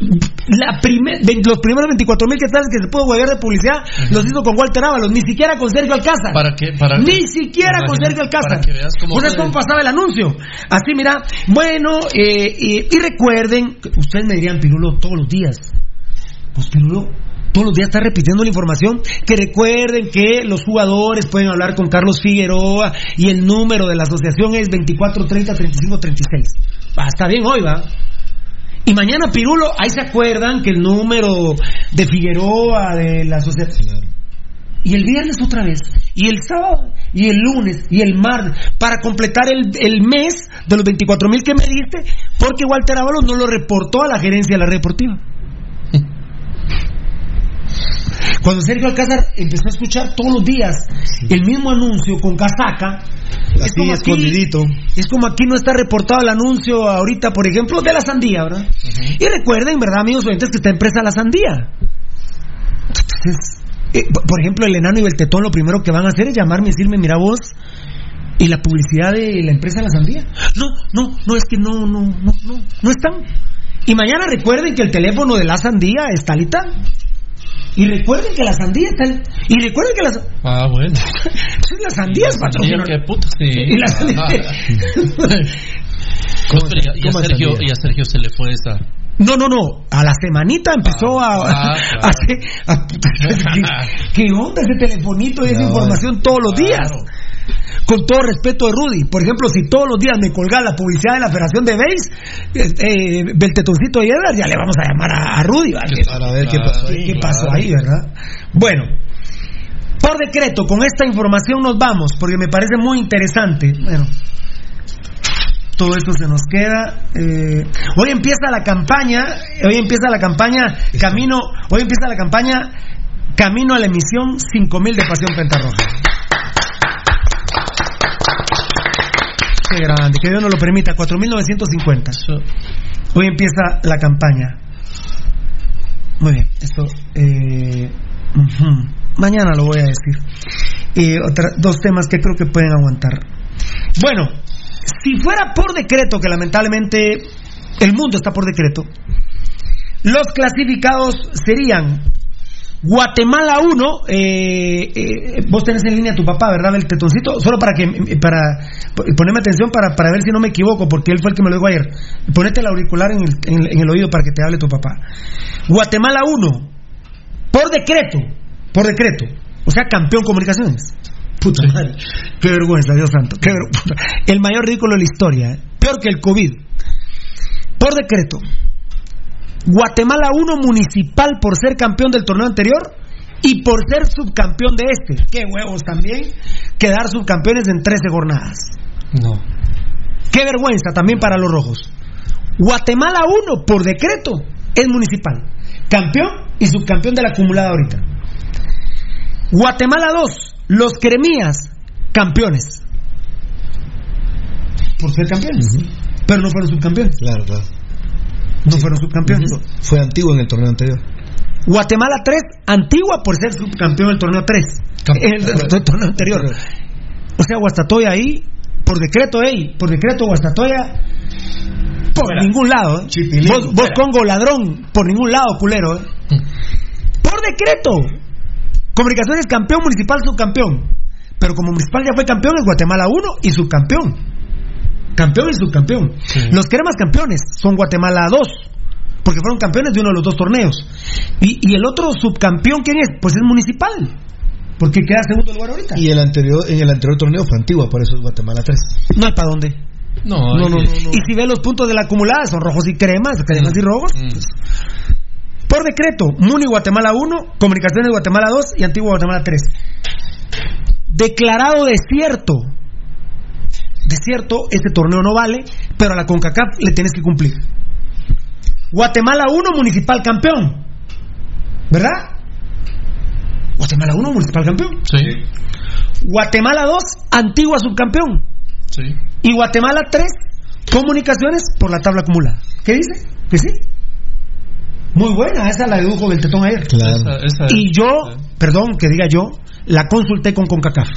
La primer, los primeros 24 mil quetzales que se pudo huevear de publicidad los hizo con Walter Ábalos, ni siquiera con Sergio Alcázar. ¿Para qué? Para Ni siquiera con Sergio Alcázar. que veas cómo ¿Vos sabés puede- cómo pasaba el anuncio? Así, mira, bueno, eh, y, y recuerden, que ustedes me dirían, Pirulo, todos los días. Pues Pirulo, todos los días está repitiendo la información. Que recuerden que los jugadores pueden hablar con Carlos Figueroa y el número de la asociación es 2430 3536. Va, está bien hoy, va. Y mañana, Pirulo, ahí se acuerdan que el número de Figueroa, de la asociación. Y el viernes otra vez. Y el sábado. Y el lunes. Y el martes. Para completar el, el mes de los 24 mil que me diste. Porque Walter Ábalos no lo reportó a la gerencia de la red deportiva. Cuando Sergio Alcázar empezó a escuchar todos los días el mismo anuncio con casaca, es como, aquí, escondidito. es como aquí no está reportado el anuncio ahorita, por ejemplo, de la sandía, ¿verdad? Y recuerden, ¿verdad, amigos oyentes, que está empresa La Sandía? Entonces, eh, por- ejemplo, el enano y el tetón lo primero que van a hacer es llamarme y decirme, mira vos, y la publicidad de la empresa La Sandía. No, no, no, es que no, no, no, no, no están. Y mañana recuerden que el teléfono de La Sandía es tal y tal. Y recuerden que la sandía en- Y recuerden que las. Ah, bueno. La sandía es patrocinador. Qué puta, sí. Y la <laughs> pero ya- y, a ¿Cómo es Sergio, y a Sergio se le fue esa. No, no, no. A la semanita empezó a. ah, <laughs> a, hacer- a- <laughs> ¿Qué, qué onda ese telefonito y esa No, información todos los días? claro. Con todo respeto de Rudy. Por ejemplo, si todos los días me colga la publicidad de la Federación de Base, eh, eh, del tetoncito de Edgar, ya le vamos a llamar a, a Rudy. Para ver qué pasó ¿Qué, ahí. qué pasó Claro. ahí, verdad? Bueno, por decreto, con esta información nos vamos, porque me parece muy interesante. Bueno, todo esto se nos queda. eh, hoy empieza la campaña, hoy empieza la campaña Camino, hoy empieza la campaña Camino a la emisión 5000 de Pasión Pentarroja. Qué grande, que Dios nos lo permita, 4950. Hoy empieza la campaña. Muy bien, esto. eh. Mañana lo voy a decir. Eh, otra- dos temas que creo que pueden aguantar. Bueno, si fuera por decreto, que lamentablemente el mundo está por decreto, los clasificados serían Guatemala 1, eh, eh, vos tenés en línea a tu papá, ¿verdad? El tetoncito, solo para que para ponerme atención para, para ver si no me equivoco, porque él fue el que me lo dijo ayer. Ponete el auricular en el, en el- en el oído para que te hable tu papá. Guatemala 1, por decreto, por decreto, o sea, campeón comunicaciones. Puta madre, qué vergüenza, Dios santo, qué ver- El mayor ridículo de la historia, ¿eh? peor que el COVID. Por decreto, Guatemala 1 municipal por ser campeón del torneo anterior y por ser subcampeón de este. Qué huevos también quedar subcampeones en 13 jornadas. No. Qué vergüenza también para los rojos. Guatemala 1 por decreto es municipal. Campeón y subcampeón de la acumulada ahorita. Guatemala 2, los cremías, campeones. Por ser campeones. Pero no fueron subcampeones. Claro, claro. No fueron subcampeones. Fue antiguo en el torneo anterior. Guatemala 3, Antigua por ser subcampeón del torneo 3. El, del- del torneo anterior. O sea, Guastatoya ahí, por decreto, ey, por decreto Guastatoya, por ningún lado. ¿eh? Vos, vos Congo ladrón, por ningún lado, culero. ¿eh? Por decreto. Comunicaciones campeón, municipal subcampeón. Pero como municipal ya fue campeón, es Guatemala 1 y subcampeón. Campeón y subcampeón. Los cremas campeones son Guatemala 2. Porque fueron campeones de uno de los dos torneos. Y, y el otro subcampeón, ¿quién es? Pues es municipal. Porque queda segundo lugar ahorita. Y el anterior, en el anterior torneo fue antigua, por eso es Guatemala 3. No hay para dónde. No, No, no. Y si ve los puntos de la acumulada, son rojos y cremas, cremas y rojos. pues, por decreto, Muni Guatemala 1, Comunicaciones Guatemala 2 y Antigua Guatemala 3. Declarado desierto. Desierto, este torneo no vale, pero a la CONCACAF le tienes que cumplir. Guatemala 1, Municipal campeón. ¿Verdad? Guatemala 1, Municipal campeón. Sí. Guatemala 2, Antigua subcampeón. Sí. Y Guatemala 3, comunicaciones por la tabla acumulada. ¿Qué dice? ¿Que sí? Muy buena, esa la dedujo del tetón ayer. Esa- esa es- Y yo, perdón que diga yo, la consulté con CONCACAF.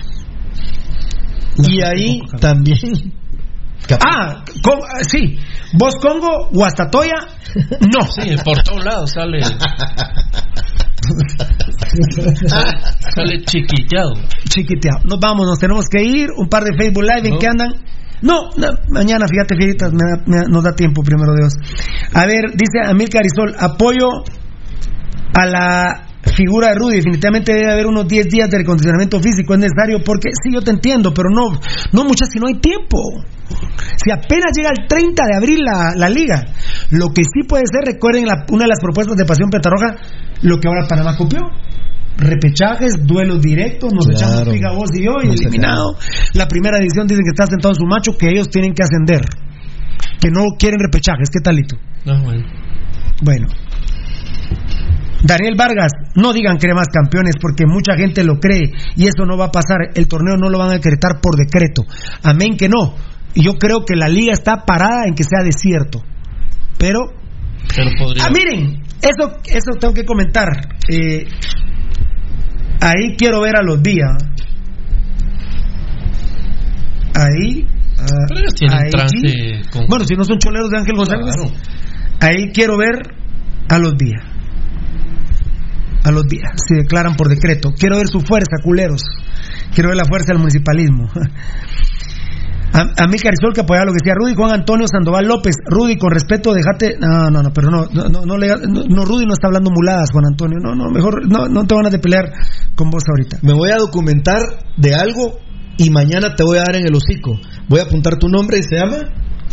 Y ahí también. Ah, con- ah, sí. Vos Congo, Guastatoya, no. <laughs> Sí, por todos lados sale. sale, <laughs> sale chiquiteado. Chiquiteado. Nos vamos, nos tenemos que ir. Un par de Facebook Live en No. que andan. No, no, mañana, fíjate, Fieritas, me da- me da- nos da tiempo, primero Dios. A ver, dice Amil Carizol, apoyo a la figura de Rudy. Definitivamente debe haber unos 10 días de recondicionamiento físico, es necesario, porque sí, yo te entiendo, pero no, no muchas si no hay tiempo. Si apenas llega el 30 de abril la, la liga, lo que sí puede ser, recuerden la- una de las propuestas de Pasión Petarroja, lo que ahora Panamá copió. Repechajes, duelos directos, nos Claro. echamos piga vos y yo y eliminado. La primera edición dicen que está sentado en su macho, que ellos tienen que ascender. Que no quieren repechajes, ¿qué talito? No, bueno. Bueno. Daniel Vargas, no digan que más campeones porque mucha gente lo cree y eso no va a pasar. El torneo no lo van a decretar por decreto. Amén que no. Y Yo creo que la liga está parada en que sea desierto. Pero, Pero podría. ah, miren, eso, eso tengo que comentar. Eh, ahí quiero ver a los días. Ahí. ah, Pero ellos tienen ahí trance sí. con- Bueno, si no son choleros de Ángel González. Claro. Ahí quiero ver a los días. A los días, si declaran por decreto. Quiero ver su fuerza, culeros. Quiero ver la fuerza del municipalismo. <laughs> A, a mí Carizol que apoyaba lo que decía Rudy Juan Antonio Sandoval López. Rudy, con respeto, déjate. No, no, no, pero no, no, no, no, Rudy no está hablando muladas, Juan Antonio. No, no, mejor, no, no te van a de pelear con vos ahorita. Me voy a documentar de algo y mañana te voy a dar en el hocico. Voy a apuntar tu nombre y se llama.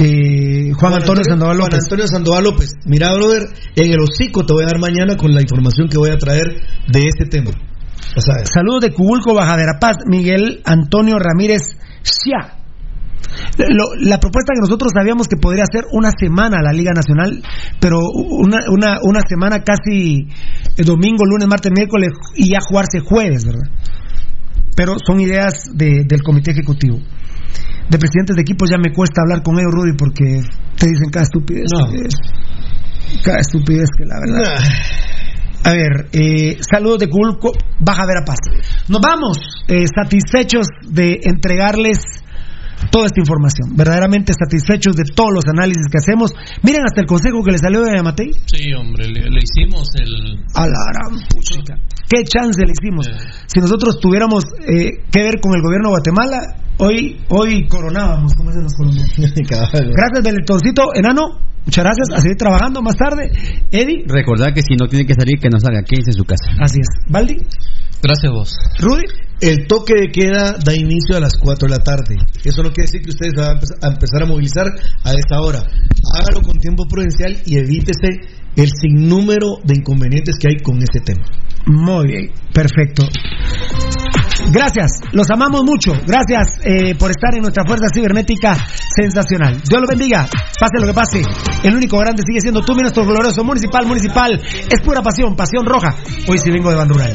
Eh, Juan, Antonio, Sandoval Juan López. Antonio Sandoval López. Mira, brother, en el hocico te voy a dar mañana con la información que voy a traer de este tema. Saludos de Cubulco, Baja Verapaz, Miguel Antonio Ramírez Xia. Lo- la propuesta que nosotros sabíamos que podría ser una semana la Liga Nacional, pero una, una, una semana casi eh, domingo, lunes, martes, miércoles y ya jugarse jueves, ¿verdad? Pero son ideas de- del comité ejecutivo. De presidentes de equipos ya me cuesta hablar con ellos, Rudy, porque te dicen cada estupidez. No. que- cada estupidez que la verdad. A ver, eh, saludos de Culco, Baja Verapaz. Nos vamos eh, satisfechos de entregarles toda esta información. Verdaderamente satisfechos de todos los análisis que hacemos. Miren hasta el consejo que le salió de Yamatei. Sí, hombre, le, le hicimos el. A la gran puchica. ¿Qué chance le hicimos? Si nosotros tuviéramos eh, que ver con el gobierno de Guatemala, hoy hoy coronábamos, como dicen los colombianos. <laughs> Gracias, Beletoncito. Enano, muchas gracias. A seguir trabajando más tarde. Eddie, Recordad que si no tiene que salir, que no salga, quédense en su casa. así es. Baldi, Gracias a vos. Rudy. El toque de queda da inicio a las 4 de la tarde. Eso no quiere decir que ustedes van a empezar a movilizar a esa hora. Hágalo con tiempo prudencial y evítese el sinnúmero de inconvenientes que hay con este tema. Muy bien, perfecto. Gracias, los amamos mucho. Gracias eh, por estar en nuestra fuerza cibernética sensacional. Dios los bendiga, pase lo que pase. El único grande sigue siendo tú, mi nuestro glorioso municipal, municipal. Es pura pasión, pasión roja. Hoy sí vengo de Bandural.